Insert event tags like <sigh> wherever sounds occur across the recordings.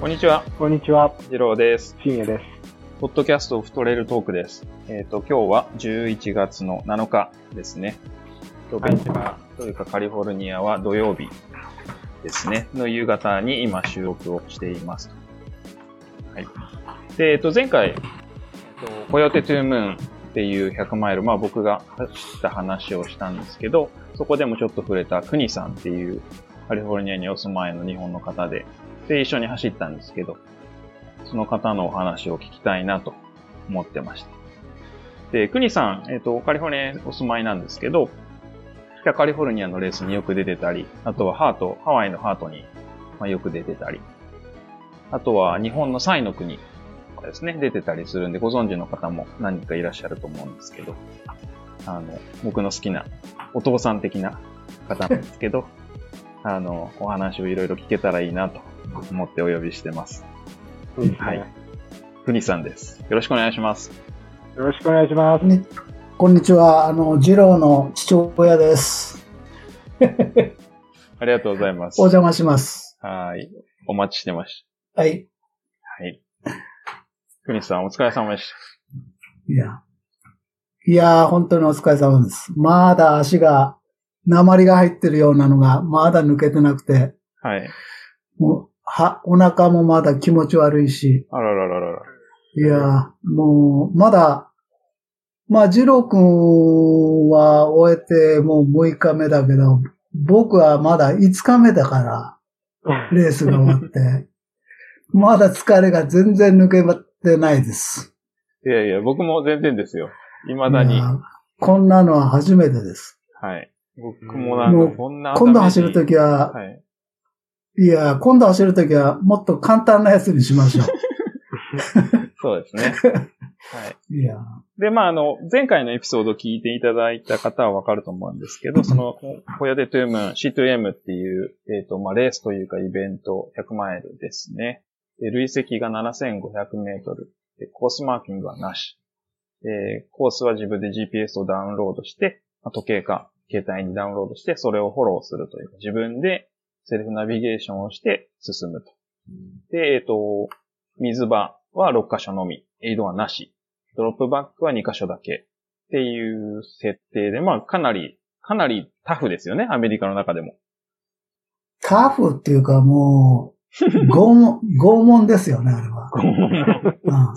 こんにちは。こんにちは。次郎です。深夜です。ポッドキャストオフトレールトークです。えっ、と、今日は11月の7日ですね。とベンチャーというかカリフォルニアは土曜日ですね。の夕方に今収録をしています。はい。で、えっ、と、前回、えっ、と、コヨテトゥームーンっていう100マイル、まあ僕が走った話をしたんですけど、そこでもちょっと触れたクニさんっていうカリフォルニアにお住まいの日本の方で、で、一緒に走ったんですけど、その方のお話を聞きたいなと思ってました。で、クニさん、えっ、と、カリフォルニアお住まいなんですけど、北カリフォルニアのレースによく出てたり、あとはハート、ハワイのハートに、まあ、よく出てたり、あとは日本のサイの国とかですね、出てたりするんで、ご存知の方も何人かいらっしゃると思うんですけど、あの、僕の好きなお父さん的な方なんですけど、<laughs> あの、お話をいろいろ聞けたらいいなと思ってお呼びしてます。はい。ふにさんです。よろしくお願いします。よろしくお願いします。にこんにちは。あの、二郎の父親です。<laughs> ありがとうございます。お邪魔します。はい。お待ちしてましはい。た。はい。ふにさん、お疲れ様でしいや。いやー、本当にお疲れ様です。まだ足が、鉛が入ってるようなのが、まだ抜けてなくて、た。はい。もう、は、お腹もまだ気持ち悪いし、あららららら。いやー、もう、まだ、まあ、二郎くんは終えてもう6日目だけど、僕はまだ5日目だから、レースが終わって、<laughs> まだ疲れが全然抜けてないです。いやいや、僕も全然ですよ。未だに。こんなのは初めてです。はい。僕もなんか、こんな今度走るとききは、はい。いや、今度走るときはもっと簡単なやつにしましょ <laughs> そうですね。はい。う。いや、で、まあ、あの、前回のエピソード聞いていただいた方はわかると思うんですけど、その、ホヤデトゥームーン C2M っていう、えっ、と、まあ、レースというかイベント100マイルですね。で、累積が7500メートル。で、コースマーキングはなし。で、コースは自分で GPS をダウンロードして、まあ時計か携帯にダウンロードして、それをフォローするというか、自分でセルフナビゲーションをして進むと。で、えっ、と、水場は6箇所のみ、エイドはなし。ドロップバックは2箇所だけ。っていう設定で、まあ、かなり、かなりタフですよね、アメリカの中でも。タフっていうかもう、<laughs> 拷問、拷問ですよね、あれは。うん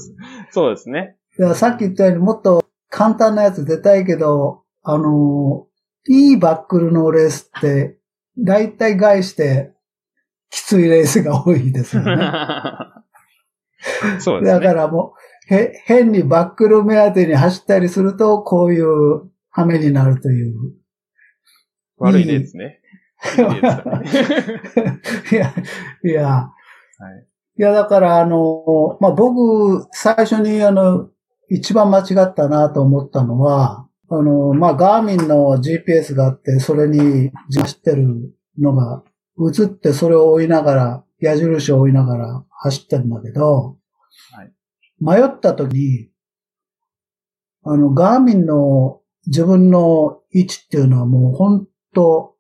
そうですね。だからさっき言ったようにもっと簡単なやつ出たいけど、あのー、いいバックルのレースって、だいたい外して、きついレースが多いですよね。<laughs> そうですね。だからもう、へ、変にバックル目当てに走ったりすると、こういう羽目になるという。悪い例ですね。いねいや、いや、はいいや、だから、あの、まあ、僕、最初に、あの、一番間違ったなと思ったのは、あの、まあ、ガーミンの GPS があって、それに走ってるのが映って、それを追いながら、矢印を追いながら走ってるんだけど、はい迷った時に、あの、ガーミンの自分の位置っていうのはもう本当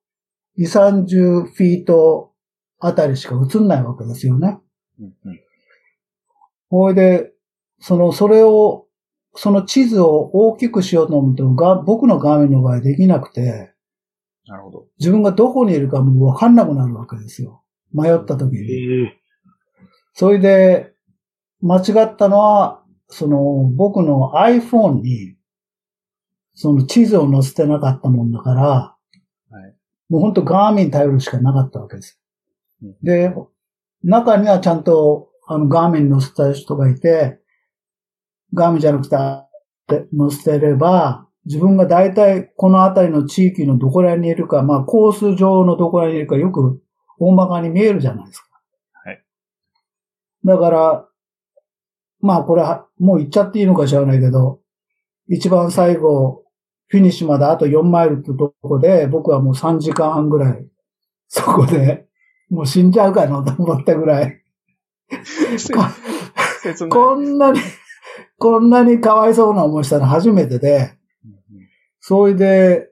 2、30フィートあたりしか映んないわけですよね。うんうんほいで、その、それを、その地図を大きくしようと思っても、が僕の画面の場合できなくて、なるほど。自分がどこにいるかもうわかんなくなるわけですよ。迷った時に。えそれで、間違ったのは、その、僕の iPhone に、その地図を載せてなかったもんだから、はい。もう本当ガーミン頼るしかなかったわけですうん。で、中にはちゃんと、あの、ガーミン載せた人がいて、ガーミンじゃなくて、載せてれば、自分が大体この辺りの地域のどこら辺にいるか、まあコース上のどこら辺にいるかよく大まかに見えるじゃないですか。はい。だから、まあこれは、もう言っちゃっていいのか知らないけど、一番最後、フィニッシュまであと4マイルってとこで、僕はもう3時間半ぐらい、そこで、もう死んじゃうかなと思ったぐらい。<laughs> こんなに、こんなにかわいそうな思いしたの初めてで、それで、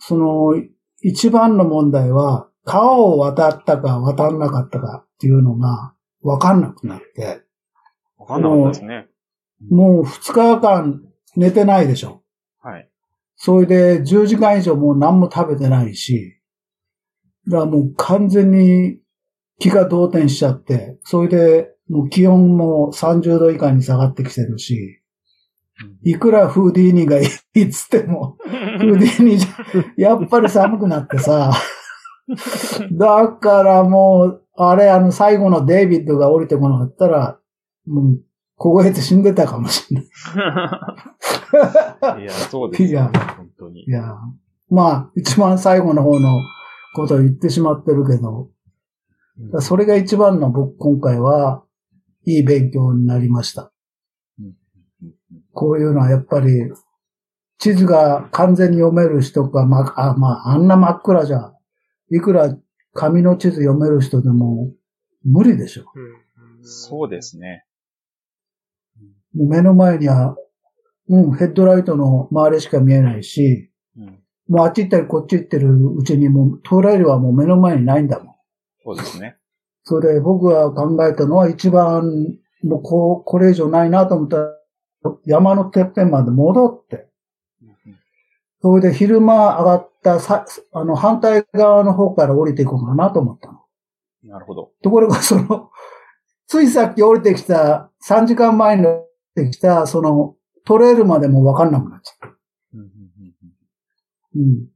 その、一番の問題は、川を渡ったか渡んなかったかっていうのが、わかんなくなって、わかんなかったですね。もう2日間寝てないでしょ。はい。それで10時間以上もう何も食べてないし、だからもう完全に気が動転しちゃって、それでもう気温も30度以下に下がってきてるし、いくらフーディーニがいいっつっても、<laughs> フーディーニじゃ、やっぱり寒くなってさ、だからもう、あれ、あの、最後のデイビッドが降りてこなかったら、もう、凍えて死んでたかもしれない。<laughs> いや、そうですよ、ね。本当にい。や、まあ、一番最後の方のことを言ってしまってるけど、それが一番の僕、今回は、いい勉強になりました。こういうのはやっぱり、地図が完全に読める人が、まあ、あまあ、あんな真っ暗じゃ、いくら紙の地図読める人でも無理でしょ。そうですね。もう目の前には、うん、ヘッドライトの周りしか見えないし、うん。もうあっち行ったりこっち行ってるうちにもうトレイルはもう目の前にないんだもん。そうですね。それで僕が考えたのは一番、もうこう、これ以上ないなと思ったら、山のてっぺんまで戻って、それで昼間上がったさ、あの反対側の方から降りていこうかなと思ったの。なるほど。ところがその、ついさっき降りてきた、3時間前に降りてきた、その、トレイルまでもわかんなくなっちゃった。うん。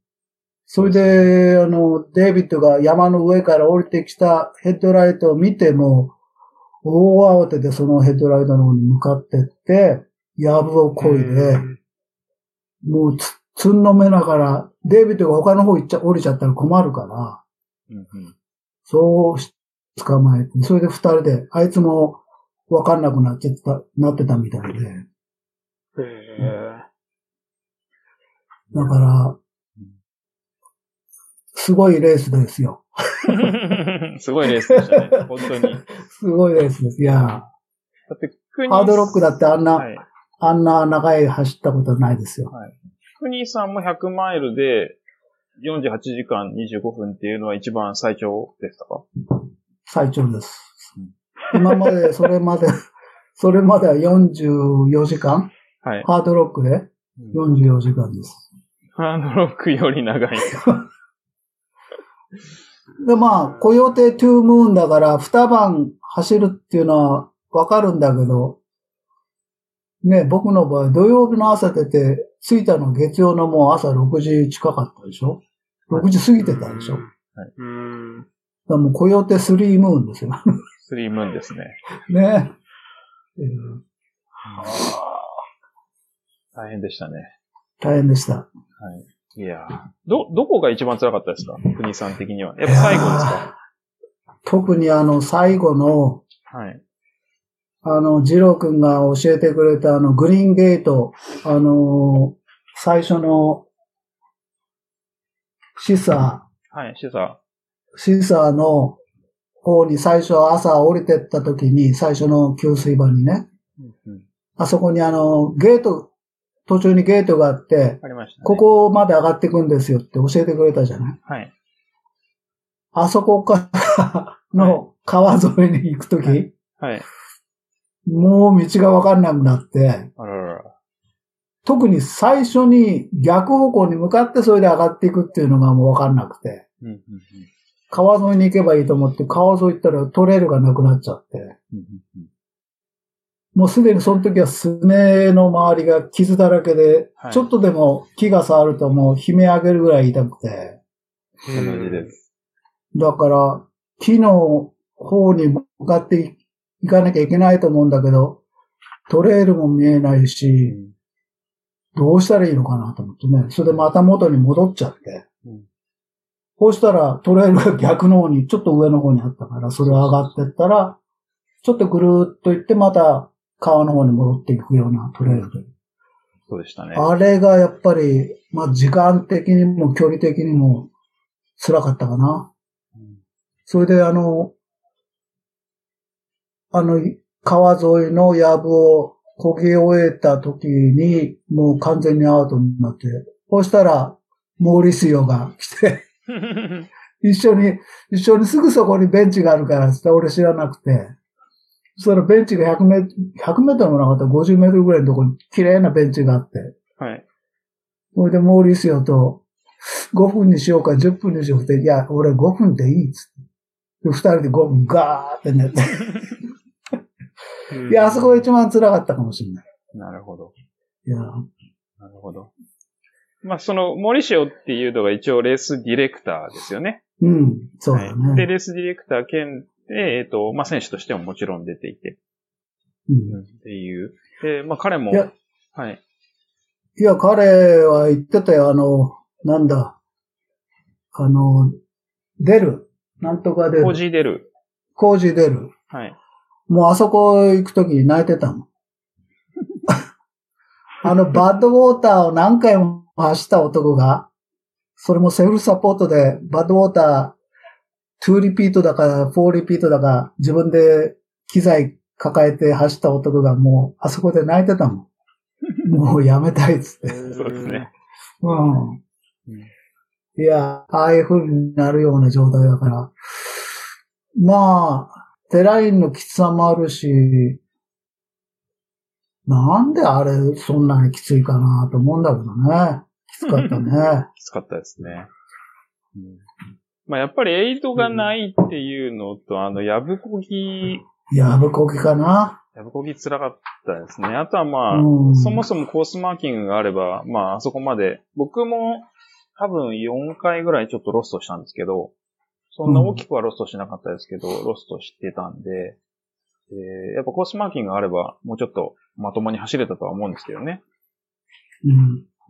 それで、あの、デイビッドが山の上から降りてきたヘッドライトを見ても、大慌てでそのヘッドライトの方に向かってって、ヤブをこいで、もうつ、つんのめながら、デイビッドが他の方行っちゃ、降りちゃったら困るから、うんうん。そうし、捕まえて、それで二人で、あいつもわかんなくなっちゃった、なってたみたいで。だから、すごいレースですよ。<laughs> すごいレースでしたね。<laughs> 本当に。だすごいレースです。いや、って、国ハードロックだってあんな、はい。あんな長い走ったことないですよ。国さんも100マイルで48時間25分っていうのは一番最長でしたか？最長です。今まで、それまで、<laughs> それまでは44時間はい。ハードロックで44時間です。ハードロックより長い。で、まあ、コヨーテトゥームーンだから、二晩走るっていうのはわかるんだけど、ね、僕の場合、土曜日の朝出て、着いたの月曜のもう朝6時近かったでしょ ?6 時過ぎてたでしょ？だかうん。らもうコヨーテスリームーンですよ。スリームーンですね。<laughs> ね。うん大変でしたね。大変でした。はい。いやー。ど、どこが一番辛かったですか？国さん的には。やっぱ最後ですか？特にあの、最後の、はい。あの、ジロー君が教えてくれたあの、グリーンゲート、あの、最初の、シサはい、シサー、シサーの方に最初朝降りてった時に、最初の給水場にね、うんうん。あそこにあの、ゲート、途中にゲートがあって、ありましたね。ここまで上がっていくんですよって教えてくれたじゃないはい。あそこからの川沿いに行くとき、はい。もう道がわかんなくなって、あららら。特に最初に逆方向に向かってそれで上がっていくっていうのがもうわかんなくて、うんうんうん川沿いに行けばいいと思って、川沿い行ったらトレイルがなくなっちゃって、うんうんうんもうすでにその時はすねの周りが傷だらけで、はいちょっとでも木が触るともう悲鳴上げるぐらい痛くて、同じです。だから木の方に向かって行かなきゃいけないと思うんだけど、トレイルも見えないし、どうしたらいいのかなと思ってね。それでまた元に戻っちゃって。うんこうしたらトレイルが逆の方に、ちょっと上の方にあったから、それ上がってったら、ちょっとぐるーっと行ってまた川の方に戻っていくようなトレイルで。そうでしたね。あれがやっぱり、まあ時間的にも距離的にも辛かったかな。うんそれであの、あの、川沿いの藪を漕ぎ終えた時に、もう完全にアウトになって、そしたら、モーリスヨが来て、<laughs> 一緒に、一緒にすぐそこにベンチがあるから俺知らなくて、そしたらベンチが100メートル、100メートルもなかったら50メートルぐらいのところに綺麗なベンチがあって、はい。それでモーリスヨと5分にしようか10分にしようって、いや、俺5分でいいっつって。で、2人で5分ガーって寝て。いや、あそこが一番辛かったかもしれない。なるほど。いや、なるほど。まあ、その、モリシオっていうのが一応レースディレクターですよね。うん、そうだはいで、ね。レースディレクター兼で、えっ、と、まあ、選手としてももちろん出ていて、うんっていう。で、まあ、彼もはい。いや、彼は言ってたよ、あの、なんだ、あの、出る。なんとか出る。ジー出る。工事出る。はい。もうあそこ行くときに泣いてたもん。<laughs> あのバッドウォーターを何回も走った男が、それもセルフサポートで、バッドウォーター、2リピートだか4リピートだか、自分で機材抱えて走った男がもう、あそこで泣いてたもん。<laughs> もうやめたいっつって。そうですね。うん。いや、ああいう風になるような状態だから。まあ、テラインのきつさもあるし、なんであれそんなにきついかなと思うんだけどね。きつかったね。<laughs> きつかったですね。うんまあ、やっぱりエイドがないっていうのと、あの、やぶこぎ、やぶこぎかな。やぶこぎ辛かったですね。あとはまあ、うんそもそもコースマーキングがあれば、まあ、あそこまで、僕も多分4回ぐらいちょっとロストしたんですけど、そんな大きくはロストしなかったですけど、ロストしてたんで、えーやっぱコースマーキングがあれば、もうちょっとまともに走れたとは思うんですけどね。うん。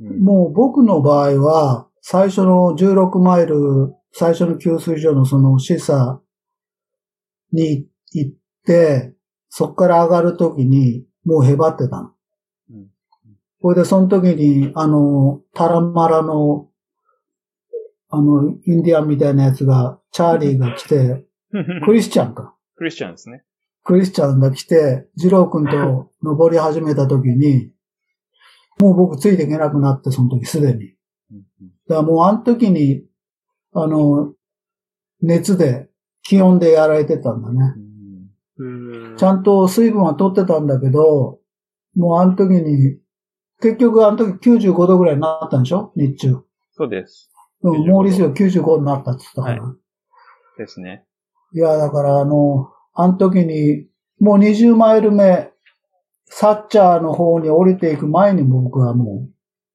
うんもう僕の場合は、最初の16マイル、最初の給水所のその示唆に行って、そこから上がるときに、もうへばってたの。うんそれで、その時に、あの、タラマラの、あの、インディアンみたいなやつが、チャーリーが来て、<laughs> クリスチャンか。クリスチャンですね。クリスチャンが来て、ジロー君と登り始めた時に、もう僕ついていけなくなって、その時すでに。うんだからもうあの時に、あの、熱で、気温でやられてたんだね。ちゃんと水分は取ってたんだけど、もうあの時に、結局あの時95度ぐらいになったんでしょ？日中。そうです。うん、95モーリスよ95になったって言ったから。ですね。いや、だからあの、あの時に、もう20マイル目、サッチャーの方に降りていく前に僕はもう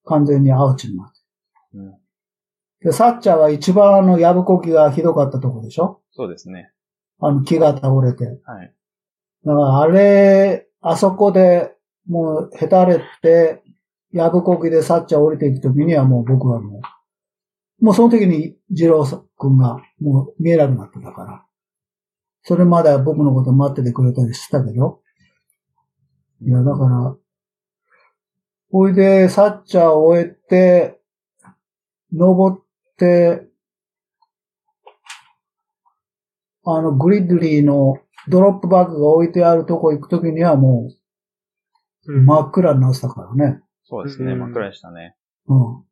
完全にアウチになっで、サッチャーは一番あの、やぶこきがひどかったとこでしょ？そうですね。あの、木が倒れて。はい。だからあれ、あそこでもうへたれて、やぶこきでサッチャー降りていくときにはもう僕はもう、もうその時に二郎君がもう見えなくなってたから。それまでは僕のこと待っててくれたりしてたけど。いや、だから、ほいで、サッチャーを終えて、登って、あの、グリッドリーのドロップバッグが置いてあるとこ行くときにはもううん真っ暗になってたからね。そうですね。うん真っ暗でしたね。うんうん。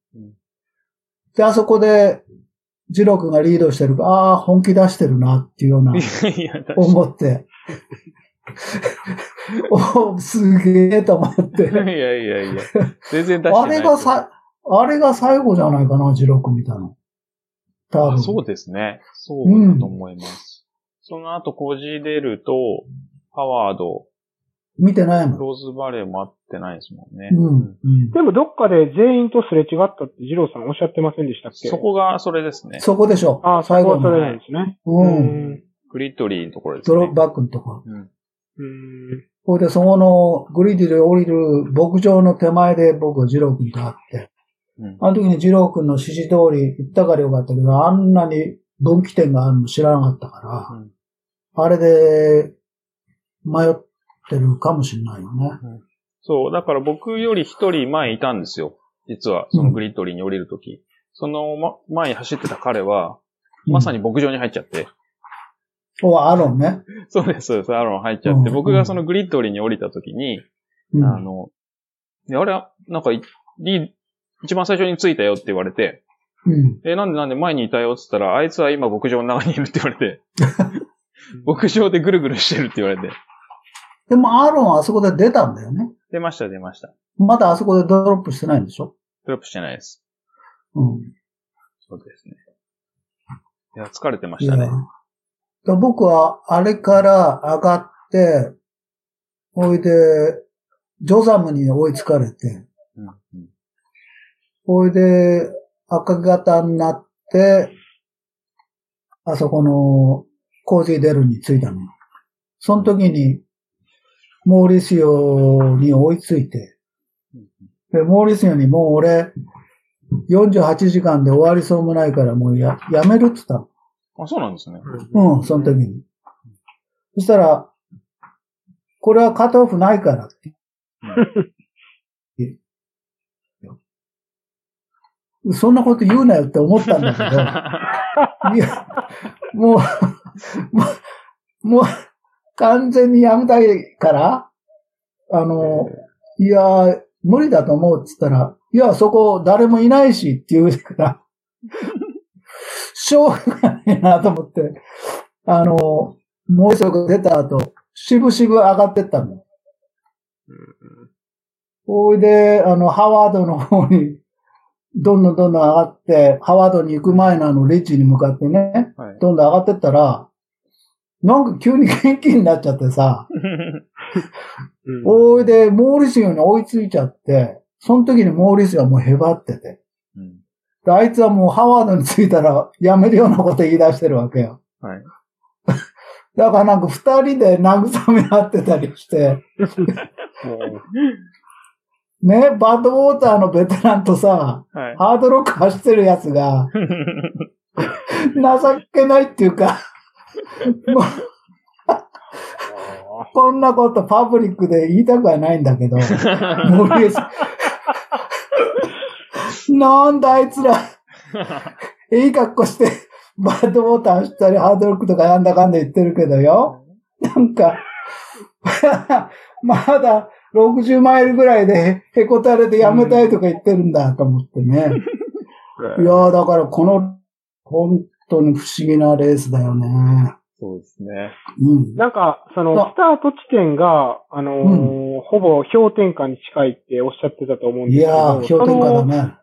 で、あそこで、ジロー君がリードしてるから、ああ、本気出してるなっていうような、思って。<laughs> おすげえと思って。いやいやいや。全然出してあない。れがさ、あれが最後じゃないかな、ジロー君見たの。多分。あそうですね。そうだと思います。その後、コージーデルと、ハワード、見てないもん。ローズバレーも会ってないですもんね。うん。うん。でもどっかで全員とすれ違ったって二郎さんおっしゃってませんでしたっけ？そこがそれですね。そこでしょ。ああ、そ最後はそれなんですね。うん。ん。グリッドリーのところですね。ドロップバックのとこ。うん。うん。ほいで、そこのグリディで降りる牧場の手前で僕はジロー君と会って、うん。あの時にジロー君の指示通り行ったからよかったけど、あんなに分岐点があるの知らなかったから、うんあれで迷ってるかもしれないよね。そう、だから僕より一人前いたんですよ。実は、そのグリッドリーに降りるとき。その、ま、前に走ってた彼は、まさに。に牧場に入っちゃって。お、アロンね。<laughs> そうです、そうです。アロン入っちゃって。うん僕がそのグリッドリーに降りたときに、うん。あの、あれ、なんかい、リ一番最初に着いたよって言われて、うん。え、なんでなんで前にいたよって言ったら、あいつは今牧場の中にいるって言われて、<laughs> 牧場でぐるぐるしてるって言われて、でもアーロンはあそこで出たんだよね。出ました、出ました。まだあそこでドロップしてないんでしょ？ドロップしてないです。うん。そうですね。いや、疲れてましたね。だ僕はあれから上がって、ほいで、ジョザムに追いつかれて、ほいで、赤型になって、あそこのコージーデルに着いたの。その時に、モーリシオに追いついて、で、モーリシオにもう俺、48時間で終わりそうもないからもうや、やめるって言ったの。あ、そうなんですね。うん、その時に。そしたら、これはカットオフないからって。そんなこと言うなよって思ったんだけど、<laughs> いや、もう、もう、もう、完全にやめたいから、あの、いや、無理だと思うって言ったら、いや、そこ誰もいないしって言うから、しょうがないなと思って、あの、もう一度出た後、しぶしぶ上がってったの。ほいで、あの、ハワードの方に、どんどんどんどん上がって、ハワードに行く前のあの、レッジに向かってね、はい。どんどん上がってったら、なんか急に元気になっちゃってさ、うんほいで、モーリスヨに追いついちゃって、その時にモーリスヨはもうへばってて、うんであいつはもうハワードに着いたらやめるようなこと言い出してるわけよ。はい。だからなんか二人で慰め合ってたりして、<laughs> ね、バッドウォーターのベテランとさ、はい。ハードロック走ってるやつが、<laughs> 情けないっていうか、もうこんなことパブリックで言いたくはないんだけど、森江さんなんだあいつら、いい格好して、バッドウォーター走ったり、ハードロックとかなんだかんだ言ってるけどよ。なんか、まだ60マイルぐらいでへこたれてやめたいとか言ってるんだと思ってね。<laughs> いやーだからこの、本当に不思議なレースだよね。そうですね。うん。なんか、そのあ、スタート地点が、あのーほぼ氷点下に近いっておっしゃってたと思うんですけど、いやー、氷点下だね。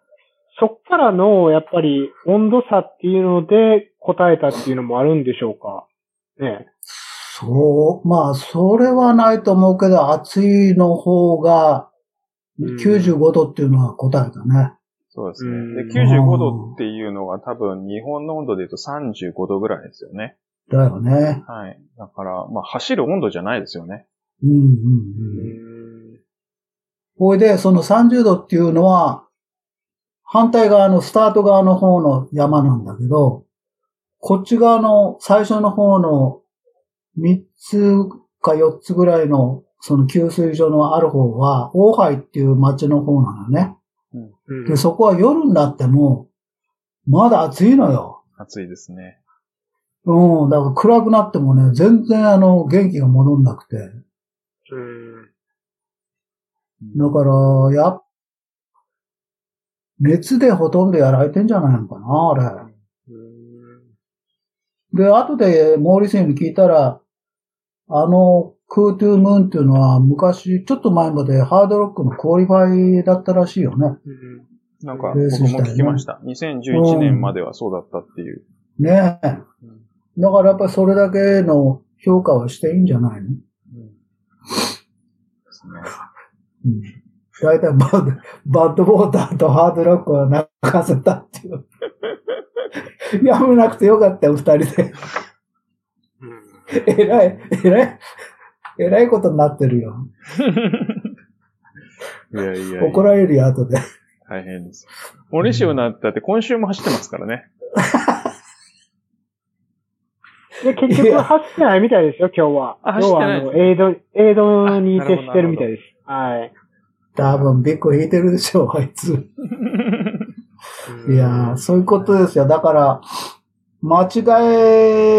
そっからの、やっぱり、温度差っていうので答えたっていうのもあるんでしょうか？ねそう、まあ、それはないと思うけど、暑いの方が、うん95度っていうのは答えだね。そうですうんね。で、95度っていうのが多分日本の温度で言うと35度ぐらいですよね。だよね。はい。だから、まあ、走る温度じゃないですよね。うんうんううん。ん。ほいで、その30度っていうのは、反対側のスタート側の方の山なんだけど、こっち側の最初の方の3つか4つぐらいのその給水所のある方は、大海っていう町の方なのね。うんで、そこは夜になっても、まだ暑いのよ。暑いですね。うん、だから暗くなってもね、全然あの、元気が戻んなくて。うんだから、や、熱でほとんどやられてんじゃないのかな、あれ。で、後でモーリスに聞いたら、あの、 Coyote Two Moon っていうのは昔、ちょっと前までハードロックの qualify だったらしいよね。うんなんか、レース僕も聞きました。2011年まではそうだったっていう。ねえ。うんだからやっぱりそれだけの評価はしていいんじゃないの？ですね。うん。大体バッド、バッドウォーターとハードロックは泣かせたっていう。<laughs> やめなくてよかったよ、二人で。えらい、えらい、えらいことになってるよ。いやいやいや怒られるよ、後で。大変です。モリシオなったって今週も走ってますからね。で、結局走ってないみたいですよ、今日は。あ走ってない要はあの、エイド、エイドに徹してるみたいです。はい。多分、ビッグ引いてるでしょう、あいつ。<laughs> いやー、そういうことですよ。だから、間違え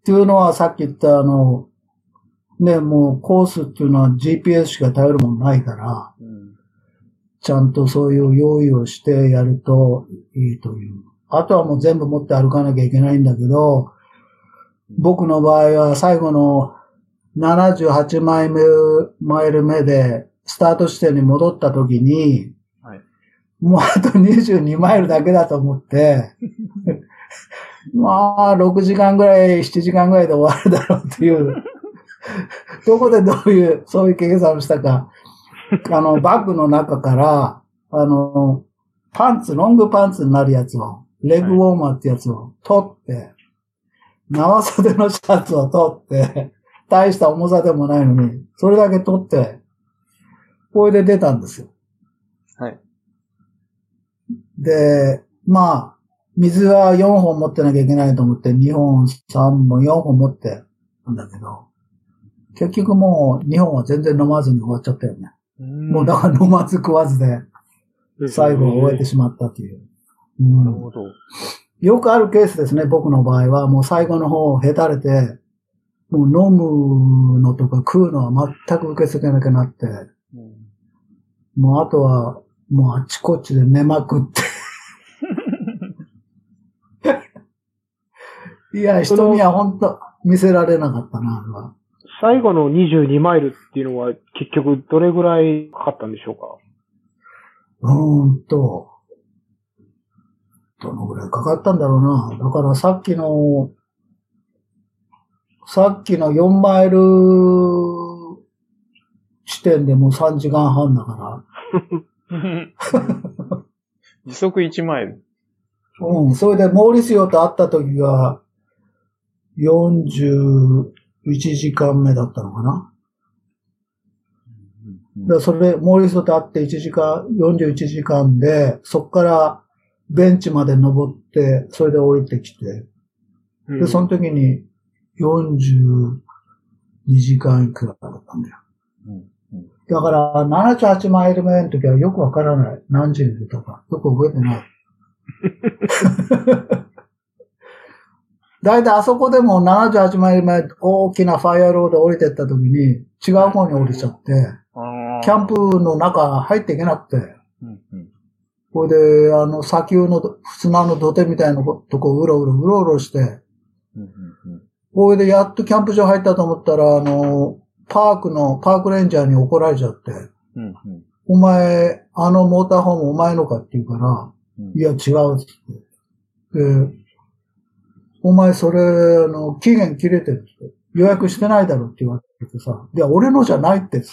っていうのはさっき言ったあの、ね、もうコースっていうのは GPS しか頼るもんないから、うんちゃんとそういう用意をしてやるといいという。あとはもう全部持って歩かなきゃいけないんだけど、僕の場合は最後の78マイルマイル目で、スタート地点に戻った時に、はいもうあと22マイルだけだと思って、<laughs> まあ、6時間ぐらい、7時間ぐらいで終わるだろうっていう、<laughs> どこでどういう、そういう計算をしたか、あの、バッグの中から、あの、パンツ、ロングパンツになるやつを、レッグウォーマーってやつを取って、長袖のシャツを取って、大した重さでもないのに、それだけ取って、これで出たんですよ。はい。で、まあ、水は4本持ってなきゃいけないと思って、2本、3本、4本持ってたんだけど、結局もう2本は全然飲まずに終わっちゃったよね。もうだから飲まず食わずで、最後を終えてしまったという。うん、なるほど。よくあるケースですね、僕の場合は。もう最後の方、へたれて、もう飲むのとか食うのは全く受け付けなくなって、うんもうあとは、もうあっちこっちで寝まくって。いや、人には本当見せられなかったな。最後の22マイルっていうのは結局どれぐらいかかったんでしょうか？うーんと、どのぐらいかかったんだろうな。だからさっきの、さっきの4マイル地点でもう3時間半だから。<laughs> 時速1マイル。うん。それでモーリスヨと会った時が41時間目だったのかな？だそれ、モーリスヨと会って1時間、41時間で、そこからベンチまで登って、それで降りてきて、で、その時に42時間いくらだったんだよ。だから、78マイル目の時はよくわからない。何時に出たか。よく覚えてない。<laughs> だいたいあそこでも78マイル目、大きなファイアロード降りてった時に、違う方に降りちゃって、キャンプの中入っていけなくて、これで、あの、砂丘の砂の土手みたいなとこうろうろうろうろして、これでやっとキャンプ場入ったと思ったら、あの、パークの、パークレンジャーに怒られちゃって、お前、あのモーターホームお前のかって言うから、うん。いや、違うって言って。で、お前それ、あの、期限切れてるって。予約してないだろって言われてさ、いや、俺のじゃないって。<laughs>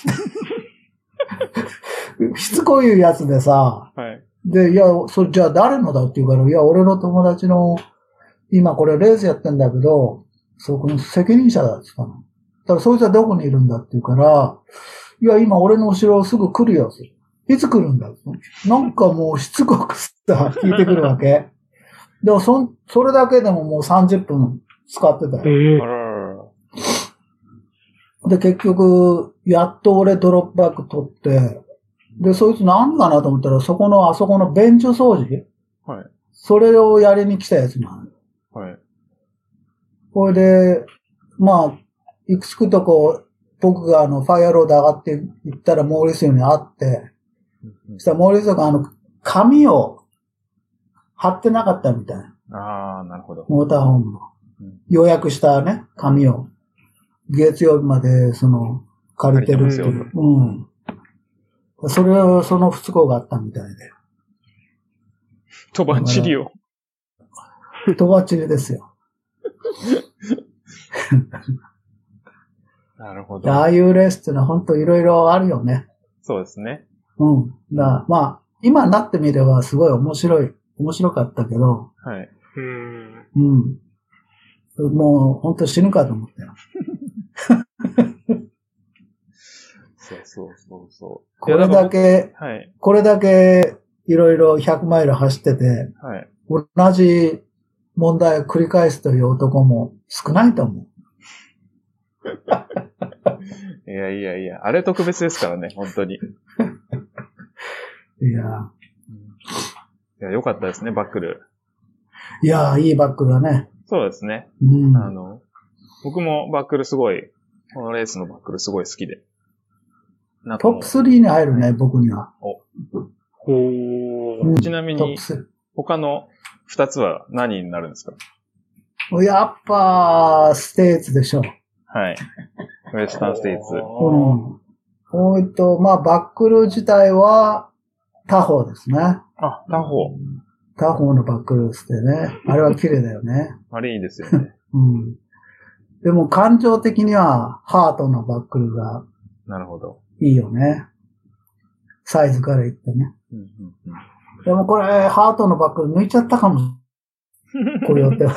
しつこいやつでさ、はい。で、いや、それじゃあ誰のだって言うから、いや、俺の友達の、今これレースやってんだけど、そこの責任者だって言ったの。だからそいつはどこにいるんだって言うから、いや、今俺の後ろすぐ来るよ。いつ来るんだなんかもうしつこくさ、聞いてくるわけ。でもそん、それだけでももう30分使ってたえよ。えあらららで、結局、やっと俺ドロップバック取って、で、そいつ何かなと思ったら、そこの、あそこのベンチ掃除？はい。それをやりに来たやつなの。はい。これで、まあ、いくつくとこ、僕があの、ファイアロード上がって行ったらモーリスヨに会って、そしたらモーリスヨがあの、紙を貼ってなかったみたい。ああ、なるほど。モーターホーム。予約したね、紙を。月曜日まで、その、借りてるっていう。うん。それを、その不都合があったみたいで。とばっちりを。とばっちりですよ。<laughs> なるほであど。あいうレースってのは本当いろいろあるよね。そうですね。うん。まあ、今になってみればすごい面白い、面白かったけど、はい。うん。うん。もう本当死ぬかと思ったよ。そうそうそうそう。これだけ、はい。これだけいろいろ100マイル走ってて、はい。同じ問題を繰り返すという男も少ないと思う。<laughs> いやいやいや、あれ特別ですからね、本当に。<laughs> いや、いや、良かったですね、バックル。いや、いいバックだね。そうですね。うん。あの、僕もバックルすごい、このレースのバックルすごい好きで。なんかもうトップ3に入るね、僕には。ほうー。んちなみにトップ、3。他の二つは何になるんですか？やっぱ、ステーツでしょ。はい。ウエスタンステイツ。うん。おいと、まあ、バックル自体は、他方ですね。あ、他方。他方のバックルスってね。あれは綺麗だよね。<laughs> あれいいですよね。うん。でも感情的には、ハートのバックルがなるほど。いいよね。サイズから言ってね。うんうんでもこれ、ハートのバックル抜いちゃったかも。<laughs> こうやって。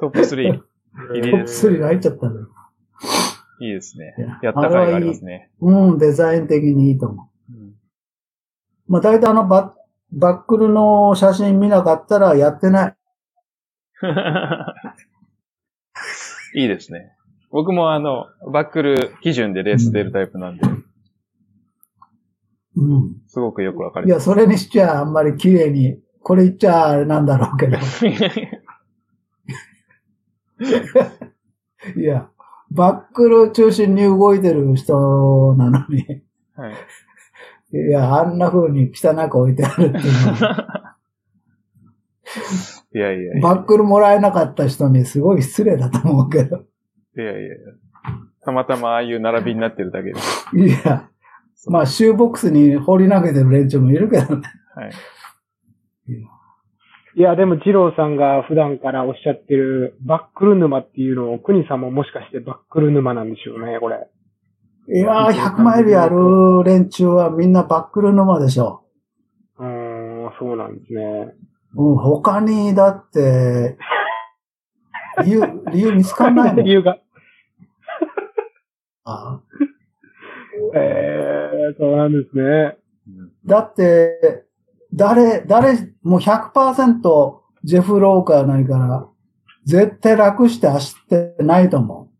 トップ3。<laughs> トップ3が入っちゃったのよ。いいですねいや。やった甲斐がありますね。うん、デザイン的にいいと思う。うんまあ大体あのバッ、バックルの写真見なかったらやってない。<laughs> いいですね。僕もあの、バックル基準でレース出るタイプなんで、うん。すごくよくわかりまいや、それにしちゃあんまり綺麗に、これ言っちゃあれなんだろうけど。す。<laughs> いや、バックル中心に動いてる人なのに、はい。いや、あんな風に汚く置いてあるっていうのは、<laughs> いやいやいや。バックルもらえなかった人にすごい失礼だと思うけど。いやいやいや。たまたまああいう並びになってるだけです。いや、まあ、シューボックスに放り投げてる連中もいるけどね。はい。いや、でも、二郎さんが普段からおっしゃってるバックル沼っていうのを、国さんももしかしてバックル沼なんでしょうね、これ。いやー、100マイルやる連中はみんなバックル沼でしょ。うーん、そうなんですね。うん、他に、だって、理由、<laughs> 理由見つかんないもん。理由が。あえー、そうなんですね。だって、誰、誰、もう100%ジェフ・ローカーないから、絶対楽して走ってないと思う。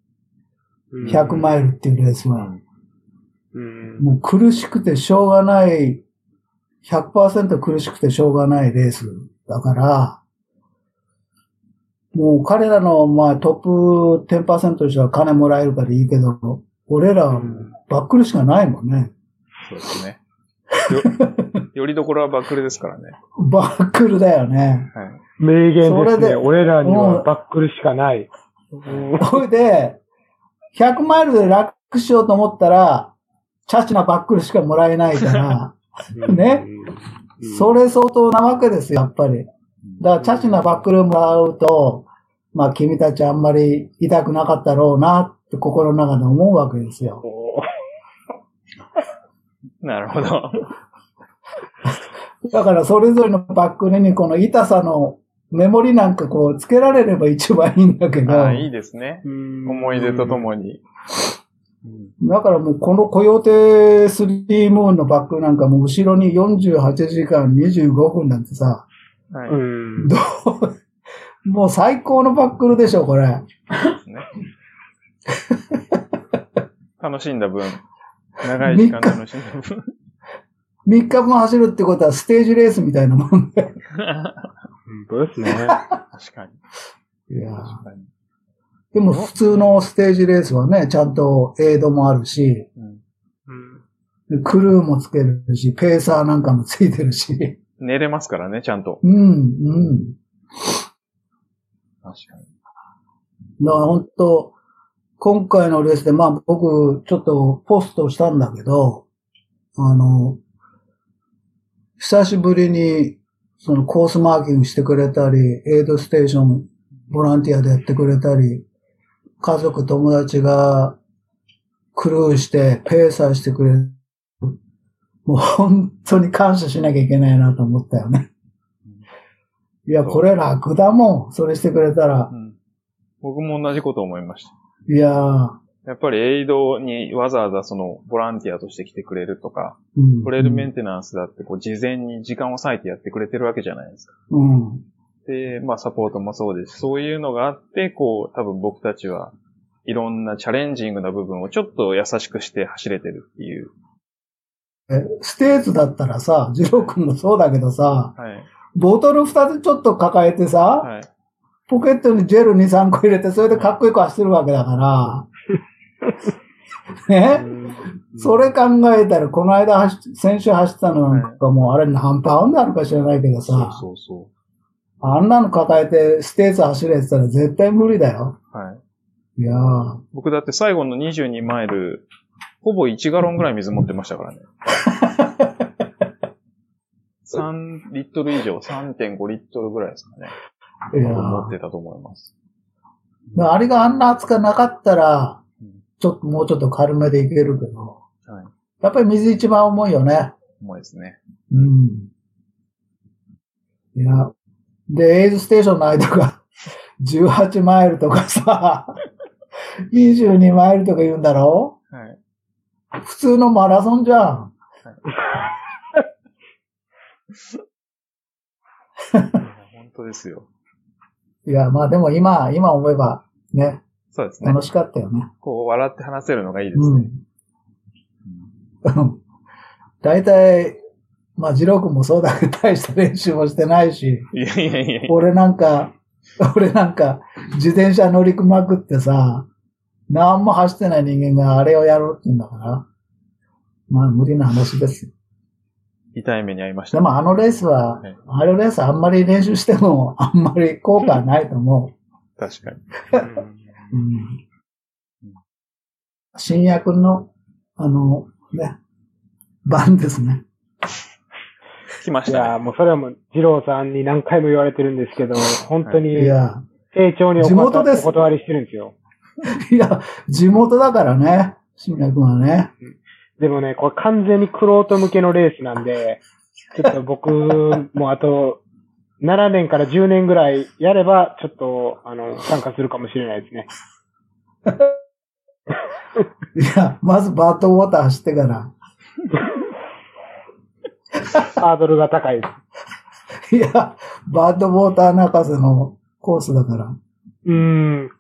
100マイルっていうレースは。うん。もう苦しくてしょうがない、100%苦しくてしょうがないレースだから、もう彼らの、まあ、トップ10%としては金もらえるからいいけど、俺らはバックルしかないもんね。そうですね。よ、<laughs> よりどころはバックルですからね。バックルだよね。はい。名言ですね。それで俺らにうんはバックルしかない。うんそれで、100マイルで楽しようと思ったら、チャチなバックルしかもらえないから、<laughs> ねうんそれ相当なわけですよ、やっぱり。だから、チャチなバックルもらうと、まあ、君たちあんまり痛くなかったろうなって心の中で思うわけですよ。<laughs> なるほど。だから、それぞれのバックルにこの痛さのメモリなんかこう、つけられれば一番いいんだけど、ああ、いいですね。うん思い出とともに。だからもうこのコヨーテ3ムーンのバックルなんかもう後ろに48時間25分なんてさ、はい。うん。どう、もう最高のバックルでしょ、これ。ね。楽しんだ分、長い時間楽しんだ分。3日分走るってことはステージレースみたいなもんで。<laughs> 本当ですね。<laughs> 確かに。いや確かに。でも普通のステージレースはね、ちゃんとエイドもあるし、うんうんクルーもつけるし、ペーサーなんかもついてるし。寝れますからね、ちゃんと。うん、うん。確かに。だから本当今回のレースで、まあ僕、ちょっとポストしたんだけど、あの、久しぶりに、そのコースマーキングしてくれたり、エイドステーション、ボランティアでやってくれたり、家族、友達がクルーして、ペーサーしてくれる。もう本当に感謝しなきゃいけないなと思ったよね。いや、これ楽だもん。それしてくれたらう。ん。僕も同じこと思いました。いやー、やっぱりエイドにわざわざそのボランティアとして来てくれるとか、うんトレイルメンテナンスだってこう事前に時間を割いてやってくれてるわけじゃないですか。うん。で、まあサポートもそうですし。そういうのがあって、こう多分僕たちはいろんなチャレンジングな部分をちょっと優しくして走れてるっていう。え、ステーツだったらさ、ジロー君もそうだけどさ、はい。ボトル二つちょっと抱えてさ、はい。ポケットにジェル2、3個入れて、それでかっこよく走ってるわけだから、<laughs> ね、それ考えたら、この間走っ先週走ったのなんかもう、あれ何パウンドあるか知らないけどそうさ、そうそあんなの抱えてステーツ走れってたら絶対無理だよ。う。はい。いやー僕だって最後の22マイル、ほぼ1ガロンぐらい水持ってましたからね。<laughs> 3リットル以上、3.5リットルぐらいですかね。いやー持ってたと思います。あれがあんな暑くなかったらうん、ちょっと、もうちょっと軽めでいけるけど、はい。やっぱり水一番重いよね。重いですね。うん。いや、で、エイズステーションの間が <laughs> 18マイルとかさ、<laughs> 22マイルとか言うんだろ？はい。普通のマラソンじゃん。本当ですよ。<laughs> いや、まあでも今、今思えば、ね、そうですね。楽しかったよね。こう、笑って話せるのがいいですね。うん。<laughs> 大体、まあ、ジロー君もそうだけど、大した練習もしてないし、いやいやいや。俺なんか、俺なんか、自転車乗りまくってさ、何も走ってない人間があれをやろうって言うんだから、まあ無理な話ですよ。痛い目に遭いました。でもあのレースははい、あのレースあんまり練習しても、あんまり効果はないと思確かに。う。うん。深夜君の、あの、ね、番ですね。い来ましたね。やーもうそれはもう、二郎さんに何回も言われてるんですけど、本当いに、や、丁重にお地元断ですお断りしてるんですよ。<laughs> いや、地元だからね、深夜君はね。でもね、これ完全にクロート向けのレースなんで、ちょっと僕もあと、7年から10年ぐらいやれば、ちょっと、あの、参加するかもしれないですね。いや、まずバートウォーター走ってから。ハードルが高いです。いや、バートウォーター泣かせのコースだから。うーん。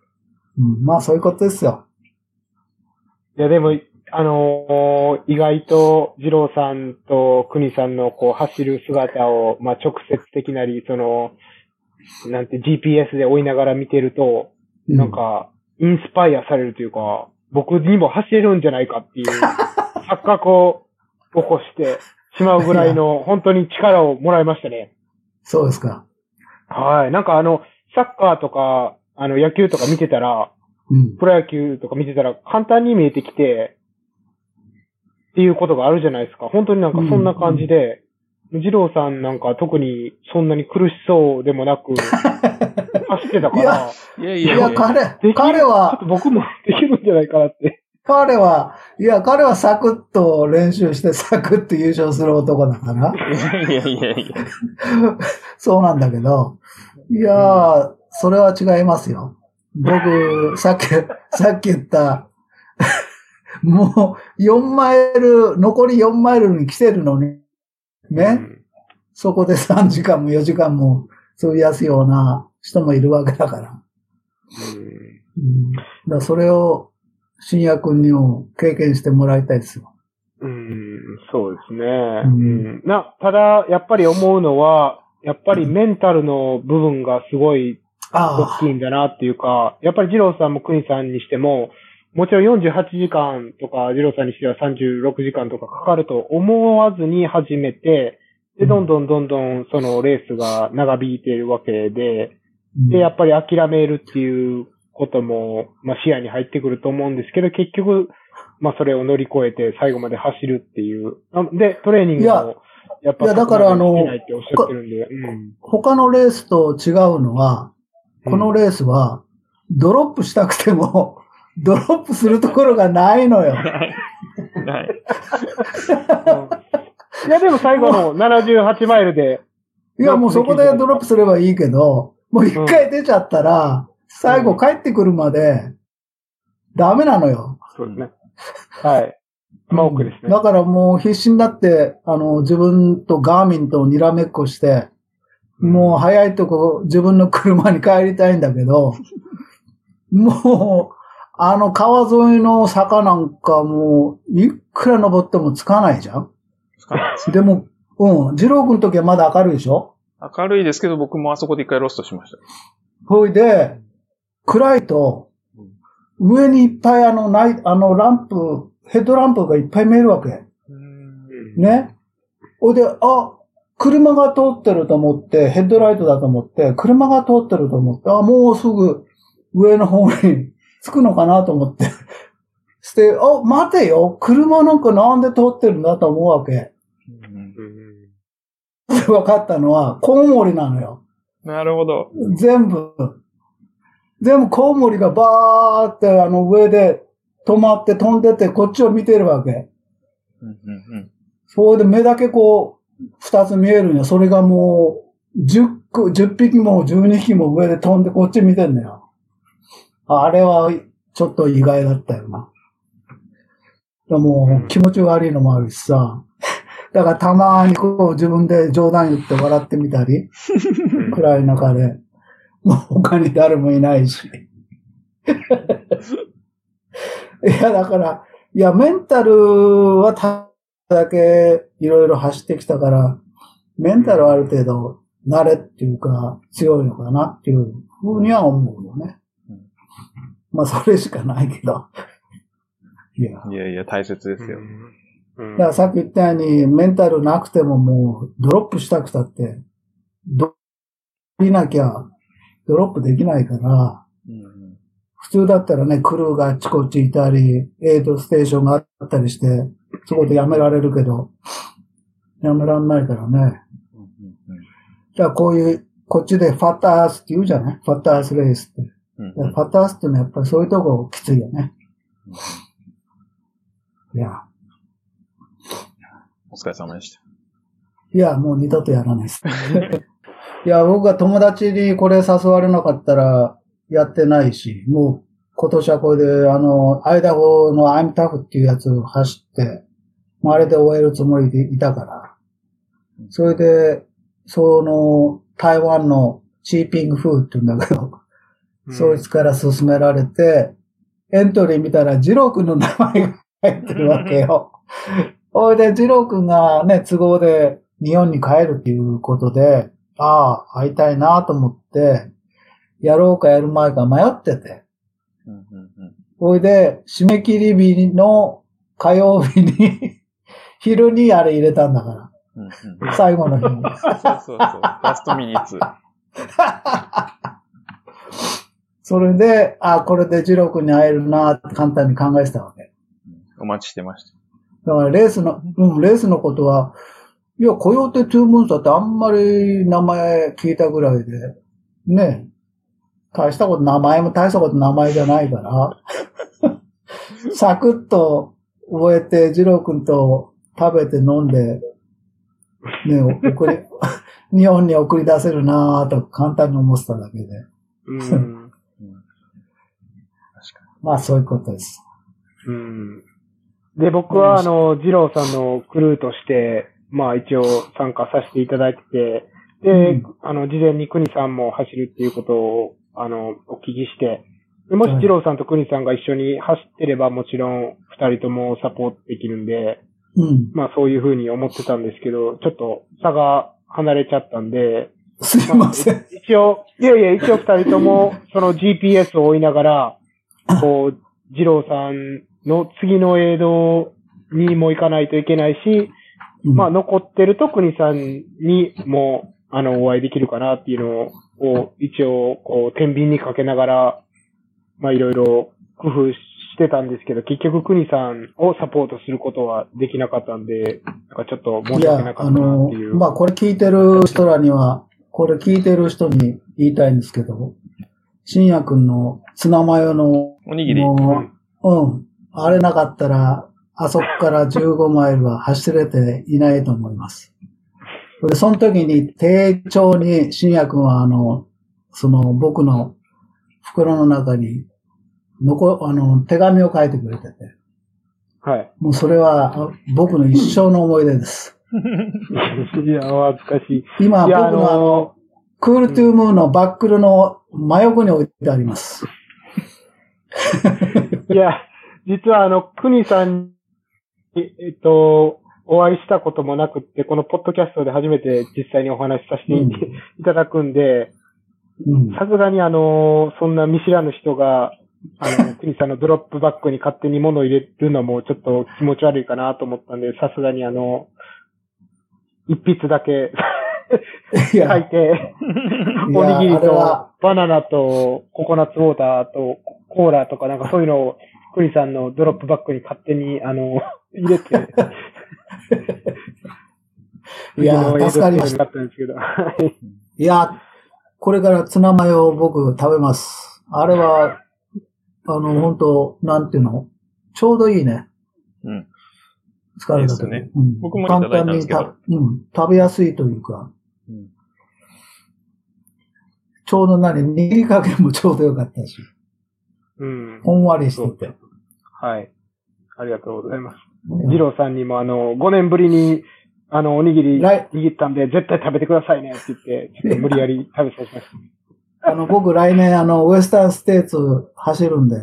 うん、まあそういうことですよ。いや、でも、あのー意外と、二郎さんと国さんのこう走る姿を、まあ直接的なり、その、なんて GPS で追いながら見てると、うんなんか、インスパイアされるというか、僕にも走れるんじゃないかっていう、<laughs> 錯覚を起こしてしまうぐらいの、本当に力をもらいましたね。そうですか。はい。なんかあの、サッカーとか、あの、野球とか見てたら、うん。プロ野球とか見てたら簡単に見えてきて、っていうことがあるじゃないですか。本当になんかそんな感じで、二郎さんなんか特にそんなに苦しそうでもなく、<laughs> 走ってたかいやら、いいやいやいやや、彼彼はと、僕もできるんじゃないかなって。彼は、いや、彼はサクッと練習してサクッと優勝する男だから。いやいやいや。そうなんだけど、いやー、それは違いますよ。僕、さっき、さっき言った、もう、4マイル、残り4マイルに来てるのに、ね、そこで3時間も4時間も費やすような人もいるわけだから。うん、だからそれを、深夜君にも経験してもらいたいですよ。うん、うんそうですね。うん。うん。な、ただ、やっぱり思うのは、やっぱりメンタルの部分がすごい大あきいんだなっていうか、やっぱり二郎さんも国さんにしても、もちろん48時間とか、二郎さんにしては36時間とかかかると思わずに始めて、で、どんどんどんどんそのレースが長引いているわけで、あ。で、やっぱり諦めるっていうことも、まあ視野に入ってくると思うんですけど、結局、まあそれを乗り越えて最後まで走るっていう。あで、トレーニングも、やっぱ、いやだからあのできないっておっしゃってるんで、うん。他のレースと違うのは、このレースは、ドロップしたくても、ドロップするところがないのよ。はい。<laughs> いや、でも最後の78マイルで、いや、もうそこでドロップすればいいけど、もう一回出ちゃったら、最後帰ってくるまで、ダメなのよ。そうですね。はい。まあ奥ですね。だからもう必死になって、あの、自分とガーミンとにらめっこして、もう早いとこ自分の車に帰りたいんだけど、もう、あの川沿いの坂なんかもう、いくら登ってもつかないじゃんでも、うん、二郎君の時はまだ明るいでしょ？明るいですけど、僕もあそこで一回ロストしました。ほいで、暗いと、上にいっぱいあの、ない、あの、ランプ、ヘッドランプがいっぱい見えるわけ。うんね。ほいで、あ、車が通ってると思って、ヘッドライトだと思って、車が通ってると思って、あ、もうすぐ上の方に着くのかなと思って。して、あ、待てよ、車なんかなんで通ってるんだと思うわけ。うん分かったのは、コウモリなのよ。なるほど。全部。全部コウモリがバーってあの上で止まって飛んでてこっちを見てるわけ。うんうんうんそれで目だけこう、二つ見えるんよ。それがもう、十個、十匹も十二匹も上で飛んでこっち見てんのよ。あれはちょっと意外だったよな。でも気持ち悪いのもあるしさ。だからたまにこう自分で冗談言って笑ってみたり、<laughs> 暗い中で。もう他に誰もいないし。<laughs> いや、だから、いや、メンタルはただけいろいろ走ってきたから、メンタルはある程度慣れっていうか強いのかなっていうふうには思うよねうん。まあ、それしかないけど。<laughs> いや。いやいや、大切ですよ。うんだからさっき言ったように、メンタルなくてももう、ドロップしたくたって、ど、いなきゃ、ドロップできないから、うんうん普通だったらね、クルーがあっちこっちいたり、エイドステーションがあったりして、そこでやめられるけど、やめらんないからね。うんうんうんだからこういう、こっちでファッターアースって言うじゃない？ファッターアースレースって。うんファッタースってのはやっぱりそういうとこきついよね。いや、お疲れ様でした。いや、もう二度とやらないです。いや、僕が友達にこれ誘われなかったらやってないし、もう今年はこれで、あの、アイダホのアイムタフっていうやつを走って、まああれで終えるつもりでいたから。それで、その、台湾のチーピングフーって言うんだけど、そいつから勧められて、エントリー見たら、ジロー君の名前が入ってるわけよ。ほいで、ジロー君がね、都合で日本に帰るっていうことで、ああ、会いたいなと思って、やろうかやる前か迷ってて。うんうんうんほいで、締め切り日の火曜日に、<laughs> 昼にあれ入れたんだかうんうんら。最後の日に。<laughs> そうそうそう。ラストミニッツ。<laughs> それで、ああ、これでジロー君に会えるなって簡単に考えてたわけ。お待ちしてました。だからレースの、うん、レースのことは、いや、コヨーテ・トゥームーンサってあんまり名前聞いたぐらいで、ね、大したこと、名前も大したこと名前じゃないから、<laughs> サクッと覚えて、ジロー君と食べて飲んで、ね、送り、<laughs> 日本に送り出せるなぁと簡単に思ってただけで。うん。まあそういうことです。うん。で、僕は、あの、二郎さんのクルーとして、まあ一応参加させていただいてて、で、うんあの、事前に国さんも走るっていうことを、あの、お聞きして、でもしはい二郎さんと国さんが一緒に走ってればもちろん二人ともサポートできるんで、うん。まあそういうふうに思ってたんですけど、ちょっと差が離れちゃったんで、すいません。一応、いやいや、一応二人とも、その GPS を追いながら、こう、二郎さんの次の映像にも行かないといけないし、うんまあ残ってると国さんにも、あの、お会いできるかなっていうのを、一応、こう、天秤にかけながら、まあいろいろ工夫してたんですけど、結局国さんをサポートすることはできなかったんで、なんかちょっと申いし訳なや、かったなっていう。、まあ、これ聞いてる人らには、これ聞いてる人に言いたいんですけど、深夜くんのツナマヨの、おにぎり。もううん、あれなかったら、あそこから15マイルは走れていないと思います。で、その時に、丁重に深夜くんは、あの、その、僕の袋の中に、残、あの、手紙を書いてくれてて、はい。もうそれはあ僕の一生の思い出です。<laughs> いや、恥ずかしい。今、僕のあの、の、クールトゥームーンのバックルの真横に置いてあります。いや、実はあの、くにさんに、えっと、お会いしたこともなくって、このポッドキャストで初めて実際にお話しさせてい,、うん。ただくんで、うん。さすがにあの、そんな見知らぬ人が、あの、<laughs> くにさんのドロップバッグに勝手に物を入れるのもちょっと気持ち悪いかなと思ったんで、さすがにあの、一筆だけ書いて、おにぎりとバナナとココナッツウォーターとコーラとかなんかそういうのを、クリさんのドロップバッグに勝手に、あの、<laughs> 入れて、いやー、助かりました。だったんですけど。は <laughs> いいや、これからツナマヨを僕食べます。あれは、あの、本当なんていうの？ちょうどいいね。うん。疲れた時いいですねうん僕もいただいたんですけど簡単にたうん。食べやすいというか、うんちょうど何？握り加減もちょうどよかったし、うん。ほんわりしてて。はい。ありがとうございます。ジローさんにもあの、5年ぶりに、あの、おにぎり来握ったんで、絶対食べてくださいねって言って、ちょっと無理やり食べさせました。あの、僕来年あの、ウエスタンステーツ走るんで、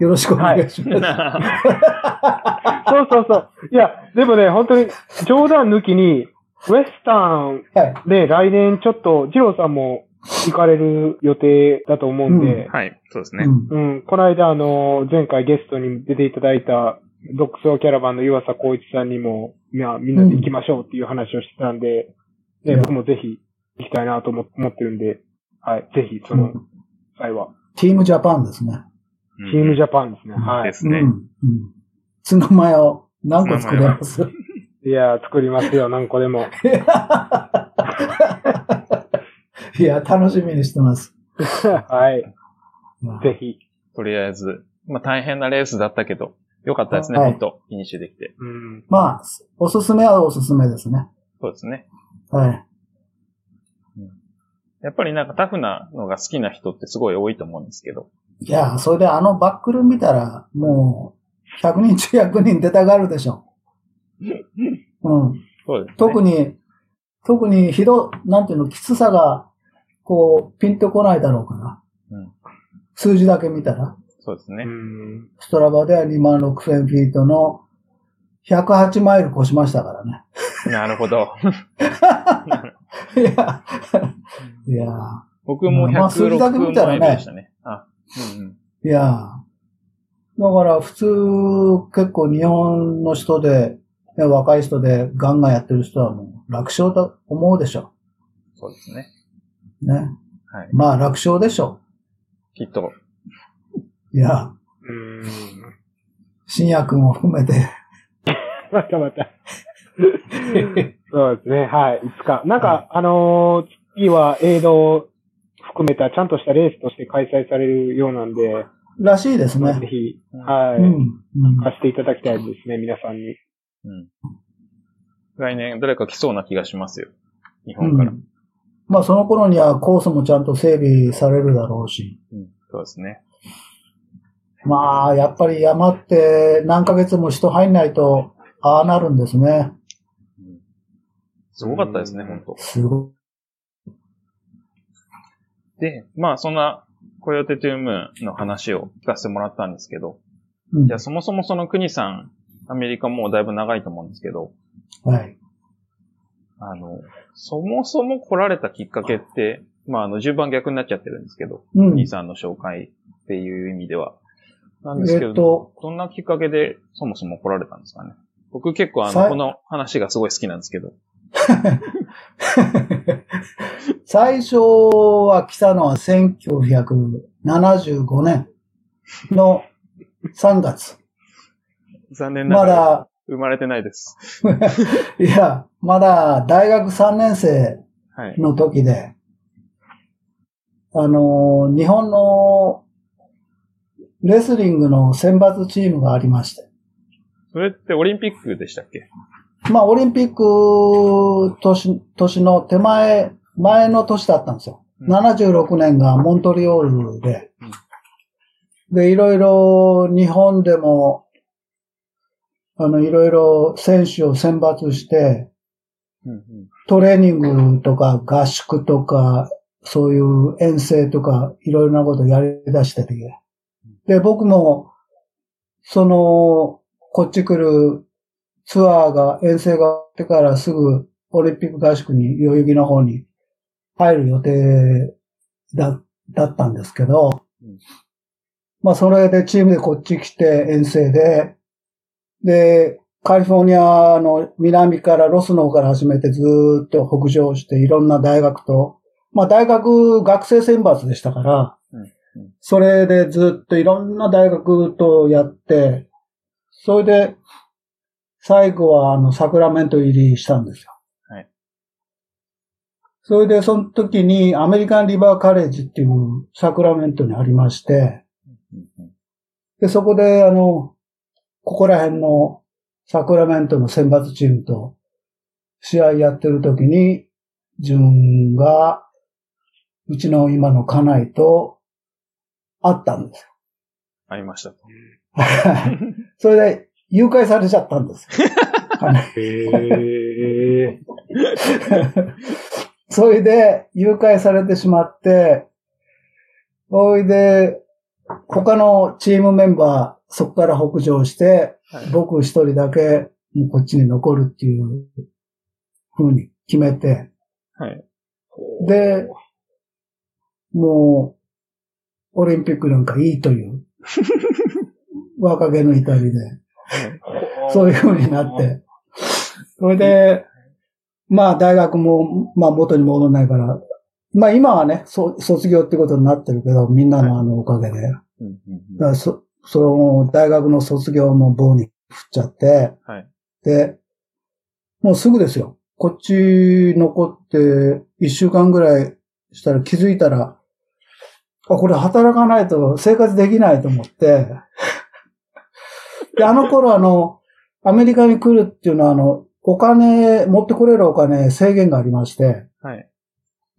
よろしくお願いします。<laughs> そうそうそう。いや、でもね、本当に、冗談抜きに、ウエスタンはい。で来年ちょっと、ジローさんも行かれる予定だと思うんで、はい、そうですね。うんうん、この間あの、前回ゲストに出ていただいた、独創キャラバンの岩佐光一さんにも、いや、みんなで行きましょうっていう話をしてたんで、ねうん僕もぜひ行きたいなと思思ってるんで、はい、ぜひその際は、チームジャパンですね。うんチームジャパンですね。はい。ですね。うん。うん。ツナマヨ何個作れます？いや、作りますよ、何個でも。<laughs> <laughs> いや、楽しみにしてます。<laughs> はい、ぜひ。とりあえず、まあ大変なレースだったけど、よかったですね、はい本当フィニッシュできて。うん。まあ、おすすめはおすすめですね。そうですね。はい。やっぱりなんかタフなのが好きな人ってすごい多いと思うんですけど。いや、それであのバックル見たら、もう、100人中100人出たがるでしょ。<laughs> うん。そうですね。特に、特にひど、なんていうの、きつさが、こう、ピンとこないだろうから。うん数字だけ見たら。うそうですね。ん。ストラバでは2万6000フィートの108マイル越しましたからね。なるほど。<laughs> いや、いや、僕もまあ数字だけ106見たらねマイルでしたね。あ、うんうん。いや、だから普通結構日本の人で、ね若い人でガンガンやってる人はもう楽勝だと思うでしょ。そうですね。ね。はい。まあ楽勝でしょ。きっと。いや、うん。新薬も含めて。またまた。そうですね。はい。いつか。なんか、あのー次は映像を含めたちゃんとしたレースとして開催されるようなんで、らしいですね。ぜひ、はい。うん。うん貸していただきたいですね、皆さんに。うん。来年誰か来そうな気がしますよ。日う本から。ん。まあその頃にはコースもちゃんと整備されるだろうし。うん。そうですね。まあ、やっぱり山って何ヶ月も人入んないと、ああなるんですね。うんすごかったですね、うん本当すごで、まあそんな、コヨテトゥームの話を聞かせてもらったんですけど、い。うんじゃあそもそもその国さん、アメリカもうだいぶ長いと思うんですけど、はい。あの、そもそも来られたきっかけって、まああの、順番逆になっちゃってるんですけど、うん。国さんの紹介っていう意味では。なんですけど、えっと、どんなきっかけでそもそも来られたんですかね？僕結構あの、この話がすごい好きなんですけど。<laughs> 最初は来たのは1975年の3月。<laughs> 残念ながらまだ、生まれてないです。<laughs> いや、まだ大学3年生はい。の時で、あの、日本のレスリングの選抜チームがありまして。それってオリンピックでしたっけ？まあ、オリンピック年、年の手前、前の年だったんですよ。うん76年がモントリオールで、で、いろいろ日本でも、あの、いろいろ選手を選抜して。トレーニングとか合宿とか、そういう遠征とか、いろいろなことやり出してて。で、僕も、その、こっち来るツアーが、遠征が終わってからすぐオリンピック合宿に、代々木の方に入る予定だ、だったんですけど、うんまあそれでチームでこっち来て遠征で、で、カリフォルニアの南からロスの方から始めてずーっと北上していろんな大学と、まあ大学学生選抜でしたから、それでずっといろんな大学とやって、それで、最後はあの、サクラメント入りしたんですよ。はい。それで、その時にアメリカンリバーカレッジっていうサクラメントにありまして、で、そこであの、ここら辺のサクラメントの選抜チームと試合やってる時に、自分が、うちの今の家内と会ったんですよ。ありましたと。<laughs> それで、誘拐されちゃったんです <laughs> へえ。<laughs> それで、誘拐されてしまって、それで、他のチームメンバー、そこから北上して、はい。僕一人だけ、もうこっちに残るっていう風に決めて、はい。で、もう、オリンピックなんかいいという、<laughs> 若気の至りで、そういう風になって、それで、まあ大学も、まあ元に戻らないから、まあ今はね、そ卒業ってことになってるけど、みんなのあのおかげで。だからそ、その大学の卒業も棒に振っちゃって、はい。で、もうすぐですよ。こっち残って一週間ぐらいしたら気づいたら、あ、これ働かないと生活できないと思って、で、あの頃あの、アメリカに来るっていうのはあの、お金、持ってこれるお金制限がありまして、はい。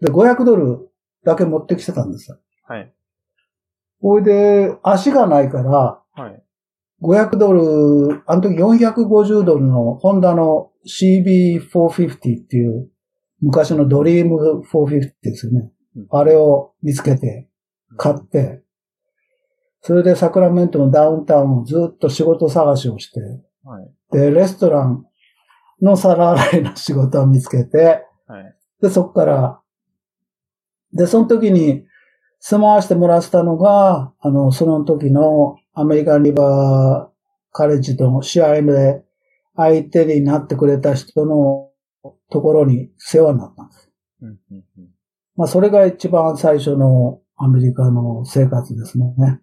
で、500ドルだけ持ってきてたんですよ。はい。ほいで、足がないから、はい。500ドル、あの時450ドルのホンダの CB450 っていう昔のドリーム450ですよねうん。あれを見つけて買って、それでサクラメントのダウンタウンをずっと仕事探しをして、はい。で、レストランの皿洗いの仕事を見つけて、はい。で、そこから、で、その時に住まわしてもらってたのが、あの、その時のアメリカンリバーカレッジとの試合で相手になってくれた人のところに世話になったんです。うんうんうんまあ、それが一番最初のアメリカの生活ですね。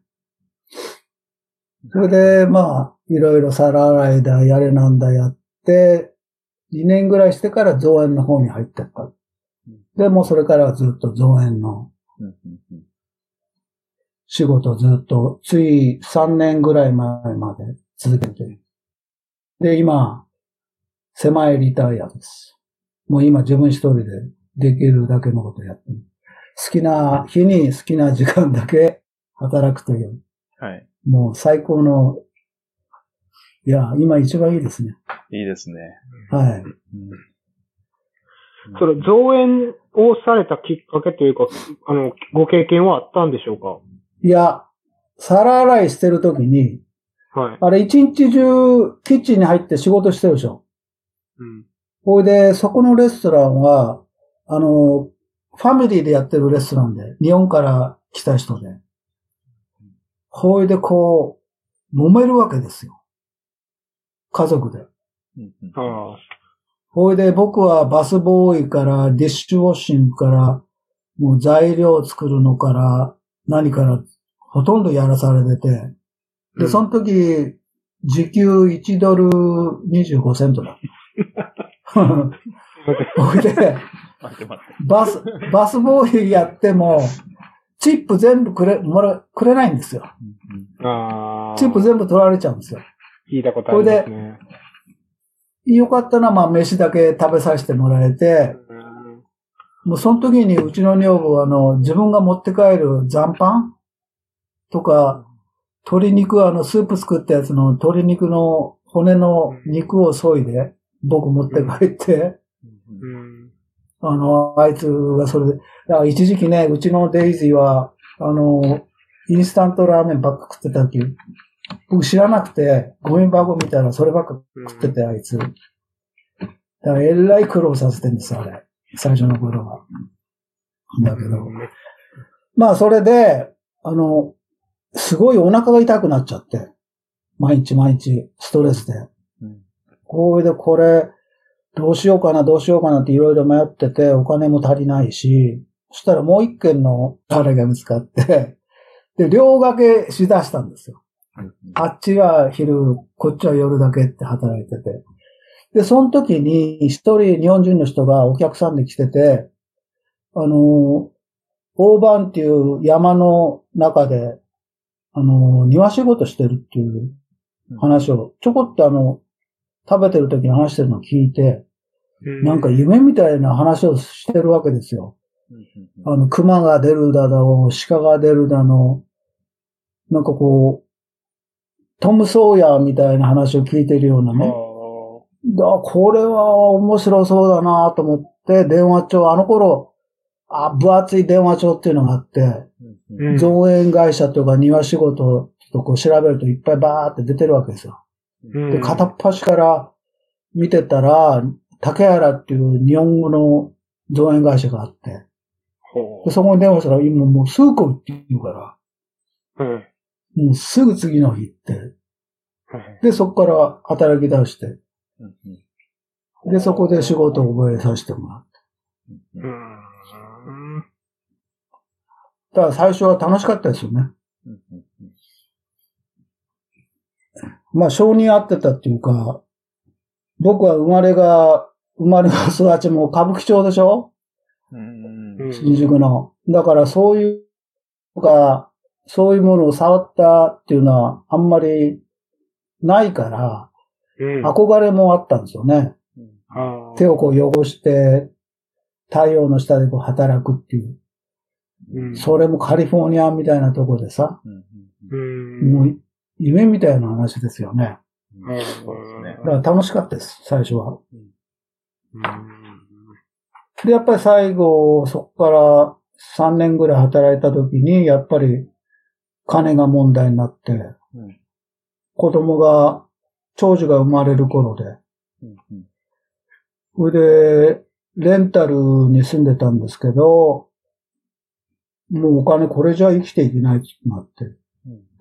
それで、まあ、いろいろ皿洗いだ、やれなんだやって、2年ぐらいしてから造園の方に入ってった。で、もうそれからはずっと造園の仕事をずっと、つい3年ぐらい前まで続けて。で、今、狭いリタイアです。もう今自分一人でできるだけのことやってる。好きな日に好きな時間だけ <laughs> 働くという、はい。もう最高の、いや、今一番いいですね。いいですね。はい。うんそれ、造園をされたきっかけというか、あの、ご経験はあったんでしょうか？いや、皿洗いしてるときに、はい。あれ一日中キッチンに入って仕事してるでしょ。うん。ほいで、そこのレストランは、あの、ファミリーでやってるレストランで、日本から来た人で。ほいで、こう、揉めるわけですよ。家族で。うんうんああ。ほいで、僕はバスボーイから、ディッシュウォッシングから、もう材料を作るのから、何から、ほとんどやらされてて。で、うんその時、時給1ドル25セントだ。ほい <laughs> で。バス、バスボーイやっても、チップ全部くれ、もら、くれないんですよ。チップ全部取られちゃうんですよ。聞いたことありますね。よかったのは、まあ、飯だけ食べさせてもらえて、うんもうその時にうちの女房は、あの、自分が持って帰る残飯とか、鶏肉、あの、スープ作ったやつの鶏肉の骨の肉を削いで、僕持って帰って。あの、あいつがそれで、だから一時期ね、うちのデイジーは、あの、インスタントラーメンばっか食ってた時、僕知らなくて、ゴミ箱見たらそればっか食ってて、あいつ。だから、えらい苦労させてんです、あれ。最初の頃は。だけど。まあ、それで、あの、すごいお腹が痛くなっちゃって。毎日毎日、ストレスで。うんこれでこれ、どうしようかな、どうしようかなっていろいろ迷ってて、お金も足りないし、そしたらもう一軒のあれが見つかって、で、両掛けしだしたんですよ。うんあっちは昼、こっちは夜だけって働いてて。で、その時に一人日本人の人がお客さんで来てて、あの、大番っていう山の中で、あの、庭仕事してるっていう話を、ちょこっとあの、食べてる時に話してるのを聞いて、なんか夢みたいな話をしてるわけですよ。あの、熊が出るだの、鹿が出るだの、なんかこう、トム・ソーヤーみたいな話を聞いてるようなね。だこれは面白そうだなと思って、電話帳、あの頃、あ、分厚い電話帳っていうのがあって、うん造園会社とか庭仕事とこう調べるといっぱいバーって出てるわけですよ。で、片っ端から見てたら、竹原っていう日本語の造園会社があって、ほでそこに電話したら、今もうすぐ来いって言うから、う。うん。もうすぐ次の日行って、で、そこから働き出して、で、そこで仕事を覚えさせてもらって。うん。だから最初は楽しかったですよね。まあ、性に合ってたっていうか、僕は生まれが、生まれが育ちも歌舞伎町でしょ新宿の。だからそういうか、そういうものを触ったっていうのはあん。まりないから、憧れもあったんですよね。手をこう汚して、太陽の下でこう働くっていう。うんそれもカリフォルニアみたいなとこでさ、うん。もう夢みたいな話ですよね。そうですね。だから楽しかったです、最初は。うん。で、やっぱり最後、そこから3年ぐらい働いた時に、やっぱり金が問題になって、うん子供が、長女が生まれる頃で、それで、レンタルに住んでたんですけど、もうお金これじゃ生きていけないってなって。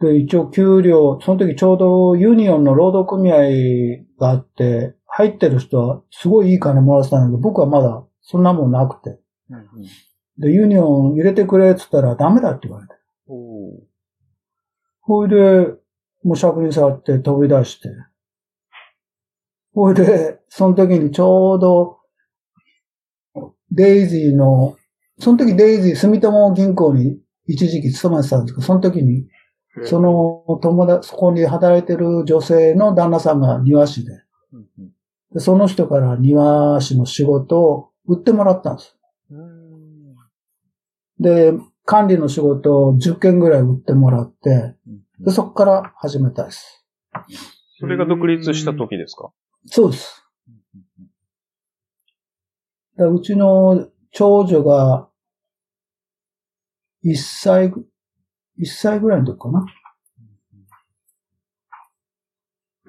で、一応給料、その時ちょうどユニオンの労働組合があって、入ってる人はすごいいい金もらってたんだけど、僕はまだそんなもんなくて。で、ユニオン入れてくれって言ったらダメだって言われて。ほいで、もう癪に障って飛び出して。ほいで、その時にちょうど、デイジーの、その時デイジー住友銀行に一時期勤めてたんですけど、その時に、その友達、そこに働いてる女性の旦那さんが庭師で、でその人から庭師の仕事を売ってもらったんです。で、管理の仕事を10件ぐらい売ってもらって、でそこから始めたです。それが独立した時ですか？そうです。だうちの長女が1歳ぐ、1歳ぐらいの時かな。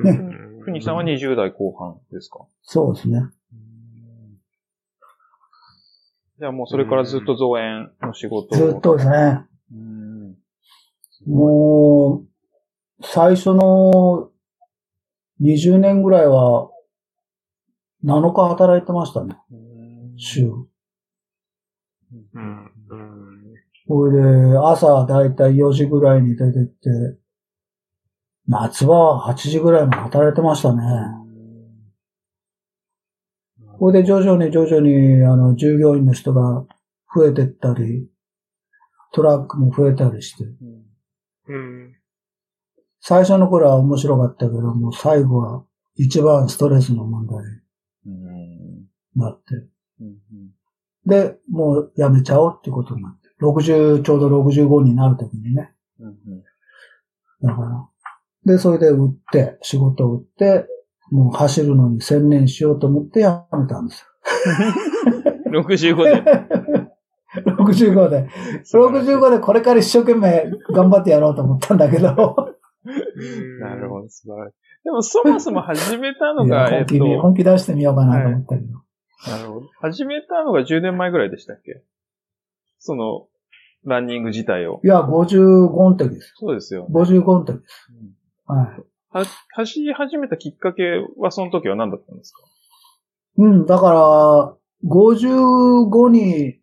ねふにさんは20代後半ですか？そうですね。じゃあもうそれからずっと造園の仕事を。ずっとですね。うん。もう、最初の20年ぐらいは7日働いてましたね。週。うん。うん。それで、朝だいたい4時ぐらいに出てって、夏場は8時ぐらいまで働いてましたね。それで徐々に徐々に、あの、従業員の人が増えてったり、トラックも増えたりして、うん。最初の頃は面白かったけど、もう最後は一番ストレスの問題うん。になって、うんで、もうやめちゃおうっていうことになって、60、ちょうど65になるときにね。うんだから。で、それで売って、仕事を売って、もう走るのに専念しようと思ってやめたんですうん。65で。よ。<laughs> 65で。<laughs> 65でこれから一生懸命頑張ってやろうと思ったんだけど。なるほど、素晴らしい。でもそもそも始めたのが、えっと、本気に、本気出してみようかなと思ったけど。なるほど。始めたのが10年前ぐらいでしたっけ？その、ランニング自体を。いや、55の時です。そうですよ。55の時です。はい。は、走り始めたきっかけはその時は何だったんですか？うん、だから、55に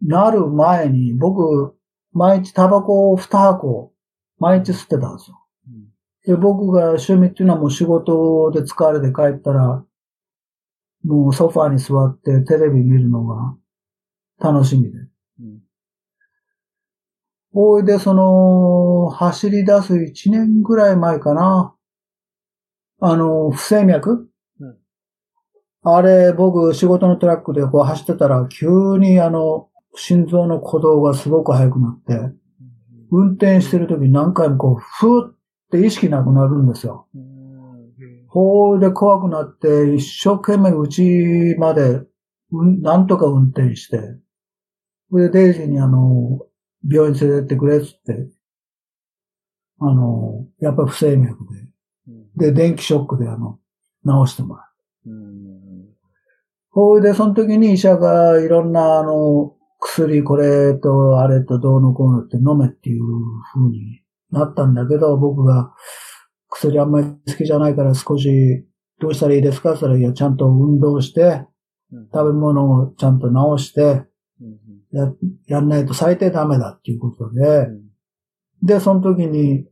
なる前に、僕、毎日タバコを2箱、毎日吸ってたんですよ。で、僕が趣味っていうのはもう仕事で疲れて帰ったら、もうソファーに座ってテレビ見るのが楽しみで。うんほいで、その、走り出す1年ぐらい前かな。あの、不整脈、うんあれ、僕、仕事のトラックでこう走ってたら、急にあの、心臓の鼓動がすごく速くなって、運転してる時何回もこう、ふーって意識なくなるんですよ。ほいで怖くなって、一生懸命うちまで、うん、なんとか運転して、それでデイジーにあの、病院連れてってくれっつって、あの、やっぱ不整脈で、で、電気ショックであの、治してもらう。ほいで、その時に医者がいろんなあの、薬、これとあれとどうのこうのって飲めっていう風になったんだけど、僕が薬あんまり好きじゃないから少しどうしたらいいですか？それいや、ちゃんと運動して、食べ物をちゃんと治して、や、やんないと最低ダメだっていうことで、で、その時に、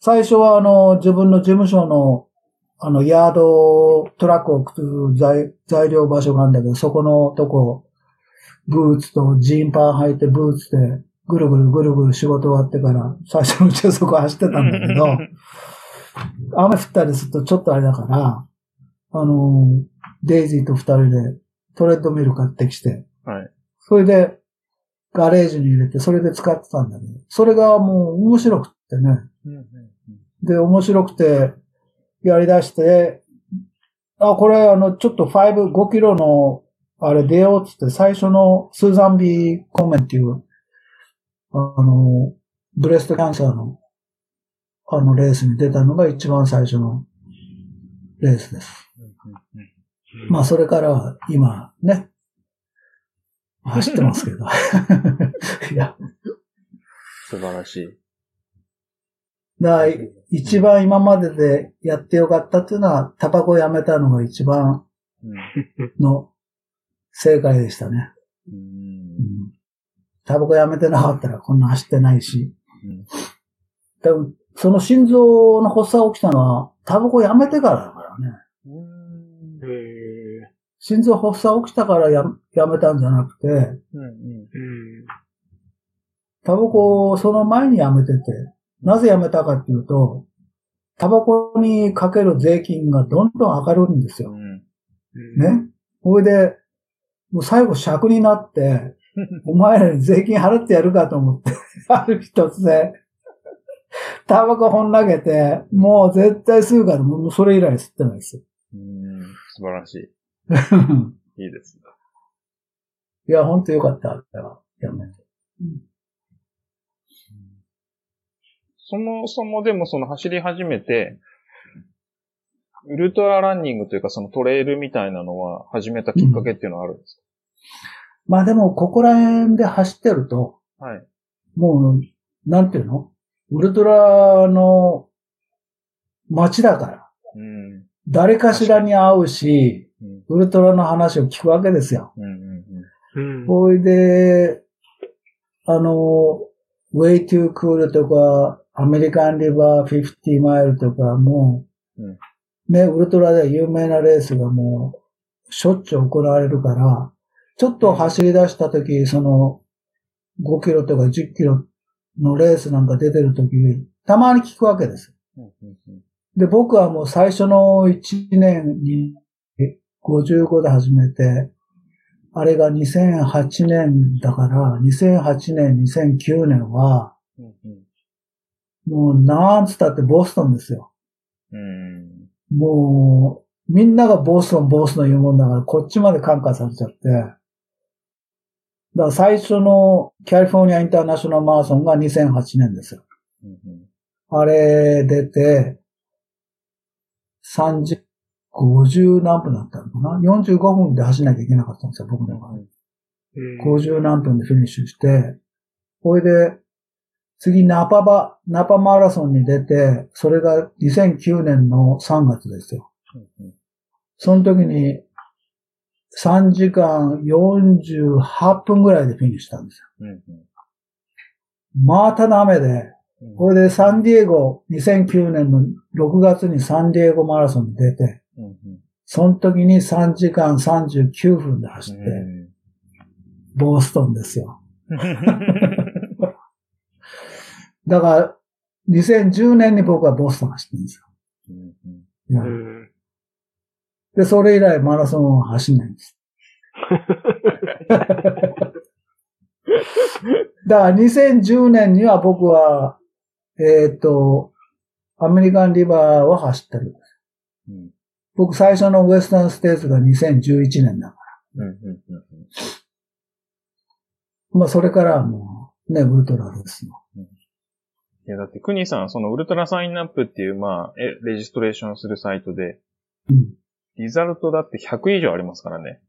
最初はあの、自分の事務所の、あの、ヤード、トラックを置く材材料場所があるんだけど、そこのとこ、ブーツとジーンパン履いてブーツで、ぐるぐるぐるぐる仕事終わってから、最初のうちはそこ走ってたんだけど、雨降ったりするとちょっとあれだから、あの、デイジーと二人でトレッドミル買ってきて、はい。それで、ガレージに入れて、それで使ってたんだけど、それがもう面白くってね。で、面白くて、やり出して、あ、これあの、ちょっと5、5キロの、あれ出ようっつって、最初のスーザンビーコメンっていう、あの、ブレストキャンサーの、あの、レースに出たのが一番最初のレースです。まあ、それからは今ね、走ってますけど。<laughs> いや、素晴らしい。だ一番今まででやってよかったっていうのは、タバコやめたのが一番の正解でしたね。うんうんタバコやめてなかったらこんな走ってないし。うん多分、その心臓の発作が起きたのは、タバコやめてからだからね。うんへ心臓発作起きたからややめたんじゃなくて、うんうん。タバコをその前にやめてて、なぜやめたかっていうと、タバコにかける税金がどんどん上がるんですよ。うんね。それで、もう最後尺になって、<laughs> お前らに税金払ってやるかと思って、ある日突然、タバコ本投げて、もう絶対吸うから、もうそれ以来吸ってないですよ。うん素晴らしい。<laughs> いいですね。いや、ほんとよかった。やめて。そもそもでもその走り始めて、ウルトラランニングというかそのトレイルみたいなのは始めたきっかけっていうのはあるんですまあでも、ここら辺で走ってると、かはい。もう、なんていうの？ウルトラの街だから。うん。誰かしらに会うし、うん。ウルトラの話を聞くわけですよ。うん。うん。うん。ほいで、あの、way too cool とか、アメリカンリバー50マイルとか、もう、うんね、ウルトラで有名なレースがもう、しょっちゅう行われるから、ちょっと走り出した時、その、5キロとか10キロのレースなんか出てる時に、たまに聞くわけです。で、僕はもう最初の1年に55で始めて、あれが2008年だから、2008年、2009年は、うん。もうなんつったってボストンですよ。うん。もう、みんながボストン、ボストン言うもんだから、こっちまで感化されちゃって。だから最初のキャリフォルニアインターナショナルマラソンが2008年ですよ。うん。あれ出て、30、50何分だったのかな ?45 分で走んなきゃいけなかったんですよ、僕の場合。50何分でフィニッシュして、これで、次ナパバ、ナパマラソンに出て、それが2009年の3月ですよ。その時に、3時間48分ぐらいでフィニッシュしたんですよ。うん。またダメで、うんこれでサンディエゴ、2009年の6月にサンディエゴマラソンに出て、うんうんその時に3時間39分で走って、うんボーストンですよ。<laughs> だから、2010年に僕はボストン走ってるんですうんうんよ。うん。で、それ以来マラソンを走んないんです。<laughs> だから2010年には僕は、えっ、と、アメリカンリバーを走ってる。うん僕最初のウエスタンステーツが2011年だかうんうんうんうんら。まあそれからはもう、ね、ウルトラですよ。いや、だって、クニーさん、そのウルトラサインナップっていう、まあ、え、レジストレーションするサイトで、うん。リザルトだって100以上ありますからね。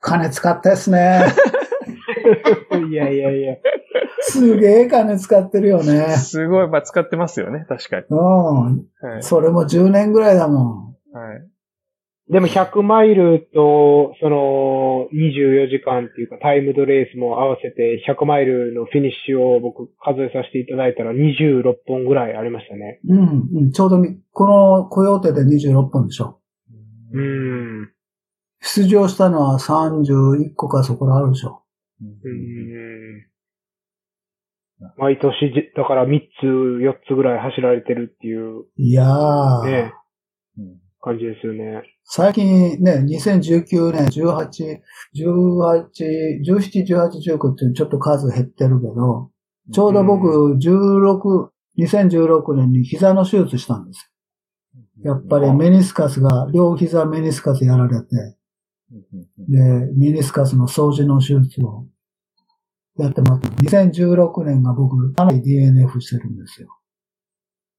金使ったですね。<laughs> いやいやいや。すげえ金使ってるよね。すごい、まあ、使ってますよね、確かに。うん。はい。それも10年ぐらいだもはい。でも100マイルと、その、24時間っていうかタイムドレースも合わせて100マイルのフィニッシュを僕数えさせていただいたら26本ぐらいありましたね。ん。うん。うん、ちょうどみ、このコヨーテで26本でしょ。うーん。出場したのは31個かそこらあるでしょ。うんうーん。毎年じ、だから3つ、4つぐらい走られてるっていういやー。ね、うん感じですよね。最近ね、2019年18、18、17、18、19ってちょっと数減ってるけど、ちょうど僕16、2016年に膝の手術したんですよ。やっぱりメニスカスが、両膝メニスカスやられて、で、メニスカスの掃除の手術をやってます。2016年が僕、かなり DNF してるんですよ。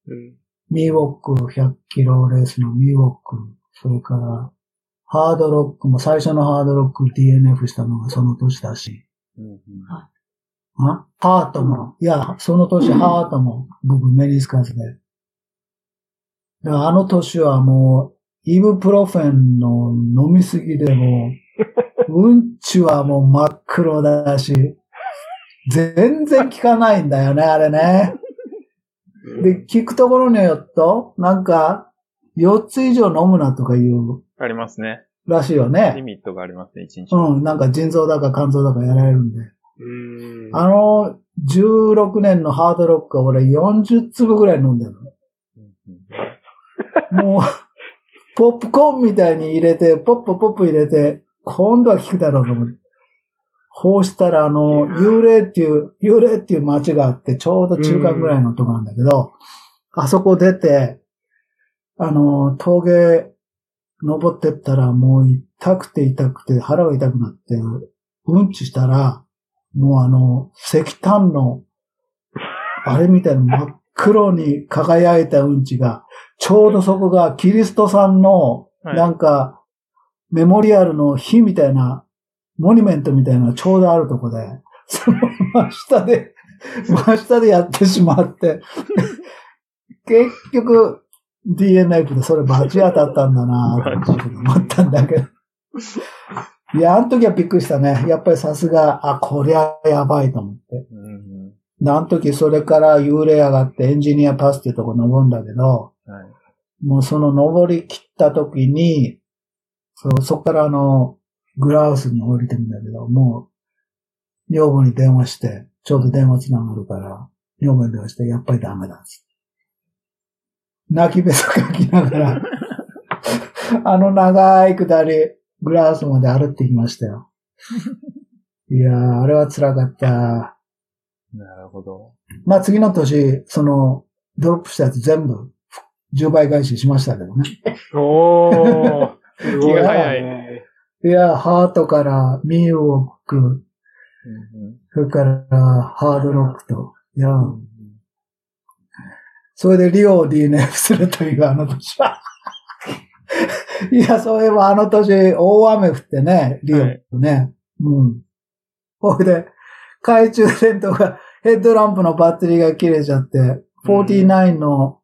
うん。ミーウォック100キロレースのミーウォック、それから、ハードロックも最初のハードロック DNF したのがその年だし、うんうんあ？ハートも、いや、その年ハートも僕メニスカスで。あの年はもう、イブプロフェンの飲みすぎでもう、<laughs> うんちはもう真っ黒だし、全然効かないんだよね、あれね。で、聞くところによっと、なんか、4つ以上飲むなとか言うありますね。らしいよリね。ミットがありますね、1日。うん、なんか腎臓だか肝臓だかやられるんで。うーん。あの、16年のハードロックは俺40粒ぐらい飲んでるの。もう、ポップコーンみたいに入れて、ポップポップ入れて、今度は効くだろうと思って。こうしたら、あの、幽霊っていう、幽霊っていう街があって、ちょうど中間ぐらいのとこなんだけど、あそこ出て、あの、峠登ってったらもう痛くて痛くて腹が痛くなって、うんちしたら、もうあの、石炭の、あれみたいな真っ黒に輝いたうんちが、ちょうどそこがキリストさんの、はいなんか、メモリアルの火みたいな、モニュメントみたいなのがちょうどあるとこで、<laughs> その真下で、<laughs> 真下でやってしまって、<laughs> 結局、DNF でそれバチ当たったんだなと思ったんだけど。いや、あの時はびっくりしたね。やっぱりさすが、あ、こりゃやばいと思って。うんあの時それから幽霊上がってエンジニアパスっていうとこ登るんだけど、はい。もうその登り切った時に、そうそこからあの、グラウスに降りてるんだけど、もう、女房に電話して、ちょうど電話つながるから、女房に電話して、やっぱりダメだっつって。泣きべそかきながら、<laughs> あの長い下り、グラウスまで歩ってきましたよ。<laughs> いやー、あれは辛かった。なるほど。まあ次の年、その、ドロップしたやつ全部、10倍返ししましたけどね。おー。すごい早いね。いや、ハートからミーウォック、それからハードロックと、いや、うんそれでリオを DNF するというあの年は。いや、そういえばあの年、大雨降ってね、リオね。うん。ほいで、懐中電灯が、ヘッドランプのバッテリーが切れちゃって、49の、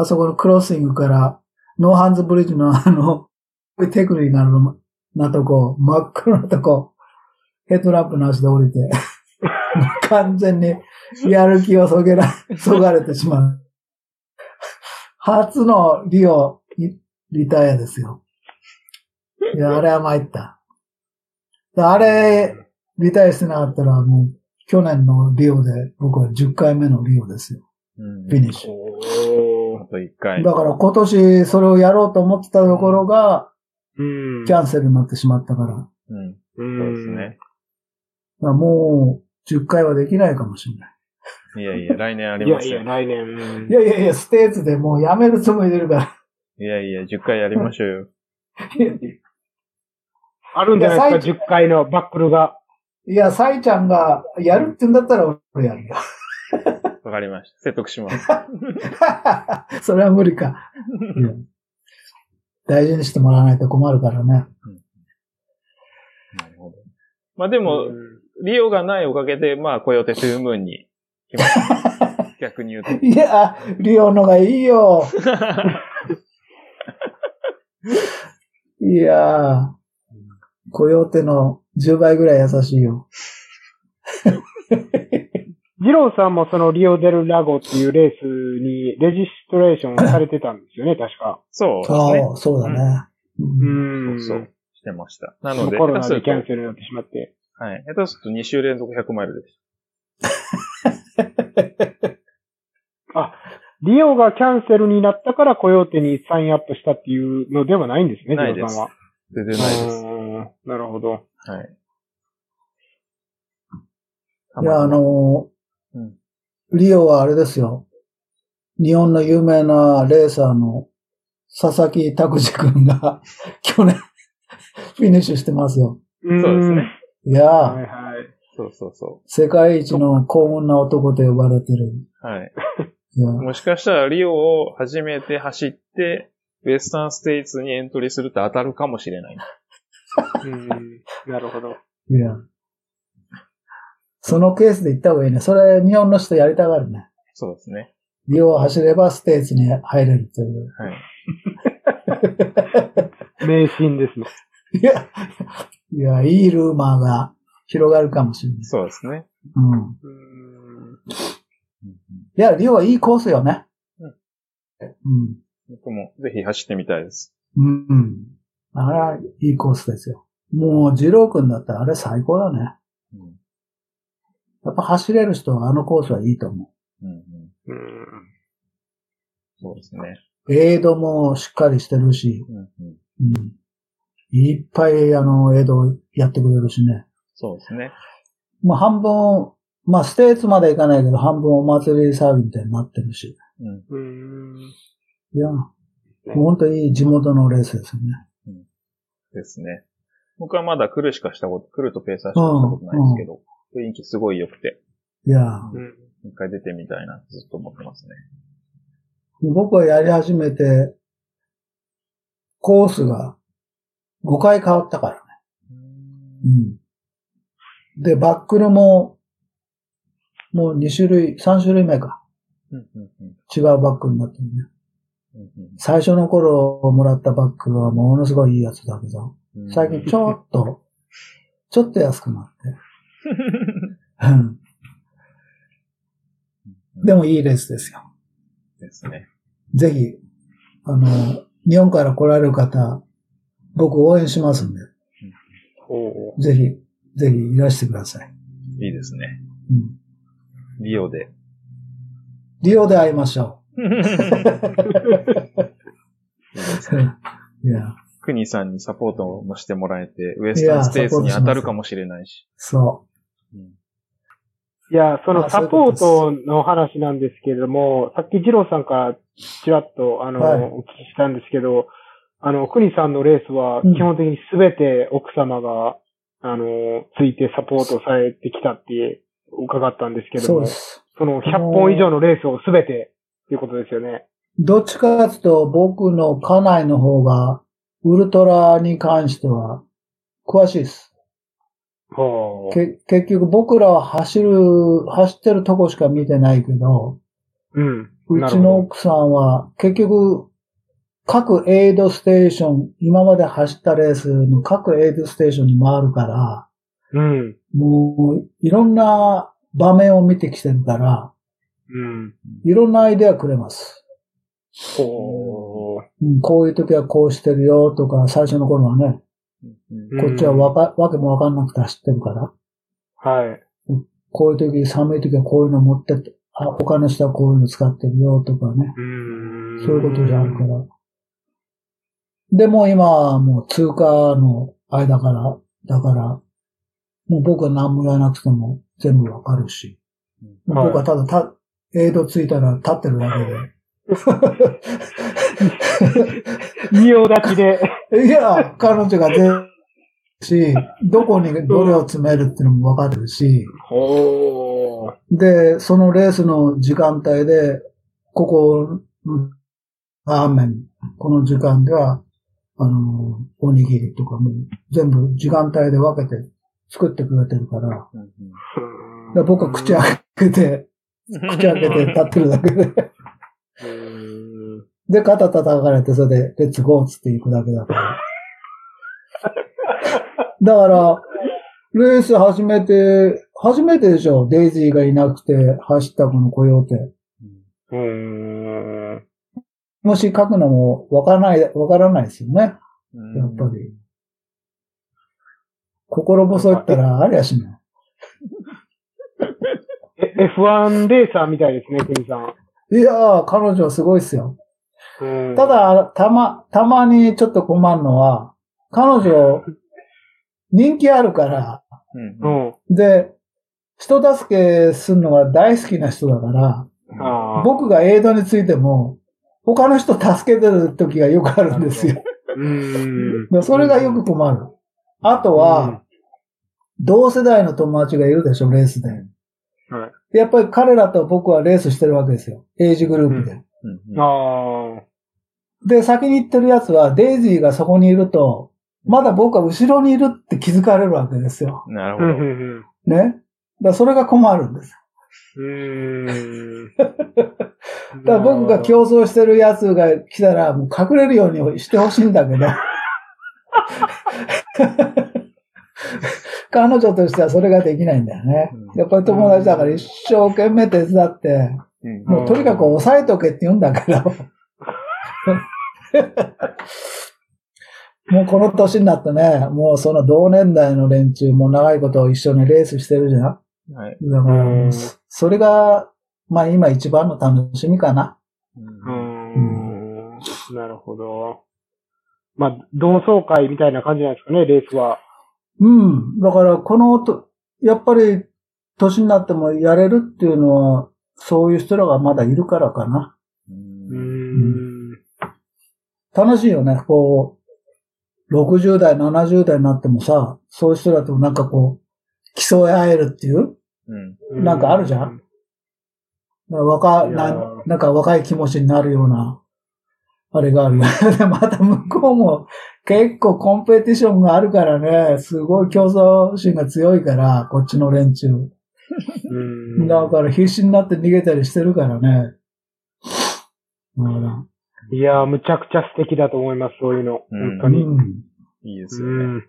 あそこのクロッシングから、ノーハンズブリッジのあの、テクニカルなとこ、真っ黒なとこ、ヘッドランプなしで降りて、<laughs> 完全にやる気をそげら、そがれてしまう。初のリオ、リリタイアですよ。いや、あれは参った。あれ、リタイアしてなかったら、もう、去年のリオで、僕は10回目のリオですよ。うんフィニッシュ。あと1回。だから今年それをやろうと思ってたところが、うん。キャンセルになってしまったから。うん。うんそうですね。らもう、10回はできないかもしれない。いやいや、来年ありいやいや、ますよ。来年。うんいやいやいや、ステーツでもうやめるつもりでいるから。いやいや、10回やりましょうよ。<laughs> あるんじゃないですいやか、10回のバックルが。いや、サイちゃんがやるって言うんだったら俺やるよ。わかりました。説得します。<laughs> それは無理か。<laughs> 大事にしてもらわないと困るからね。なるほど。まあでも、リオがないおかげで、まあ、コヨテトゥームーンに来ました。<laughs> 逆に言うと。いや、リオのがいいよ。いやー、コヨーテの10倍ぐらい優しいよ。ジローさんもそのリオデルラゴっていうレースにレジストレーションされてたんですよね、<laughs> 確か。そうですね。ああ、そうだね。ううんん。そうそう。してました。なので、コロナでキャンセルになってしまって。はい。下手すると2週連続100マイルです。<laughs> あ、リオがキャンセルになったからコヨーテにサインアップしたっていうのではないんですね、ないですジローさんは。全然ないです。なるほど。はい。いや、あのーうんリオはあれですよ。日本の有名なレーサーの佐々木拓司君が <laughs> 去年フィニッシュしてますよ。そうですね。。いやー、はいはい。そうそうそ世界一の幸運な男と呼ばれてる。う。はい。いやもしかしたらリオを初めて走って、ウェスタンステイツにエントリーすると当たるかもしれない。<laughs> うん。なるほど。いや。そのケースで行った方がいいね。それ日本の人やりたがるね。そうですね。リオを走ればステーツに入れるという。はい。名シーンですね。いや、いや、いいルーマーが広がるかもしれない。そうですね。うん。うん。うんいや、リオはいいコースよね。うんうん。僕もぜひ走ってみたいです。うん。うん。あれはいいコースですよ。もう、ジロー君だったらあれ最高だね。うん。やっぱ走れる人はあのコースはいいと思うんうん。うん。そうですね。う。エイドもしっかりしてるし、うんうん。うん。いっぱいあの、エイドやってくれるしね。そうですね。もう半分、まあ、ステーツまで行かないけど、半分お祭り騒ぎみたいになってるし。うん。うん。いや、本当にいい地元のレースですよね。ですね。僕はまだ来るしかしたこと、来るとペーサーしかしたことないんですけど、雰囲気すごい良くて、いや、うん。一回出てみたいなずっと思ってますね。僕はやり始めて、コースが5回変わったからね。うん。で、バックルも、もう2種類、3種類目か。うんうんうん違うバックルになってるね。うんうん最初の頃もらったバックルはものすごいいいやつだけど、うん最近ちょっと、ちょっと安くなって。う <laughs> んでもいいレースですよ。ですね。ぜひ、あの、日本から来られる方、僕応援しますんで、おぜひ、ぜひいらしてください。いいですね。うん、リオで。リオで会いましょう。<laughs> <laughs> いや、クニさんにサポートもしてもらえて、ウエスタンステーツに当たるかもしれないし。そうんいや、そのサポートの話なんですけれども、さっき二郎さんからちらっと、あの、はいお聞きしたんですけど、あの、国さんのレースはうん基本的にすべて奥様が、あの、ついてサポートされてきたって伺ったんですけう。ども、そうです。その100本以上のレースをすべてっていうことですよね。どっちかというと、僕の家内の方が、ウルトラに関しては、詳しいです。結局僕らは走る、走ってるとこしか見てないけど、う。うん。うちの奥さんは結局、各エイドステーション、今まで走ったレースの各エイドステーションに回るから、うん。もういろんな場面を見てきてるから、うん。いろんなアイデアくれます。ほうん、こういう時はこうしてるよとか、最初の頃はね、うんう。こっちはわか、わけもわかんなくて走ってるから、はい。こういう時、寒い時はこういうの持ってって、あ、他の人はこういうの使ってるよとかね、うん。そういうことじゃあるから。でも今はもう通過の間から、だから、もう僕は何も言わなくても全部わかるし、うん僕はただた、エイドついたら立ってるだ仁王立ちで。けで。いや、彼女が全し、どこにどれを詰めるっていうのもわかるし、ほー。で、そのレースの時間帯で、ここのラーメン、この時間では、あの、おにぎりとかも全部時間帯で分けて作ってくれてるから、うんら僕は口開けて、<laughs> 口開けて立ってるだけで、うんで、肩叩かれて、それで、レッツゴーっつって行くだけだから。<laughs> だから、レース始めて、初めてでしょデイジーがいなくて走ったこのコヨーテ。うん。もし書くのもわからない、わからないですよね。うんやっぱり。心細いったらありゃしない。え F1 レーサーみたいですね、国さん。いやー、彼女はすごいですよ。うんた、だ、たま、たまにちょっと困るのは、彼女、人気あるから、うんうん。で、人助けするのが大好きな人だから。僕がエイドについても、他の人助けてる時がよくあるんですよ。うん。で <laughs> それがよく困る。あとは、同世代の友達がいるでしょ、レースで。はいやっぱり彼らと僕はレースしてるわけですよ。エイジグループで。で、先に行ってるやつは、デイジーがそこにいると、まだ僕は後ろにいるって気づかれるわけですよ。なるほど。ん。ね。だからそれが困るんです。うん。<laughs> だから僕が競争してるやつが来たら、もう隠れるようにしてほしいんだけど。<laughs> 彼女としてはそれができないんだよね。やっぱり友達だから一生懸命手伝って、うんもうとにかく抑えとけって言うんだけど。<laughs> もうこの年になってね、もうその同年代の連中も長いこと一緒にレースしてるじゃん。はい。だからそそれが、まあ今一番の楽しみかな。ううんん。なるほど。まあ、同窓会みたいな感じなんですかね、レースは。うん。だからこのと、やっぱり年になってもやれるっていうのは、そういう人らがまだいるからかな。ううんん。楽しいよね。こう、60代、70代になってもさ、そういう人らとなんかこう、競い合えるっていう、うんなんかあるじゃん若いやーな、なんか若い気持ちになるような、あれがある <laughs> また向こうも結構コンペティションがあるからね、すごい競争心が強いから、こっちの連中。うん。だから必死になって逃げたりしてるからね。うんいやー、むちゃくちゃ素敵だと思います、そういうの。うん本当に。うんいいですうよね。ん。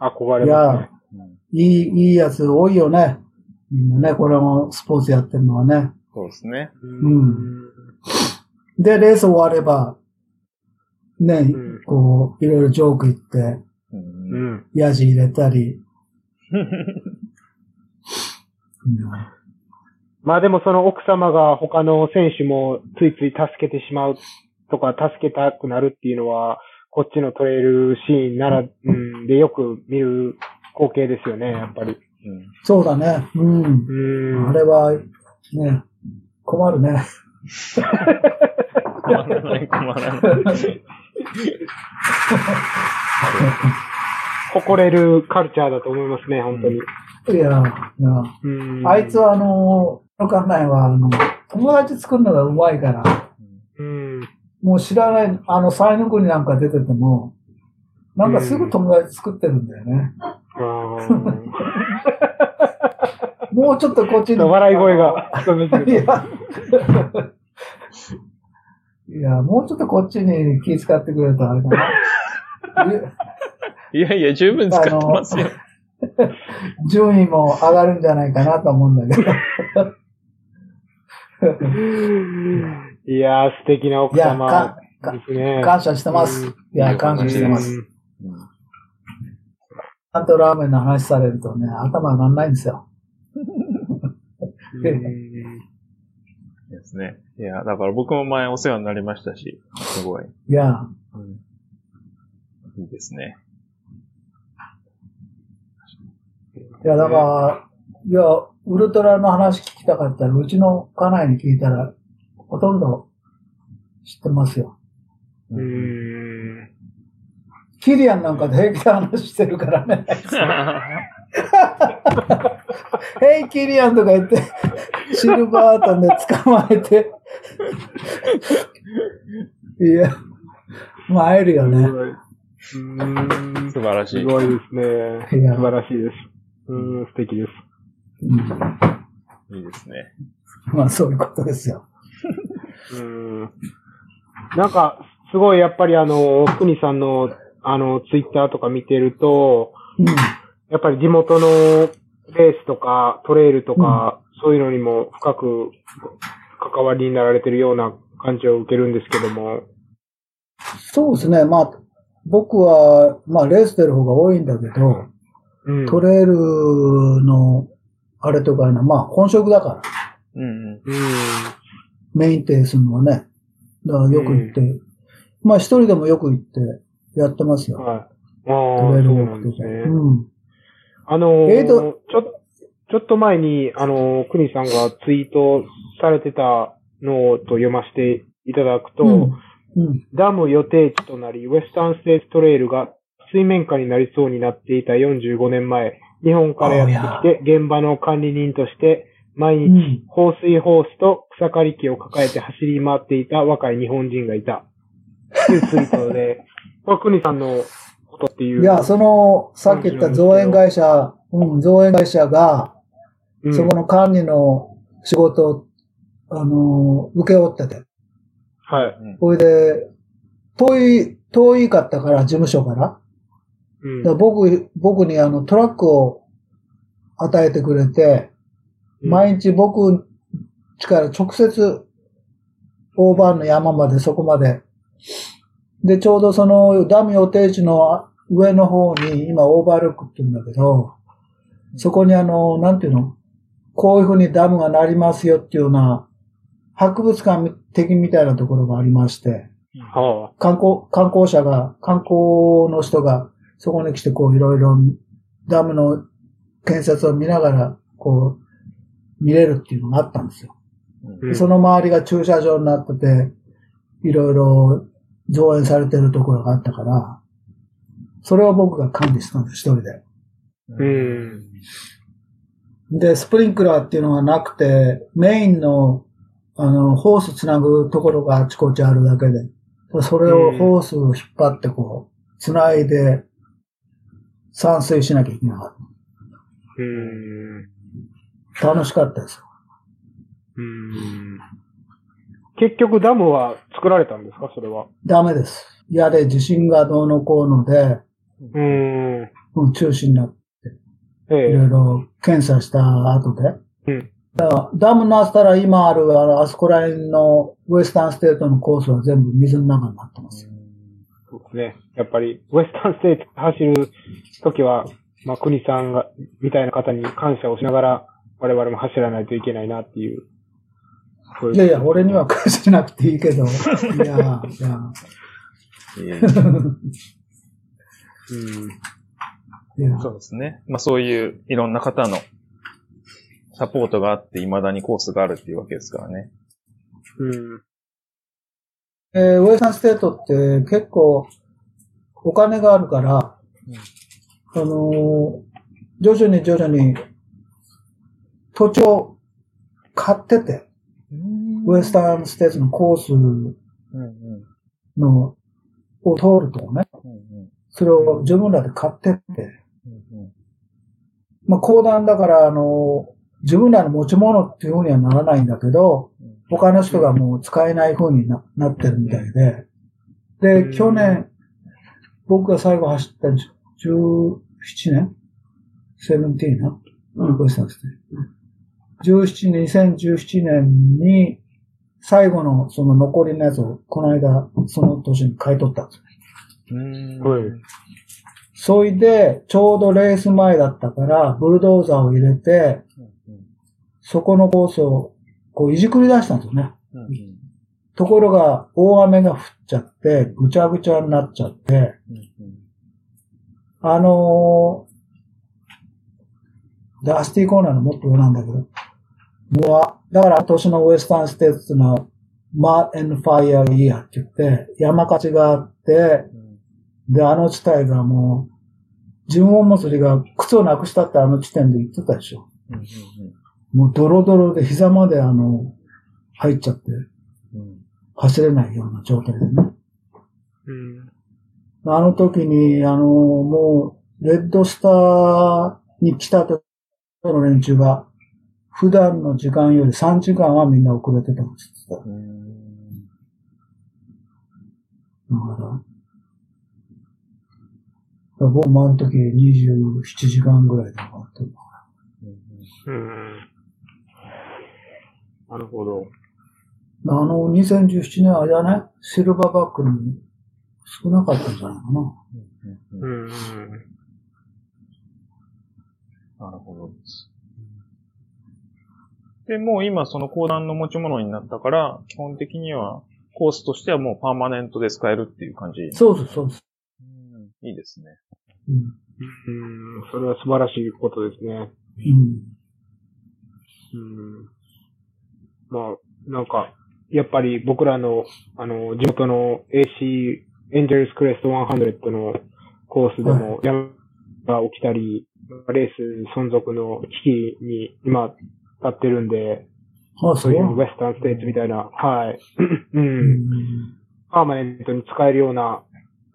憧れいやますね。、うんいい、いいやつ多いよね。ね、これもスポーツやってるのはね。そうですね。んで、レース終われば、ね、んこう、いろいろジョーク言って、ううんん。ヤジ入れたり。<laughs> まあでもその奥様が他の選手もついつい助けてしまうとか助けたくなるっていうのは、こっちのトレイルシーンなら、うん、でよく見る光景ですよね、やっぱり。うんそうだね。うん。うん。あれは、ね、困るね。<laughs> 困らない、困らない。<laughs> 誇れるカルチャーだと思いますね、本当に。いや、いやうん。あいつはあの、の考えは、あの、友達作るのがうまいから、うん。もう知らない、あの、才能国なんか出てても、なんかすぐ友達作ってるんだよね。<laughs> もうちょっとこっちに。笑い声がいや、もうちょっとこっちに気遣ってくれたらあれかな。い <laughs> いやいや、十分使ってますよ。順位も上がるんじゃないかなと思うんだけど。いやー、素敵な奥いや、様か、かですね。感謝してます。いや、感謝してます。ちゃんとラーメンの話されるとね、頭上がんないんですよ。うんですね。いや、だから僕も前お世話になりましたし、すごい。いや、いいですね。いや、だから、いや、ウルトラの話聞きたかったら、うちの家内に聞いたら、ほとんど知ってますよ。うーん。キリアンなんかで平気で話してるからね。<laughs> ヘイキリアンとか言って、<laughs> シルバートンで捕まえて。いや、まあ会えるよね。うーん素晴らしい。すごいですね。素晴らしいです。うーん、素敵です。うんいいですね。まあそういうことですよ。うーん。なんか、すごいやっぱりあの、くにさんの、あの、ツイッターとか見てると、うん。やっぱり地元のレースとかトレイルとか、そういうのにも深く関わりになられてるような感じを受けるんですけども。そうですね。まあ、僕は、まあレース出る方が多いんだけど、うん。トレイルの、あれとかね、まあ本職だから、うんうん。うん。メインテーするのはね。だからよく行って、まあ一人でもよく行ってやってますよ。はい。ああ、トレイルよくて。なんですね。うん。あのーえーとちょ、ちょっと前に、あのー、くにさんがツイートされてたのをと読ませていただくと、うん。うん。ダム予定地となり、ウェスタンステーツトレイルが水面下になりそうになっていた45年前、日本からやってきて、現場の管理人として、毎日、うん。放水ホースと草刈り機を抱えて走り回っていた若い日本人がいた。というツイートで、これ、くにさんのことっていう。いや、その、さっき言った造園会社、うん、造園会社が、うん、そこの管理の仕事を、あの、受け負ってて。はい。それで、遠い、遠いかったから、事務所から。うんだから僕、僕にあの、トラックを与えてくれて、毎日僕家から直接、オーバーの山までそこまで。で、ちょうどそのダム予定地の上の方に、今オーバールックって言うんだけど、そこにあの、なんていうの？こういうふうにダムがなりますよっていうような、博物館的みたいなところがありまして、は観光、観光者が、観光の人がそこに来てこういろいろダムの建設を見ながら、こう、見れるっていうのがあったんですよ。その周りが駐車場になってて、いろいろ造園されてるところがあったから、それを僕が管理したんです、一人で。うん。で、スプリンクラーっていうのがなくて、メインの、あの、ホースつなぐところがあちこちあるだけで、それをホースを引っ張ってこう、つないで、散水しなきゃいけなかっうん。た。楽しかったですよ。うん。結局ダムは作られたんですか？それは。ダメです。やれ、地震がどうのこうので、うん。うん中止になって、ええいろいろ検査した後で。うん。だからダムなったら今ある、あの、あそこら辺の Western States のコースは全部水の中になってますよ。そうですね。やっぱり、 Western States 走るときは、まあ、国さんが、みたいな方に感謝をしながら、我々も走らないといけないなっていう。そうういやいや、俺には返しなくていいけど。いや、いや。えうん。いやそうですね。まあそういういろんな方のサポートがあって未だにコースがあるっていうわけですからね。うん。えーウエスタンステートって結構お金があるから、あのー徐々に徐々に土地を買ってて、ウエスタンステートのコースのを通るとね、それを自分らで買ってって、うんまあ、公団だから、あの、自分らの持ち物っていうふうにはならないんだけど、他の人がもう使えないふうにななってるみたいで。うん。で、去年、僕が最後走った17年？セブンティーな？うん、ウエスタンステイト。17、2017年に、最後のその残りのやつを、この間、その年に買い取ったんですよ。うん。はいそれで、ちょうどレース前だったから、ブルドーザーを入れて、そこのコースを、こう、いじくり出したんですよね。うんうんところが、大雨が降っちゃって、ぐちゃぐちゃになっちゃって、うんあのーダスティーコーナーのもっと上なんだけど、もう、だから今年のウエスタンステーツのマーエンファイアイヤーって言って、山火事があって、で、あの地帯がもう、尋問祭りが靴をなくしたってあの地点で言ってたでしょ。うんうんもうドロドロで膝まであの、入っちゃって、うん走れないような状態でね。うん。あの時に、あの、もう、レッドスターに来た時の連中が、普段の時間より3時間はみんな遅れてたんですって言ってうんた。だから、だから僕もあの時27時間ぐらいで終わってるうん。なるほど。あの、2017年あれだね、シルバーバックに少なかったんじゃないかな。うん。なるほどです。で、もう今その講談の持ち物になったから、基本的にはコースとしてはもうパーマネントで使えるっていう感じ。そうです、そうです。うんいいですね。うん。うん。それは素晴らしいことですね。うん。うん。まあ、なんか、やっぱり僕らの、あの、地元の AC、エンジェルスクレスト100のコースでも山が起きたり、レース存続の危機に今立ってるんで、あ、そそうう。いうウェスタンステーツみたいな、はい。う。うんん。パーマネントに使えるような、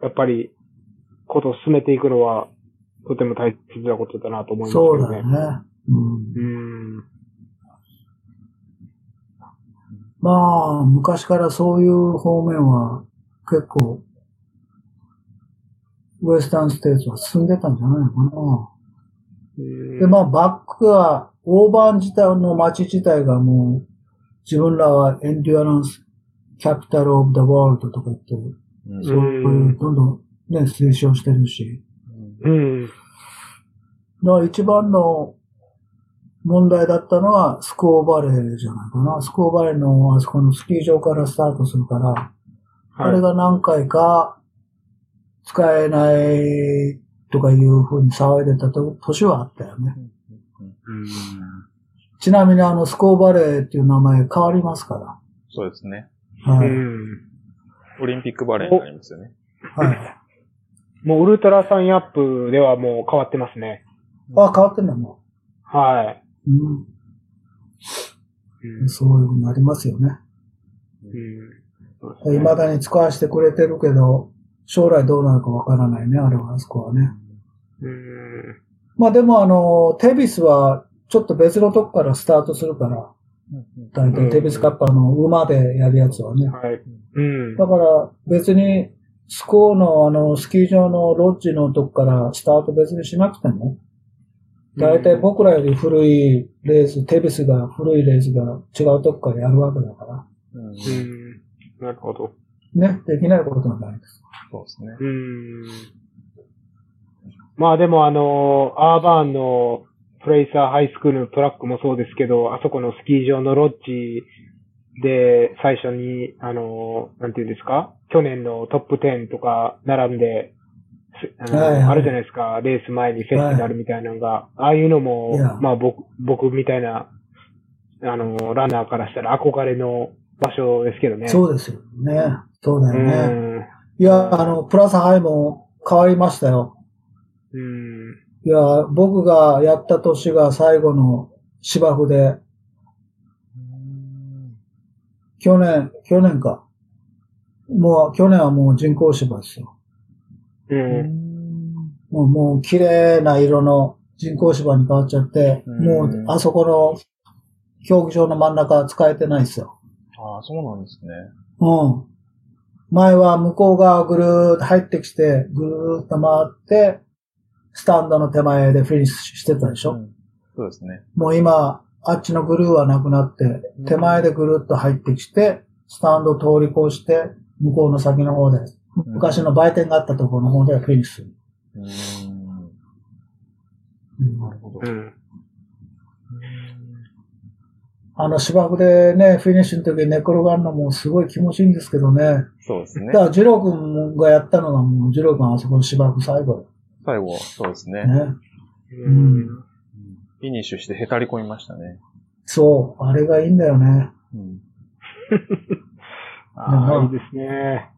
やっぱり、ことを進めていくのは、とても大切なことだなと思いますそう。だよね。うん。うん。まあ、昔からそういう方面は結構、ウエスタンステーツは進んでたんじゃないのかな。で、まあ、バックは、オーバーン自体の街自体がもう、自分らはエンデュアランス、キャピタルオブザワールドとか言って、うんそういう、どんどんね、推奨してるし。うん。だから一番の問題だったのはスコーバレーじゃないかな。スコーバレーのあそこのスキー場からスタートするから、あれが何回か使えないとかいうふうに騒いでたと年はあったよね。うん。ちなみにあのスコーバレーっていう名前変わりますかそうですね。ら。はい。うん。オリンピックバレーになりますよね。はい。<laughs> もうウルトラサインアップではもう変わってますね。あ、変わってんだもはい。う。うん。そういうふうになりますよね。うん。未だに使わせてくれてるけど、将来どうなるかわからないね、あれは、あそこはね。うん。まあでもあの、テビスはちょっと別のとこからスタートするから、大体テビスカッパーの馬でやるやつはね。はい。うん。だから別にスコーのあの、スキー場のロッジのとこからスタート別にしなくても、大体僕らより古いレース、テビスが古いレースが違うとこからやるわけだから、うんうん。なるほど。ね、できないことはないです。そうですね。うん。まあでもあの、アーバーンのプレイサーハイスクールのトラックもそうですけど、あそこのスキー場のロッジで最初に、あの、なんていうんですか？去年のトップ10とか並んで、すあのはいはいあるじゃないですか、レース前にフェスティナルみたいなのが、ああいうのもまあ僕、僕みたいな、あの、ランナーからしたら憧れの場所ですけどね。そうですよね。そうだよね。うん。いや、あの、プラスハイも変わりましたよ。うん。いや、僕がやった年が最後の芝生で、去年、去年か。もう、去年はもう人工芝ですよ。うん。もう、もう綺麗な色の人工芝に変わっちゃって、うんもう、あそこの競技場の真ん中使えてないですよ。ああ、そうなんですね。うん。前は向こう側ぐるーっと入ってきて、ぐるーっと回って、スタンドの手前でフィニッシュしてたでしょ、うんそうですね。もう今、あっちのグルーはなくなって、手前でぐるっと入ってきて、スタンド通り越して、向こうの先の方で、昔の売店があったところの方でフィニッシュ。うんなるほど。うん。あの芝生でね、フィニッシュの時に寝転がるのもすごい気持ちいいんですけどね。そうですねだか。ら、ジロー君がやったのがもう、ジロー君あそこの芝生最後最後、そうですね。ね。うん。フィニッシュしてへたり込みましたね。そう、あれがいいんだよね。うん。ああ、いいですね。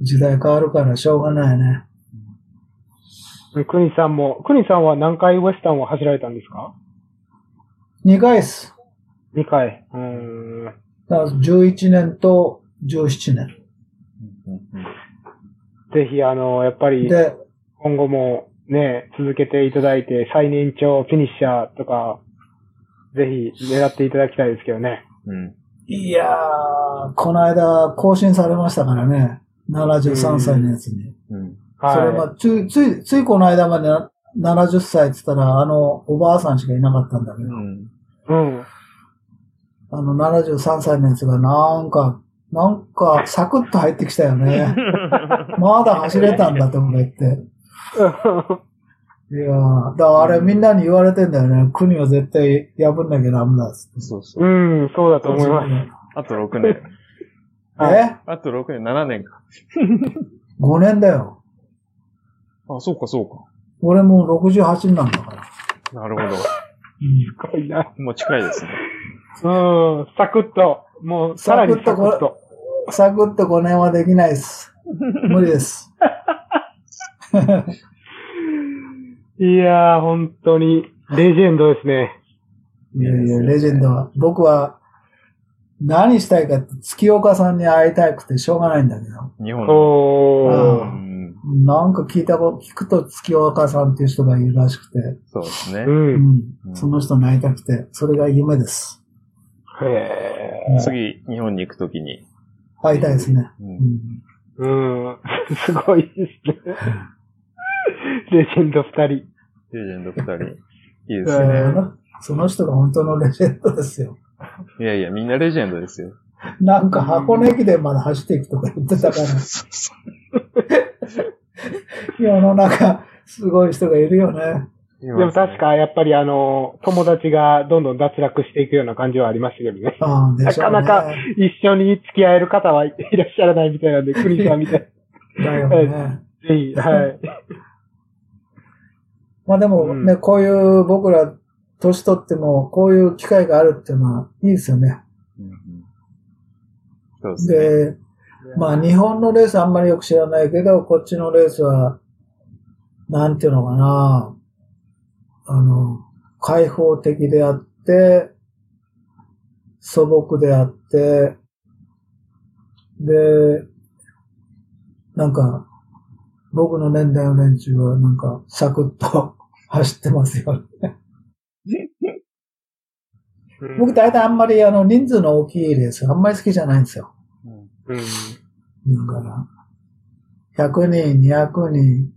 時代変わるからしょうがないね。クニさんも、クニさんは何回ウエスタンを走られたんですか？2回っす。?2 回。うーん。だから11年と17年。うんうんぜひ、あの、やっぱり、で、今後もね、続けていただいて、最年長フィニッシャーとか、ぜひ狙っていただきたいですけどね。うん。いやー、この間更新されましたからね。73歳のやつに。うん。それはが、つい、つい、ついこの間までな70歳って言ったら、あの、おばあさんしかいなかったんだけど、うん。い。うん。あの73歳のやつがなんか、なんか、サクッと入ってきたよね。<laughs> まだ走れたんだとか言って。いやー、だからあれみんなに言われてんだよね。国は絶対破んなきゃダメだっつって。そうそうう。ん、そうだと思います。あと6年。え？あと6年、7年か。?5 年だよ。あ、そうか、そう俺もう68になんだから。か。なるほど。すごいな。もう近いですね。うん、サクッと、もう、さらにサクッサクッと。サクッと5年はできないです。無理です。<laughs> いやー、本当に、レジェンドですね。いやいや、レジェンドは。僕は、何したいかって、月岡さんに会いたくてしょうがないんだけど。日本。なんか聞いたこと、聞くと月岡さんっていう人がいるらしくて、そうですねう。。うんうんその人に会いたくて、それが夢です。へー。次、日本に行くときに。会いたいですね。ううんんうん、<laughs> すごいですね。<laughs> レジェンド二人。レジェンド2人。<laughs> いいですえね。ーその人が本当のレジェンドですよ。いやいや、みんなレジェンドですよ。なんか箱根駅伝まで走っていくとか言ってたから、<laughs> 世の中、すごい人がいるよね。ででも確。か、やっぱりあの、友達がどんどん脱落していくような感じはありましたけどね。ああ、でなしょうね。かなか一緒に付き合える方はいらっしゃらないみたいなんで、クリさんみたい。だよね。ぜひ、はい。まあでもね、うんこういう僕ら、年取っても、こういう機会があるっていうのはいいですよね。うんうんそうですね。で、まあ日本のレースあんまりよく知らないけど、こっちのレースは、なんていうのかな、あの、開放的であって、素朴であって、で、なんか、僕の年代の連中はなんか、サクッと走ってますよね。僕大体あんまりあの人数の大きいレースあんまり好きじゃないんですよ。うんうん。だから、100人、200人、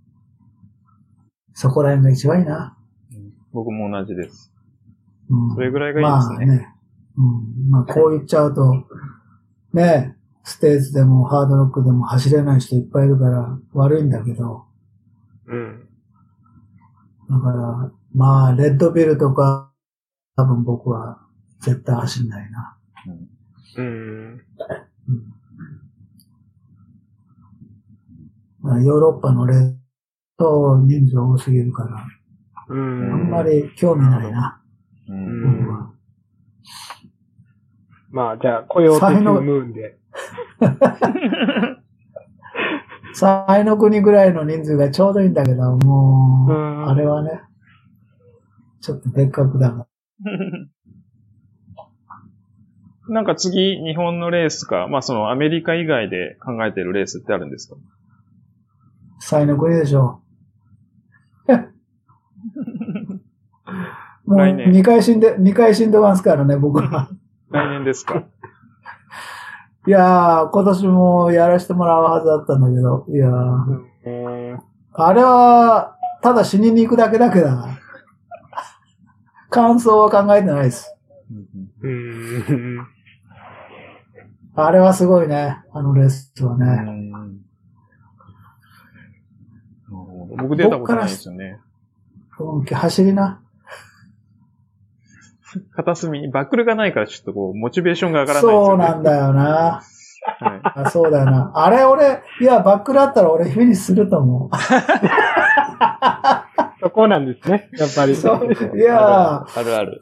そこら辺が一番いいな。僕も同じです。うん、それぐらいがいいですねまあね。うん。まあこう言っちゃうと、ね、ステージでもハードロックでも走れない人いっぱいいるから悪いんだけど、うん。だから、まあ、レッドビルとか、多分僕は絶対走んないな。うんうん。まあ、ヨーロッパのレースと人数多すぎるから、うあん。んまり興味ないな。ううんん。僕は。まあ、じゃあ、雇用的ムーンで。<laughs> 才の国ぐらいの人数がちょうどいいんだけど、もう、うんあれはね、ちょっと別格だが。<laughs> なんか次、日本のレースか、まあそのアメリカ以外で考えてるレースってあるんですか？才の国でしょう。<laughs> もう来年2回死んで、二回死んでますからね、僕は。来年ですか？いやー、今年もやらせてもらうはずだったんだけど、いやー、うん。あれは、ただ死にに行くだけだけだ。感想は考えてないです。あれはすごいね。あのレースはうんね。僕出たことないですよね。うん走りな。<laughs> 片隅にバックルがないからちょっとこう、モチベーションが上がらないですそう。なんだよな。はいあそうだよな。あれ俺、いや、バックだったら俺フィニッシュすると思 <laughs> そこなんですね。やっぱり。そういやあるある。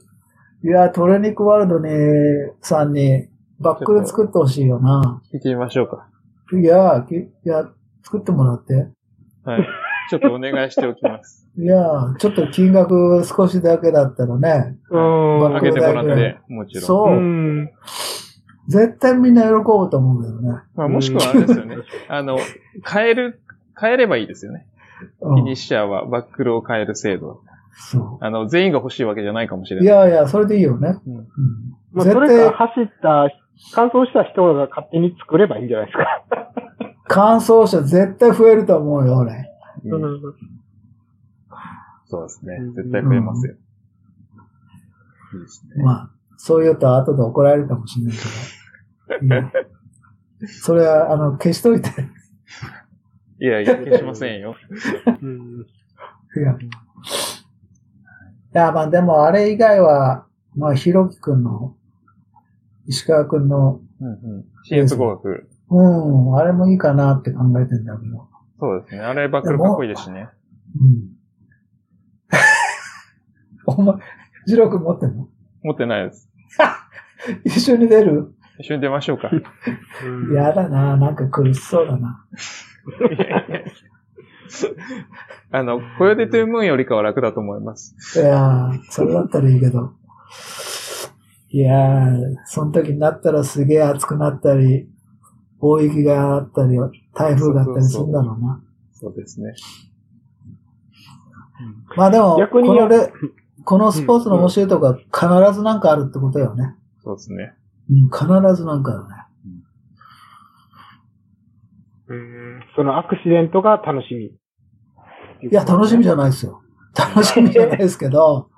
う。いや、トレニックワールドに、さんに、バックル作ってほしいよな。聞いてみましょうか。いや、きいや、作ってもらって。はい。ちょっとお願いしておきます。<laughs> いや、ちょっと金額少しだけだったらね。うん。上げてもらって、もちろん。そうう。ん。絶対みんな喜ぶと思うけどね。まあ、もしくはあれですよね。あの、変える、変えればいいですよね。うんフィニッシャーはバックルを変える制度。そあの、全員が欲しいわけじゃないかもしれう。いない。やいや、それでいいよね。うんうんまあ、そ絶れか対、走った、乾燥した人が勝手に作ればいいんじゃないですか。<laughs> 乾燥車絶対増えると思うよ、俺。うんうんそうですね。絶対増えますよ。いいですね。まあ、そう言うと後で怒られるかもしれないけど。<laughs> それは、あの、消しといて。いやいや、消しませんよ。うんいや。いや、まあでもあれ以外は、まあ、ひろきくんの、石川くんの、うんうん。新越語学。うん、あれもいいかなって考えてんだけど。そうですね。あれバックルかっこいいですしね。うん。お前、ジローくん持ってんの？持ってないです。<laughs> 一緒に出る？一緒に出ましょうか。う <laughs> んやだな、なんか苦しそうだな。あの、コヨテトゥームーンよりかは楽だと思います。いやー、それだったらいいけど。いやー、その時になったらすげえ暑くなったり、大雪があったり、台風があったりするんだろうな。そうですね。まあでも、逆にこのレ <laughs> このスポーツの面白いとこは必ずなんかあるってことよね。そうですね。うん、必ずなんかあるね。うんそのアクシデントが楽しみ。いや、楽しみじゃないですよ。楽しみじゃないですけど、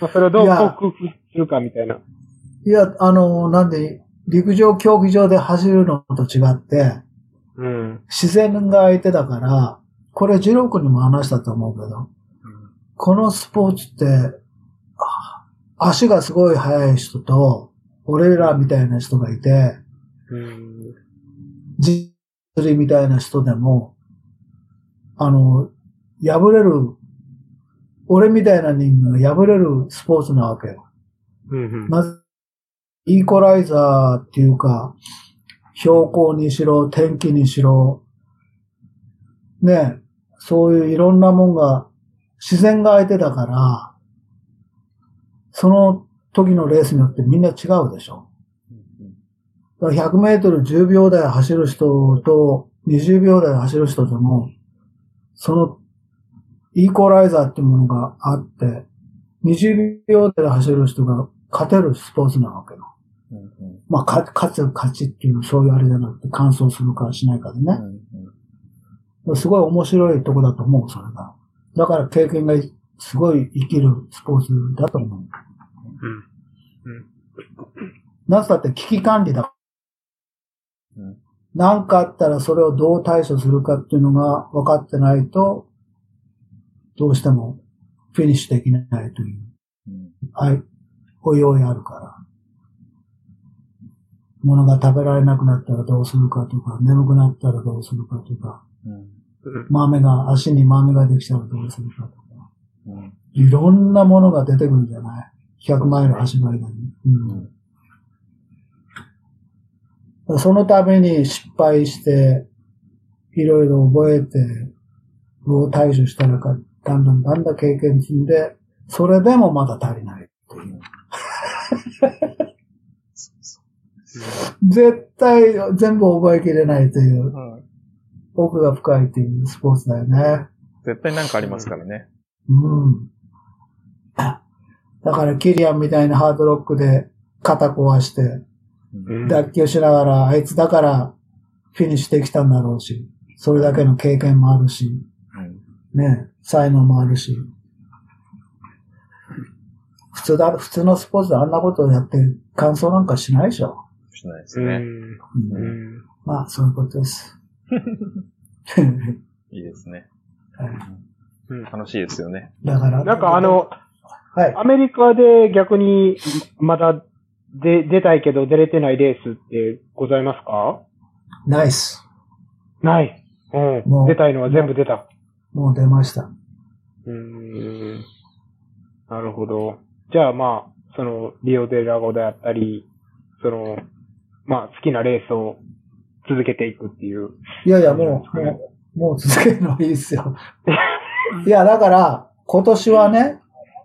まあ、それをどう克服するかみたいな。いや、あの、なんで、陸上競技場で走るのと違って、うん。自然が相手だから、これ、ジロー君にも話したと思うけど、このスポーツって、あ足がすごい速い人と、俺らみたいな人がいて、うん。実利みたいな人でも、あの、破れる、俺みたいな人間が破れるスポーツなわけよ。うん。なぜ、イーコライザーっていうか、標高にしろ、天気にしろ、ね、そういういろんなもんが、自然が相手だから、その時のレースによってみんな違うでしょ。だから100メートル10秒台走る人と20秒台走る人でも、そのイーコライザーっていうものがあって、20秒台で走る人が勝てるスポーツなわけよ。うんうんまあ、か勝つ勝ちっていうそういうあれじゃなくて、完走するかしないかでね。すごい面白いとこだと思う、それが。だから経験がすごい生きるスポーツだと思う。なぜだって危機管理だ。うん何かあったらそれをどう対処するかっていうのが分かってないと、どうしてもフィニッシュできないという、うんはい、おいおいあるから。物が食べられなくなったらどうするかとか、眠くなったらどうするかとか、うん豆が、足に豆ができちゃうとどうするかとか。うんいろんなものが出てくるんじゃない ?100 マイル走る間に。うんそのために失敗して、いろいろ覚えて、どう対処したのか、だんだんだんだん経験積んで、それでもまだ足りないっていう。<laughs> 絶対全部覚えきれないという、うん奥が深いというスポーツだよね。絶対なんかありますからね。うん。だからキリアンみたいなハードロックで肩壊して、うん脱臼しながら、あいつだからフィニッシュできたんだろうし、それだけの経験もあるし、ね、才能もあるし。普通だ、普通のスポーツであんなことをやって感想なんかしないでしょ。しないですね。うん。まあ、そういうことです。<laughs> いいですね。はいうん楽しいですよね。だから。なんかあ、の、はい。アメリカで逆にまだで出たいけど出れてないレースってございますか？ナイス。ない。う。もうん出たいのは全部出た。もう出ました。うーん。なるほど。じゃあまあ、その、リオデラゴであったり、その、まあ好きなレースを続けていくっていう。いやいや、もう、もう、もう続けるのいいですよ。いや、だから、今年はね、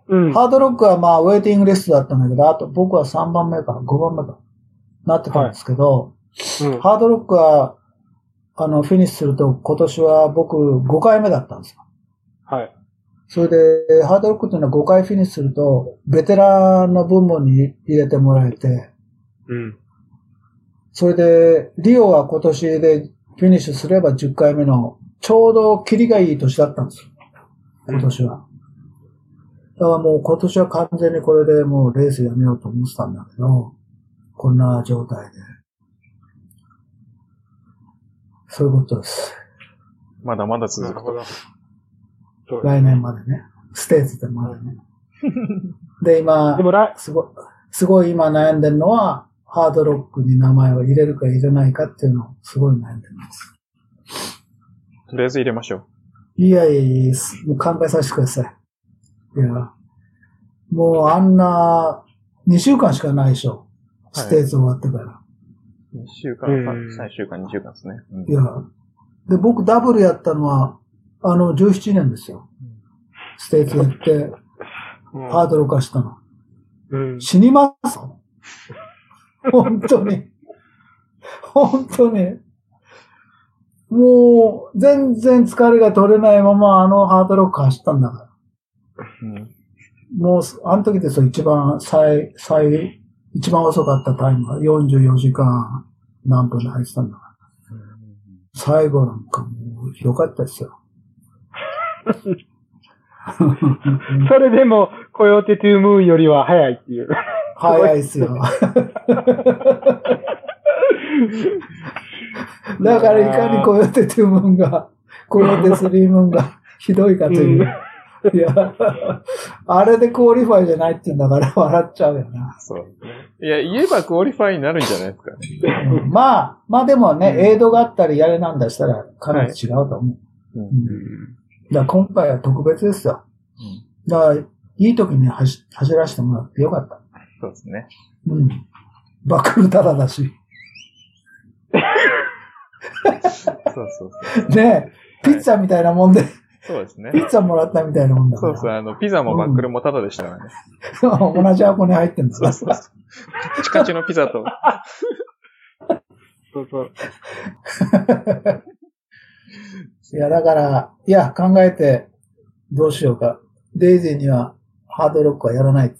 うん。ハードロックはまあ、 waiting list だったんだけど、あと僕は3番目か、5番目か、なってたんですけど、うん。ハードロックは、あの、フィニッシュすると、今年は僕5回目だったんですよ。はい。それで、ハードロックっていうのは5回フィニッシュすると、ベテランの部門に入れてもらえて、うん。それで、リオは今年でフィニッシュすれば10回目の、ちょうどキリがいい年だったんですよ。今年は。だからもう今年は完全にこれでもうレースやめようと思ってたんだけど、こんな状態で。そういうことです。まだまだ続くと。来年までね。ステーツでまでね。<laughs> で、今で、も来、すごい、すごい今悩んでるのは、ハードロックに名前を入れるか入れないかっていうのをすごい悩んでます。とりあえず入れましょう。いやいやいや、もう考えさせてください。いや、もうあんな、2週間しかないでしょ。ステージ終わってから。2週間、うん3週間、2週間ですね。うんいや、で、僕ダブルやったのは、あの、17年ですよ。ステージやって、うんハードロ化したの。うん。死にます <laughs> 本当に。本当に。もう、全然疲れが取れないままあのハードロック走ったんだから。うんもう、あの時ですよ、一番、最、最、一番遅かったタイムが44時間何分で入ってたんだから。最後なんかもう、ひどかったですよ。<laughs> それでも、コヨーテトゥームーンよりは早いっていう。早いですよ。だからいかに Coyote Two Moon が、 Coyote Three Moon がひどいかという。いや、あれで qualify じゃないって言うんだから笑っちゃうよな。そう。いや、言えば qualify になるんじゃないですか。うんまあ、まあでもね、エイドがあったりやれなんだしたらかなり違うと思う。うんうんだ今回は特別ですよ。だから、いい時に走走らせてもらってよかった。そうですね。うん。バックルタダだし。そうそうそう。ねピッツァみたいなもんで、そうですねピ。ッツァもらったみたいなもんだ。そうそう、あの、ピザもバックルもタダでしたからね。同じ箱に入ってんだそうそうそう。カチカチのピザと、そうそう。いや、だから、いや、考えて、どうしようか。デイジーには、ハードロックはやらないって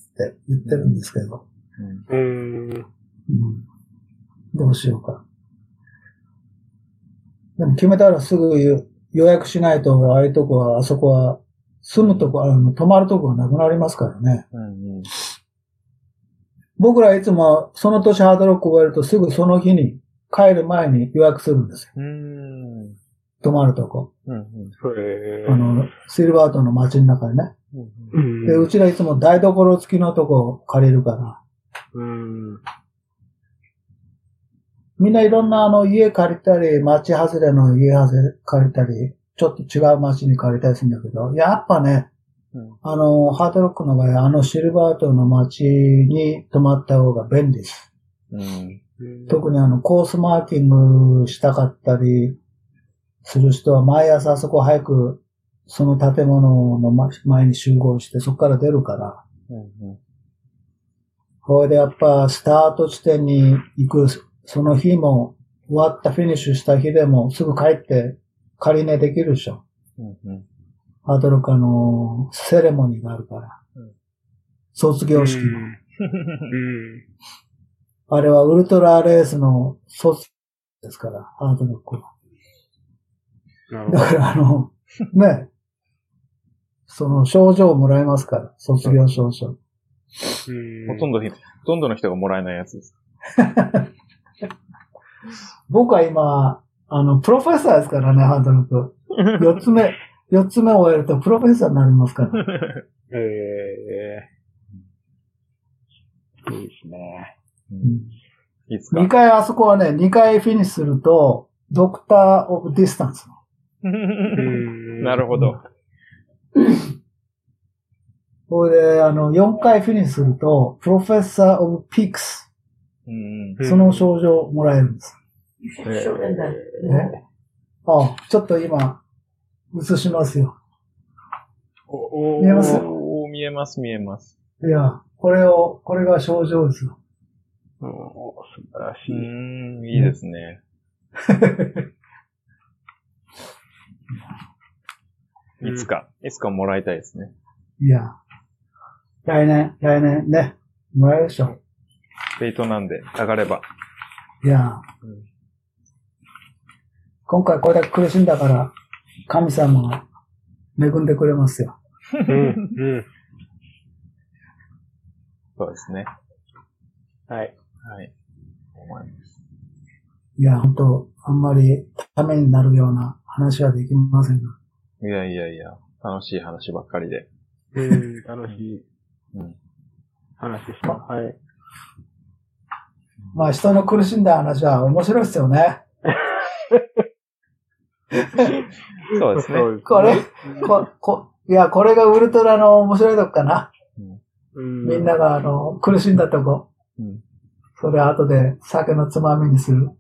言ってるんですけど、うんうーん。うん、どうしようか。でも決めたらすぐ予約しないと、ああいうとこは、あそこは、住むとこ、あの、泊まるとこがなくなりますからね。うんうん僕らいつも、その年ハードロック終えるとすぐその日に、帰る前に予約するんですよ。うーん。泊まるとこ。うんうんへあの、シルバートンの街の中にね。うんうん。で、うちらいつも台所付きのとこを借りるから、うん。みんないろんなあの家借りたり、町外れの家外れ借りたり、ちょっと違う町に借りたりするんだけど、やっぱね、うんあの、ハードロックの場合、あのシルバートンの町に泊まった方が便利です。うん。特にあの、コースマーキングしたかったりする人は毎朝そこ早く、その建物のま前に集合して、そこから出るから、うんうんこれでやっぱスタート地点に行く、その日も、終わったフィニッシュした日でもすぐ帰って仮寝できるでしょ。うんうんハードロックあの、セレモニーがあるから。うん卒業式の。うん。あれはウルトラレースの卒ですから、ハードロックは。だからあの、ね、その症状をもらえますから、卒業証書。うんほとんど、ほとんどの人がもらえないやつです。<laughs> 僕は今、あの、プロフェッサーですからね、ハードルク。四つ目、<laughs> 四つ目を終えるとプロフェッサーになりますから。<laughs> ええいいですね。うんうんいいですか？二回、あそこはね、二回フィニッシュすると、 Doctor of Distance。なるほど。それで、あの、四回フィニッシュすると、 Professor of Peaks。うんうんその賞状をもらえるんです。えねあ、ちょっと今、映しますよ。お見えます？おー見えます、見えます。いや、これを、これが症状ですよ。うん素晴らしうい。ーん、いいですね。<laughs> いつか、いつかもらいたいですね。いや、来年、来年ね、もらえるでしょ。ペイトなんで、上がれば。いや、うん今回これだけ苦しんだから、神様が恵んでくれますよ。うん、うん。そうですね。はい。はい。思います。いや、本当あんまりためになるような話はできませんが。いやいやいや、楽しい話ばっかりで。うん、<laughs> 楽しいうん。話でした。はい。まあ人の苦しんだ話は面白いですよね。<laughs> そうですね。これ、こ、こ、いや、これがウルトラの面白いとこかな。うんみんながあの、苦しんだとこ。うん。それ後で酒のつまみにする。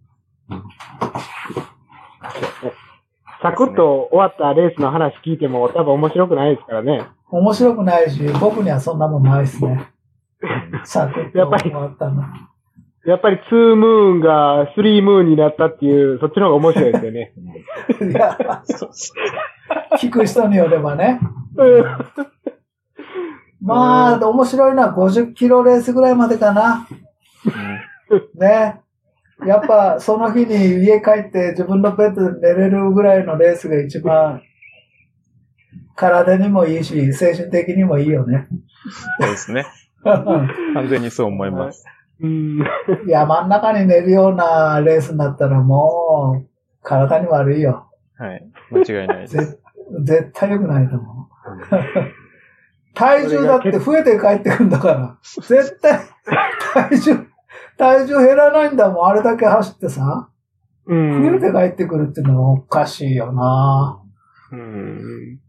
サクッと終わったレースの話聞いても多分面白くないですからね。面白くないし、僕にはそんなもんないですね。サクッと終わったの。やっぱり2ムーンが3ムーンになったっていう、そっちの方が面白いですよね。いや、聞く人によればね。うんまあ、面白いのは50キロレースぐらいまでかな。うね。やっぱ、その日に家帰って自分のベッドで寝れるぐらいのレースが一番、体にもいいし、精神的にもいいよね。そうですね。<laughs> 完全にそう思います。うん。山ん中に寝るようなレースになったらもう、体に悪いよ。はい。間違いないです。ぜ絶対良くないと思う。体重だって増えて帰ってくんだから。絶対、体重、体重減らないんだもん。あれだけ走ってさ。う増えてん。帰ってくるっていうのはおかしいよなうん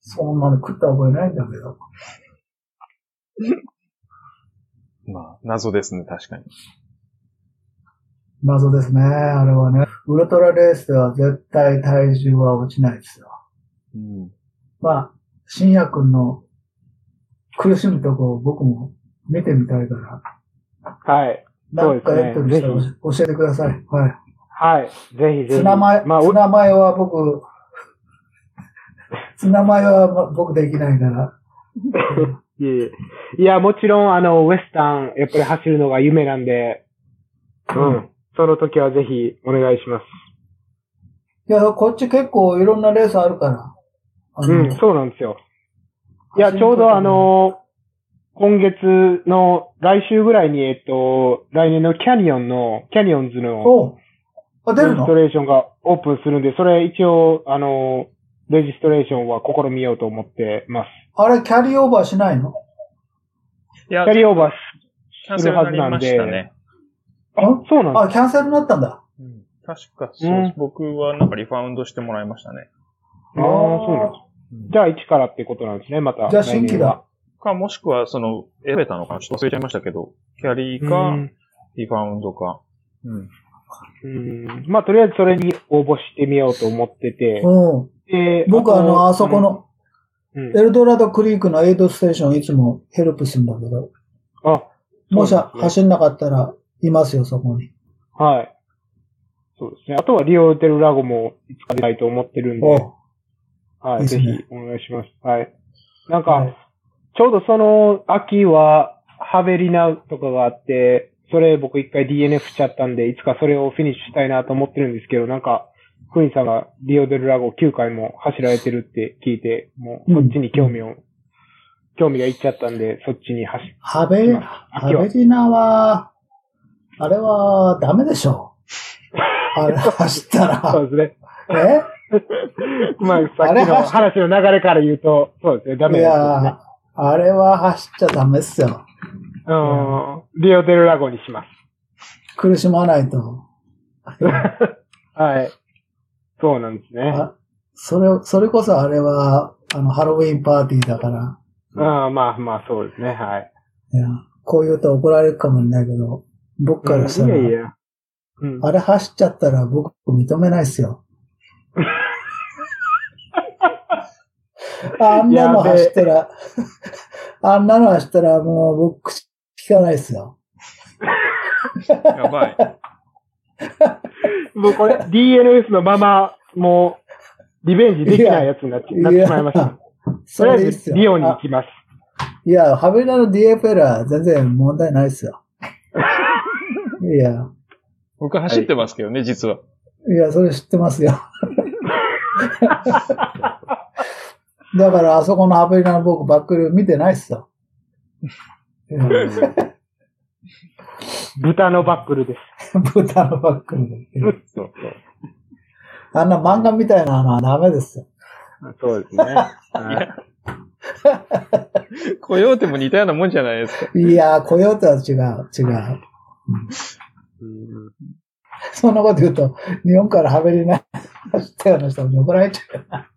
そんなの食った覚えないんだけど。まあ、謎ですね、確かに。謎ですね。あれはね。ウルトラレースでは絶対体重は落ちないですよ。うん。まあ、深夜君の苦しむとこを僕も見てみたいから。はい。そうです教えてください。はい。はい。ぜひぜひ。ツナマヨ、まあ、ツナマヨは僕、ツナマヨはま僕できないから。<laughs> いえいや、もちろん、あの、ウエスタン、やっぱり走るのが夢なんで、うん。その時はぜひお願いします。いや、こっち結構いろんなレースあるから。うん、そうなんですよ。いや、ちょうどあ、の、今月の来週ぐらいに、えっと、来年のキャニオンの、キャニオンズのあ、出レジスるのトレーションがオープンするんで、それ一応、あの、レジストレーションは試みようと思ってます。あれ、キャリーオーバーしないの？いやキャリーオーバーキャンセルになりましたね。あ、そうなんあ、でキャンセルになったんだ。うん確かそう、うん僕はなんかリファウンドしてもらいましたね。す。ああ、そうなんです。じゃあ一からってことなんですね、また。じゃあ新規だ。か、もしくは、その、選べたのかなちょっと忘れちゃいましたけど、キャリーか、うんリファウンドか。うん。うん。まあ、とりあえずそれに応募してみようと思ってて。うん。で僕あの、とあそこ、の、うんエルドラドクリークのエイドステーションいつもヘルプするんだけど、あ、もし走んなかったら、いますよ、そこに。はい。そうですね。あとはリオデルラゴもいつか出たいと思ってるんで、おうはいい、ぜひお願いします。はい。なんか、はいちょうどその秋は、ハベリナとかがあって、それ僕一回 DNF しちゃったんで、いつかそれをフィニッシュしたいなと思ってるんですけど、なんか、クイーンさんがリオデルラゴ9回も走られてるって聞いて、もうそっちに興味を、興味がいっちゃったんで、そっちに走ハベ、ハベリナは、あれはダメでしょ。あれ走ったら。そうですね。え？<laughs> まあ、さっきの話の流れから言うと、そうですね、ダメいですよねや。、あれは走っちゃダメっすよ。うん。リオデルラゴにします。苦しまないと。<laughs> はい。そうなんですね。あそれ、それこそあれは、あの、ハロウィンパーティーだから、ああまあまあ、そうですね。はい。いや、こう言うと怒られるかもしれないけど、僕からしたら、いやいや。うん。あれ走っちゃったら僕認めないっすよ。<laughs> あんなの走ったら、あんなの走ったらもう僕口聞かないっすよ。やばい。<laughs> もうこれ、DNS のまま、もう、リベンジできないやつになってなってしまいました。とそりあえず、れですよ。リオに行あきます。いや、ハベリナの DFL は全然問題ないっすよ。<laughs> いや、僕走ってますけどね、実は。いや、それ知ってますよ。<laughs> だから、あそこのハベリナの僕バックル見てないっすよ。豚のバックルです。<laughs> 豚のバックルで。そうそう。あんな漫画みたいなのはダメですよ。そうですね。はいコヨーテも似たようなもんじゃないですか。いやー、コヨーテは違う、違う。うんそんなこと言うと、日本からハベリナ走ったような人に怒られちゃうな。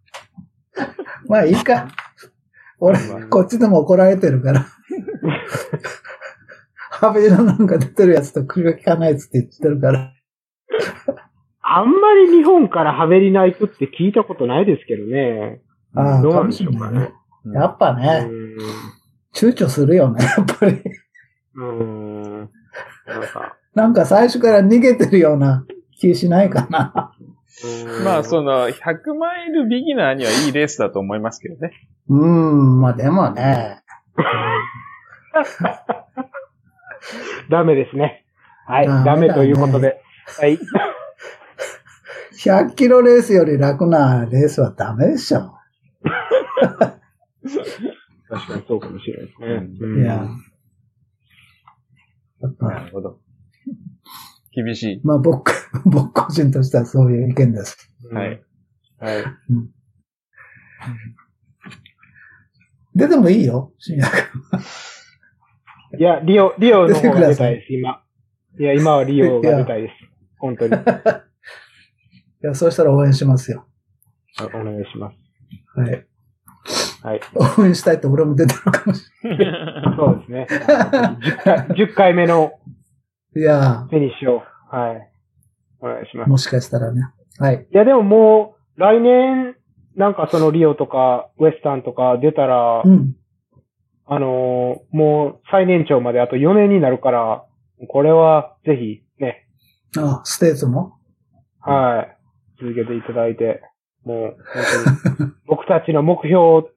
<laughs> まあいいか。俺、こっちでも怒られてるから。ハベリナなんか出てるやつと首が効かないやつって言ってるから。あんまり日本からハベリナ行くって聞いたことないですけどね。ああ、どうなんでしょうかね。やっぱうね、ん。躊躇するよね、やっぱり。うん。なんか、なんか最初から逃げてるような気しないかな。うんまあ、その、100マイルビギナーにはいいレースだと思いますけどね。うーん、まあでもね。<laughs> ダメですね。はい。ダメだねダメということで。はい。100キロレースより楽なレースはダメでしょ。<laughs> 確かにそうかもしれないですね。ううんいや。なるほど。厳しい。まあ僕、<laughs> 僕個人としてはそういう意見です。はい。はい。出てもいいよ、新薬。いや、リオ、リオの方が出たいです、今。いや、今はリオが出たいです。本当に。<laughs> いや、そうしたら応援しますよ。お願いします。はい。はい。応援したいと俺も出てるかもし <laughs> そうですね。10回 ,10 回目のれない。いやフィニッシュを。はい。お願いします。もしかしたらね。はい。いや、でももう、来年、なんかそのリオとか、ウエスタンとか出たら、うん。あのーもう最年長まであと4年になるから、これはぜひね、あ、ステーツも？はい、続けていただいて、もう <laughs> 本当に僕たちの目標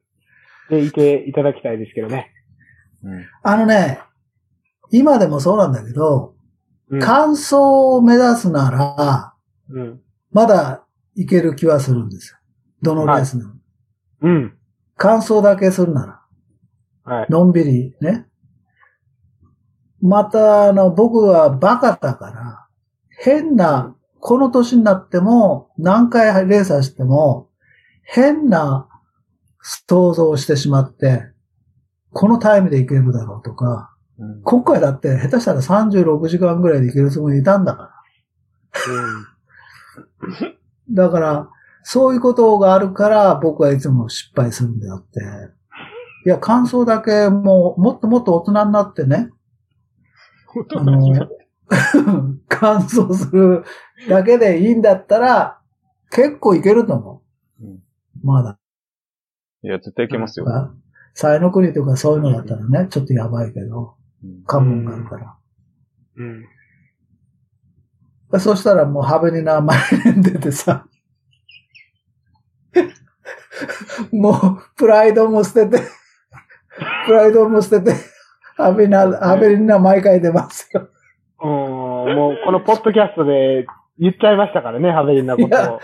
でいていただきたいですけどね。うんあのね、今でもそうなんだけど、うん。完走を目指すなら、うん。まだいける気はするんですよ。どのレースでも。うん。完走だけするなら。はい。のんびりね。また、あの、僕はバカだから、変な、この年になっても、何回レース走っても、変な想像をしてしまって、このタイムでいけるだろうとか、うん今回だって下手したら36時間ぐらいでいけるつもりでいたんだから。だから、そういうことがあるから僕はいつも失敗するんだよって。いや、感想だけもう、もっともっと大人になってね、あの、<laughs> 感想するだけでいいんだったら、結構いけると思う。うんまだ。いや、絶対いけますよ。才の国とかそういうのだったらね、ちょっとやばいけど、うん関門があるから。うん。そしたらもうハベに名前に出てさ、<laughs> もうプライドも捨てて、プライドも捨てて、ハベな、ハベに名前書いてますよ。うん、もうこのポッドキャストで言っちゃいましたからね、ハベリナことを。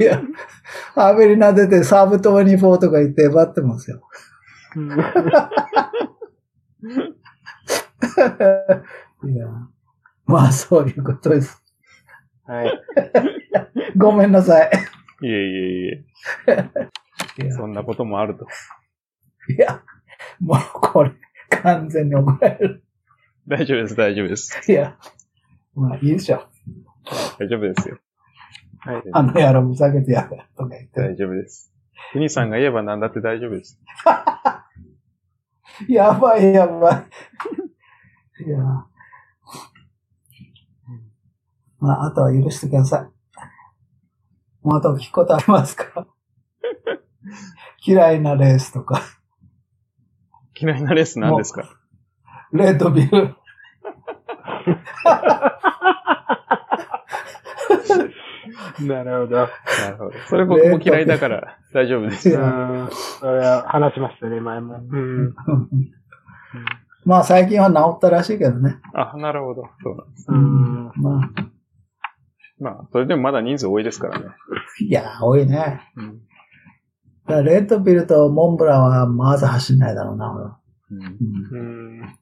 いや、アベリナ出てサーブ24とか言って待ってますよ。<laughs> う <laughs> んいや、まあそういうことです。はい。<laughs> ごめんなさい。いえいえいいえ、やそんなこともあると。いや、もうこれ、完全に怒られる。大丈夫です、大丈夫です。いや、まあいいでしょ。大丈夫ですよ。はい。あの野郎ふざけてやるとか言って。大丈夫です。国さんが言えば何だって大丈夫です。<laughs> やばいやばい。いや。まあ、あとは許してください。もうあと聞くことありますか？嫌いなレースとか、嫌いなレース何ですか？レッドビル。なるほど。なるほど。それ僕も嫌いだから大丈夫です。いうやん。それは話しましたね、前も。うん。<laughs> まあ最近は治ったらしいけどね。あ、なるほど。そうなんです。うん。まあ、まあ、それでもまだ人数多いですからね。いや、多いね。うん。だからレッドビルとモンブランはまず走んないだろうな、うんうんうん。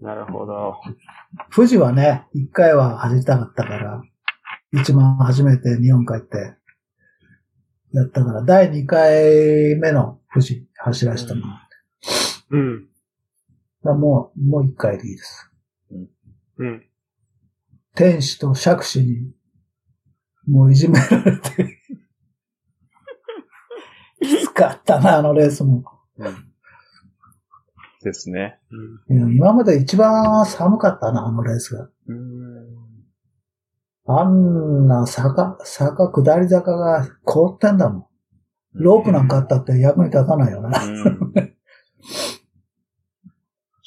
なるほど。富士はね、一回は走りたかったから、一番初めて日本帰って、やったから、第二回目の富士走らせたの。だかうん。らもう、もう一回でいいです。うん。天使と釈子に、もういじめられて、<laughs> きつかったな、あのレースも。ですね。いや今まで一番寒かったな、あのレースが。うん。あんな坂、坂、下り坂が凍ってんだもん。ロープなんかあったって役に立たないよな。うん。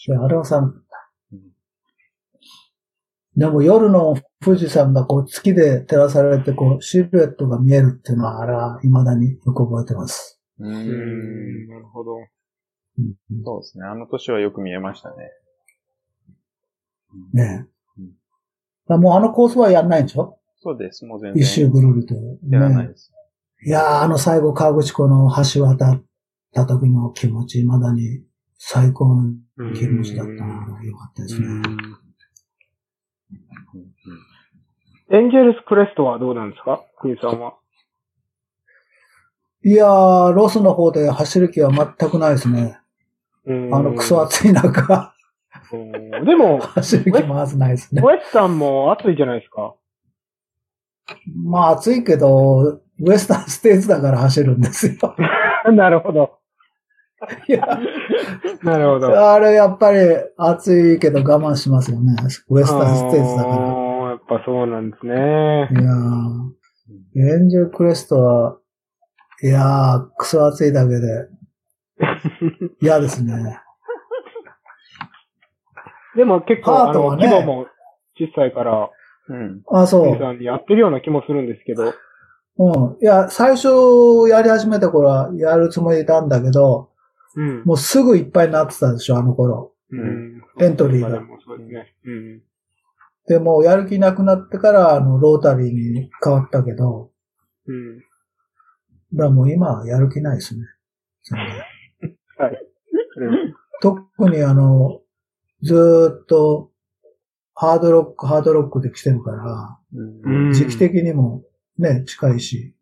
であれは寒かったうん。でも夜の富士山がこう月で照らされてこうシルエットが見えるっていうのはあれは未だによく覚えてます。ううん。ん。なるほど。うんそうですね。あの年はよく見えましたね。ねえうん。もうあのコースはやんないんでしょ？そうです。もう全然。一周ぐるりと。やらないねです。いやー、あの最後河口湖の橋渡った時の気持ち、未だに最高の気持ちだったな。よかったですね。うんエンジェルスクレストはどうなんですか？クイさんは。いやー、ロスの方で走る気は全くないですね。うんあのクソ暑い中、うんでも、<laughs> 走る気まずないですね。ウエスタンも暑いじゃないですか。まあ暑いけど、ウエスタンステーツだから走るんですよ。<laughs> なるほど。いや、なるほど。あれやっぱり暑いけど我慢しますよね。ウエスタンステーツだかあーやっぱそうなんですね。ら。いやー、エンジェルクレストは、いやー、クソ暑いだけで、<laughs> 嫌ですね。でも結構、あの、ハートはね規模も小さいから、うん。あ、そう。さんにやってるような気もするんですけど。うん。いや、最初やり始めた頃はやるつもりでいたんだけど、うん。もうすぐいっぱいになってたでしょ、あの頃。うん。エントリーが今でもやる気なくなってから、あの、ロータリーに変わったけど、うん。だからもう今はやる気ないですね。<laughs> はい。特にあの、ずーっと、ハードロック、ハードロックで来てるから、うんうん時期的にもね、近いし、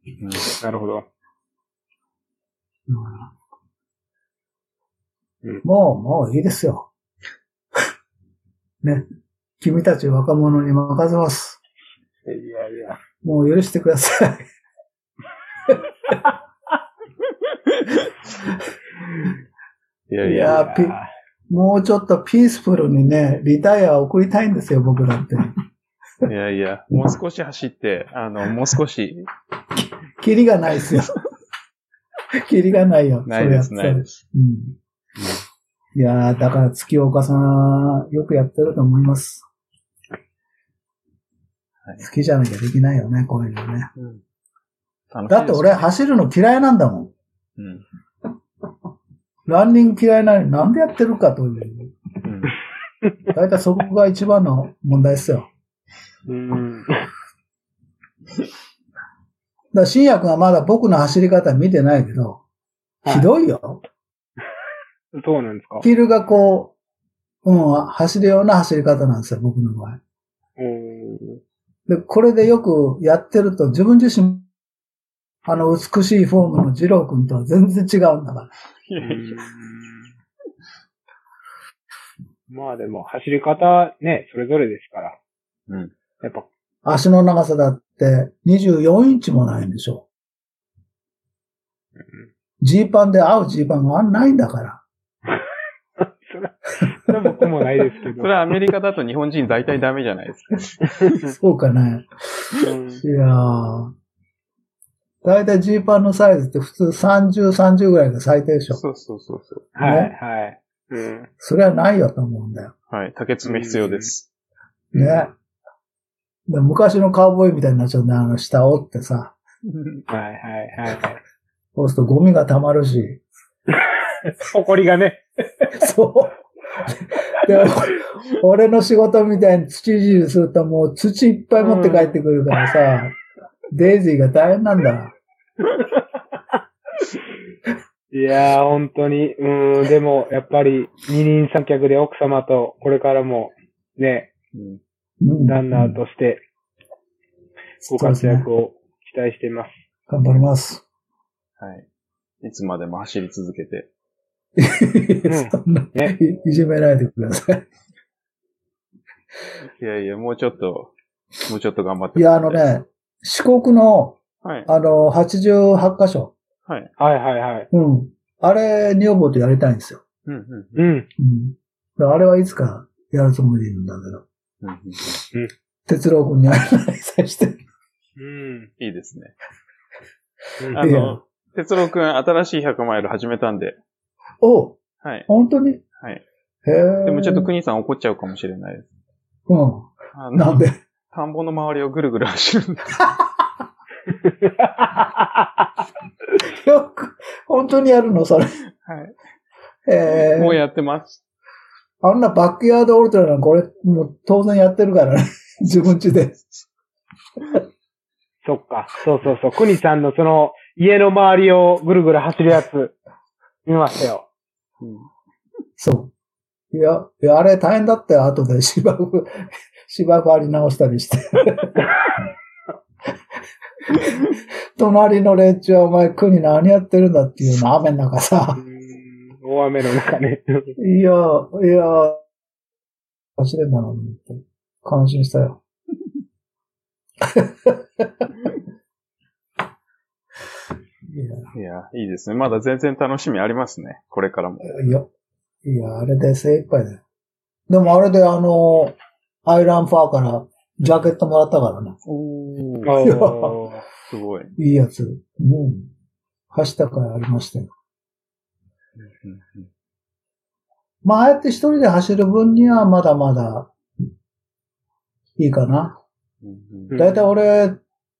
なるほど。うんもう、もういいですよ。<laughs> ね。君たち若者に任せます。いやいや。もう許してください。<laughs> いやいいや。やピもうちょっとピースフルにね、リタイアを送りたいんですよ、僕だって。<laughs> いやいや。もう少し走って、あの、もう少し、キリがないですよ。キリがないよ。ないです、ないです。うん。いやー、だから月岡さん、よくやってると思います。はい好きじゃなきゃできないよね、こういうのね。楽しいですだって俺、走るの嫌いなんだもん。うん。ランニング嫌いなのになんでやってるかという。うん。だいたいそこが一番の問題ですよ。うん。だから、新薬がまだ僕の走り方見てないけど、はいひどいよ。そうなんですか？ヒールがこう、うん、走るような走り方なんですよ、僕の場合。うん。で、これでよくやってると、自分自身、あの美しいフォームの二郎君とは全然違うんだから。いやいやまあでも、走り方ね、それぞれですから。うん。やっぱ、足の長さだって24インチもないんでしょ。ジーパンで合うジーパンがないんだから。それは、それは僕もないですけど。それはアメリカだと日本人大体ダメじゃないですか。<laughs> そうかね。うんいやー。だいたいジーパンのサイズって普通30、30ぐらいが最低でしょ。そうそうそうそう。はい、ねはい。うん。それはないよと思うんだよ。はい。竹爪必要です。ね。で昔のカウボーイみたいになっちゃうんだよ。あの下折ってさ。はい、はい、はい。そうするとゴミが溜まるし。<laughs> 誇りがね。<laughs> そう。で、俺の仕事みたいに土いじりするともう土いっぱい持って帰ってくるからさ、デイジーが大変なんだ。いやー、本当に。うん、でも、やっぱり、二人三脚で奥様と、これからも、ね、うんうんランナーとして、ご活躍を期待しています。頑張ります。はい。いつまでも走り続けて。<laughs> そんな、ねいいじめないでください。いやいや、もうちょっと、もうちょっと頑張って。いや、あの。ね、四国の、はい。あの、88箇所。はい。はいはいはい。うん。あれ、女房とやりたいんですよ。うん、うん。うん。うん。あれはいつかやるつもりでいるんだけど。うんうん哲郎君に会えないさして。うん。いいですね。うんあの、哲郎くん新しい100マイル始めたんで。おはい。本当に？はい。へえ。でもちょっと国さん怒っちゃうかもしれないです。うあん。なんの、で？田んぼの周りをぐるぐる走るんで。よく、本当にやるの？それ。はい。へえ。もうやってます。あんなバックヤードオルトラなんか俺、もう当然やってるからね。<laughs> 自分家で。そっか。そうそうそう。くにさんのその、家の周りをぐるぐる走るやつ、見ましたよ。うんそう。いや、いや、あれ大変だったよ。後で芝生、<laughs> 芝生張り直したりして。<laughs> 隣の連中はお前国何やってるんだっていうの雨の中さ。大雨の中ね。いや、いや、走れんだなと思って。感心したよ。いいや、いいですね。まだ全然楽しみありますね。これからも。や、いや、いや、あれで精一杯だよ。でもあれであの、アイランファーからジャケットもらったからね。おーおーすごい。いいやつ。うん。走ったからありましたよ。まあ、ああやって一人で走る分にはまだまだいいかな。うんだいたい俺、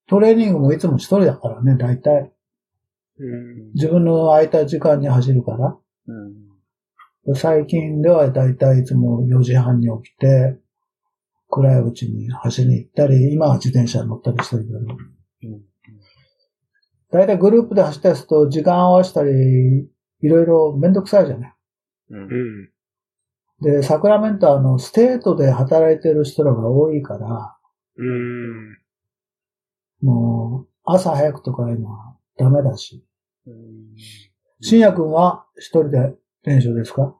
トレーニングもいつも一人だからね、だいたい。うん自分の空いた時間に走るから。うん最近ではだいたいいつも4時半に起きて、暗いうちに走りに行ったり、今は自転車に乗ったりしてるけど。うんだいたいグループで走ったりすると時間合わせたり、いろいろめんどくさいじゃない。うんうん。で、サクラメントはあの、 state で働いてる人らが多いから、うん。もう、朝早くとかいうのはダメだし。うん深夜くんは一人で練習ですか？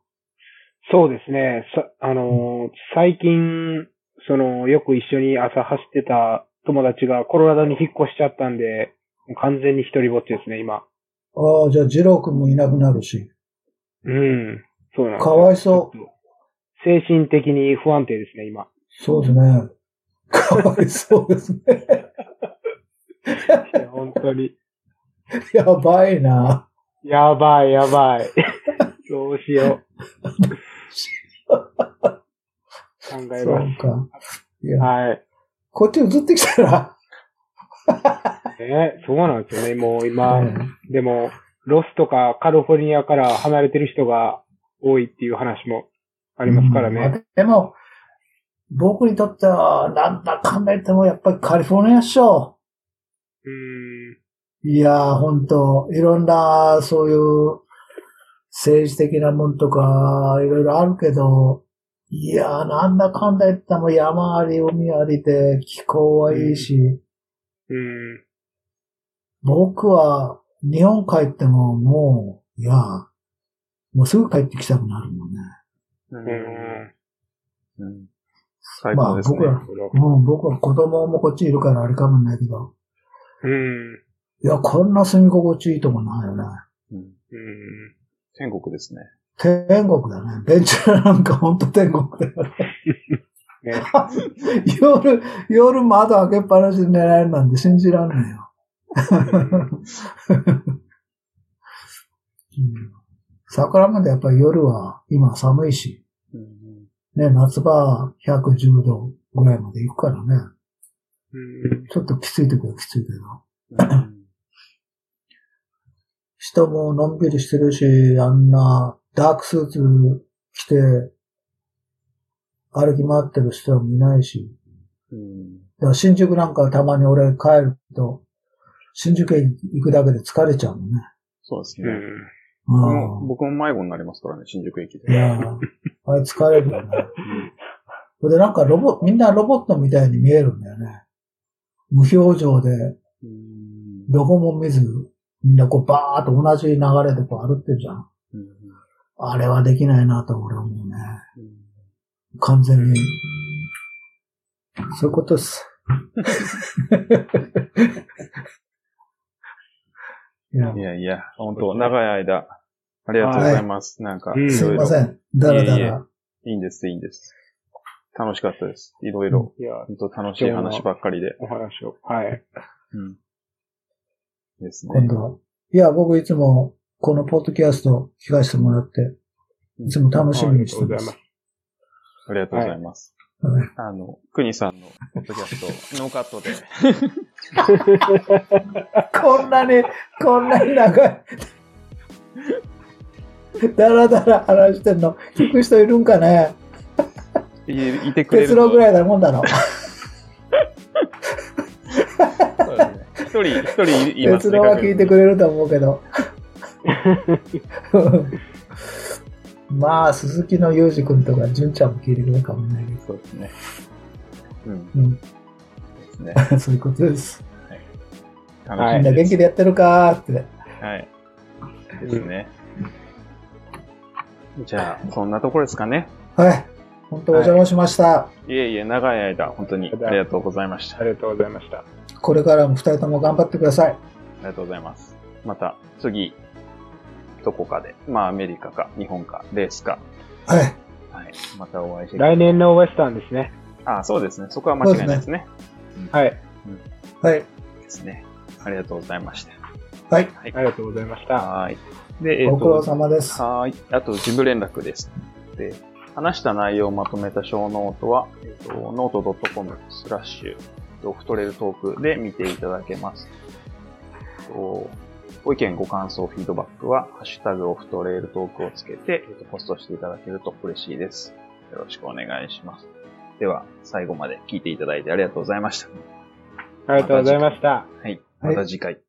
そうですね。さ、あのー最近、その、よく一緒に朝走ってた友達がコロラドに引っ越しちゃったんで、完全に一人ぼっちですね、今。ああ、じゃあ、ジローくんもいなくなるし。うん。そうなんですかよわいそう。精神的に不安定ですね、今。そうですね。<laughs> かわいそうですね。本当に。<laughs> やばいな。やばい、やばい。<laughs> どうしよう。考えそうまか。いす。や、はい。こっち移ってきたら、<laughs> ね、そうなんですよね。もう今、ねでも、ロスとかカリフォルニアから離れてる人が多いっていう話もありますからね。うんでも、僕にとっては、なんだかんだ言ってもやっぱりカリフォルニアっしょ。うん。いやー、ほんと、いろんな、そういう、政治的なもんとか、いろいろあるけど、いやー、なんだかんだ言っても山あり、海ありで、気候はいいし、うん。僕は、日本帰っても、もう、いやー、もうすぐ帰ってきたくなるもんね。うん。うん。最高ですね。まあうん、僕は子供もこっちいるからあれかもないけど、うん。いや、こんな住み心地いいとこないよね。うんうん。天国ですね。天国だね。ベンチャーなんかほんと天国だよね。ね。<laughs> 夜、夜窓開けっぱなしで寝られるなんて信じらんないよ。うん、桜までやっぱり夜は今寒いし、うんね、夏場は110度ぐらいまで行くからね。うん。ちょっときつい時はきついけど。うん人ものんびりしてるし、あんなダークスーツ着て歩き回ってる人は見ないし。うんだから新宿なんかたまに俺帰ると、新宿へ行くだけで疲れちゃうもんね。そうですね。うん。僕うも迷子になりますからね、新宿駅ん。いで。やーあれ疲れるよね。で、なんかロボ、みんなロボットみたいに見えるんだよね。無表情で、うんどこも見ず、みんなこうバーっと同じ流れでこう歩ってるじゃん。うんあれはできないなと俺は思うね。うん完全に。そういうことです。いやいやいや、本当長い間、ありがとうございます。なんか、うんすいません。だらだら。いいんです、いいんです。楽しかったです。いろいろ、いや、本当楽しい話ばっかりで。お話を。はい。うん。ですね。今度は。いや、僕いつもこのポッドキャスト聞かせてもらって、いつも楽しみにしてます。ありがとうございます。はいあの、くにさんのポッドキャスト、ノーカットで、こんなに、こんなに長い。だらだら話してんの、聞く人いるんかねいいてくれると。結論ぐらいなもんだろ。人、一人いますね。結論は聞いてくれると思うけど。<laughs> まあ、鈴木のゆうじくんとか、純ちゃんも聞いてくれるかもね。そうですね。うん。うん、ですね。そういうことです。楽はいみんな元気でやってるかーって。はい。ですね。じゃあ、そんなところですかね。はい。本当お邪魔しました。いえいえ、長い間、本当にありがとうございました。あありがとうございました。これからも二人とも頑張ってください。りがとうございます。また、次、どこかで、まあ、アメリカか、日本か、レースか、はい。はい。またお会いして来年のウエスタンですね。あ、そうですね。そこは間違いないですね。はい。はい。ですね。ありがとうございました。はい。はい。ありがとうございました。はい。で、えっ、ご苦労と、様です。はい。あと、事務連絡です。で、話した内容をまとめたショーノートは、えっ、と、ノート .com スラッシュ、オフトレールトークで見ていただけます。とご意見、ご感想、フィードバックは、ハッシュタグオフトレールトークをつけて、えっとポストしていただけると嬉しいです。よろしくお願いします。では、最後まで聞いていただいてありがとうございました。ありがとうございました。はい。また次回。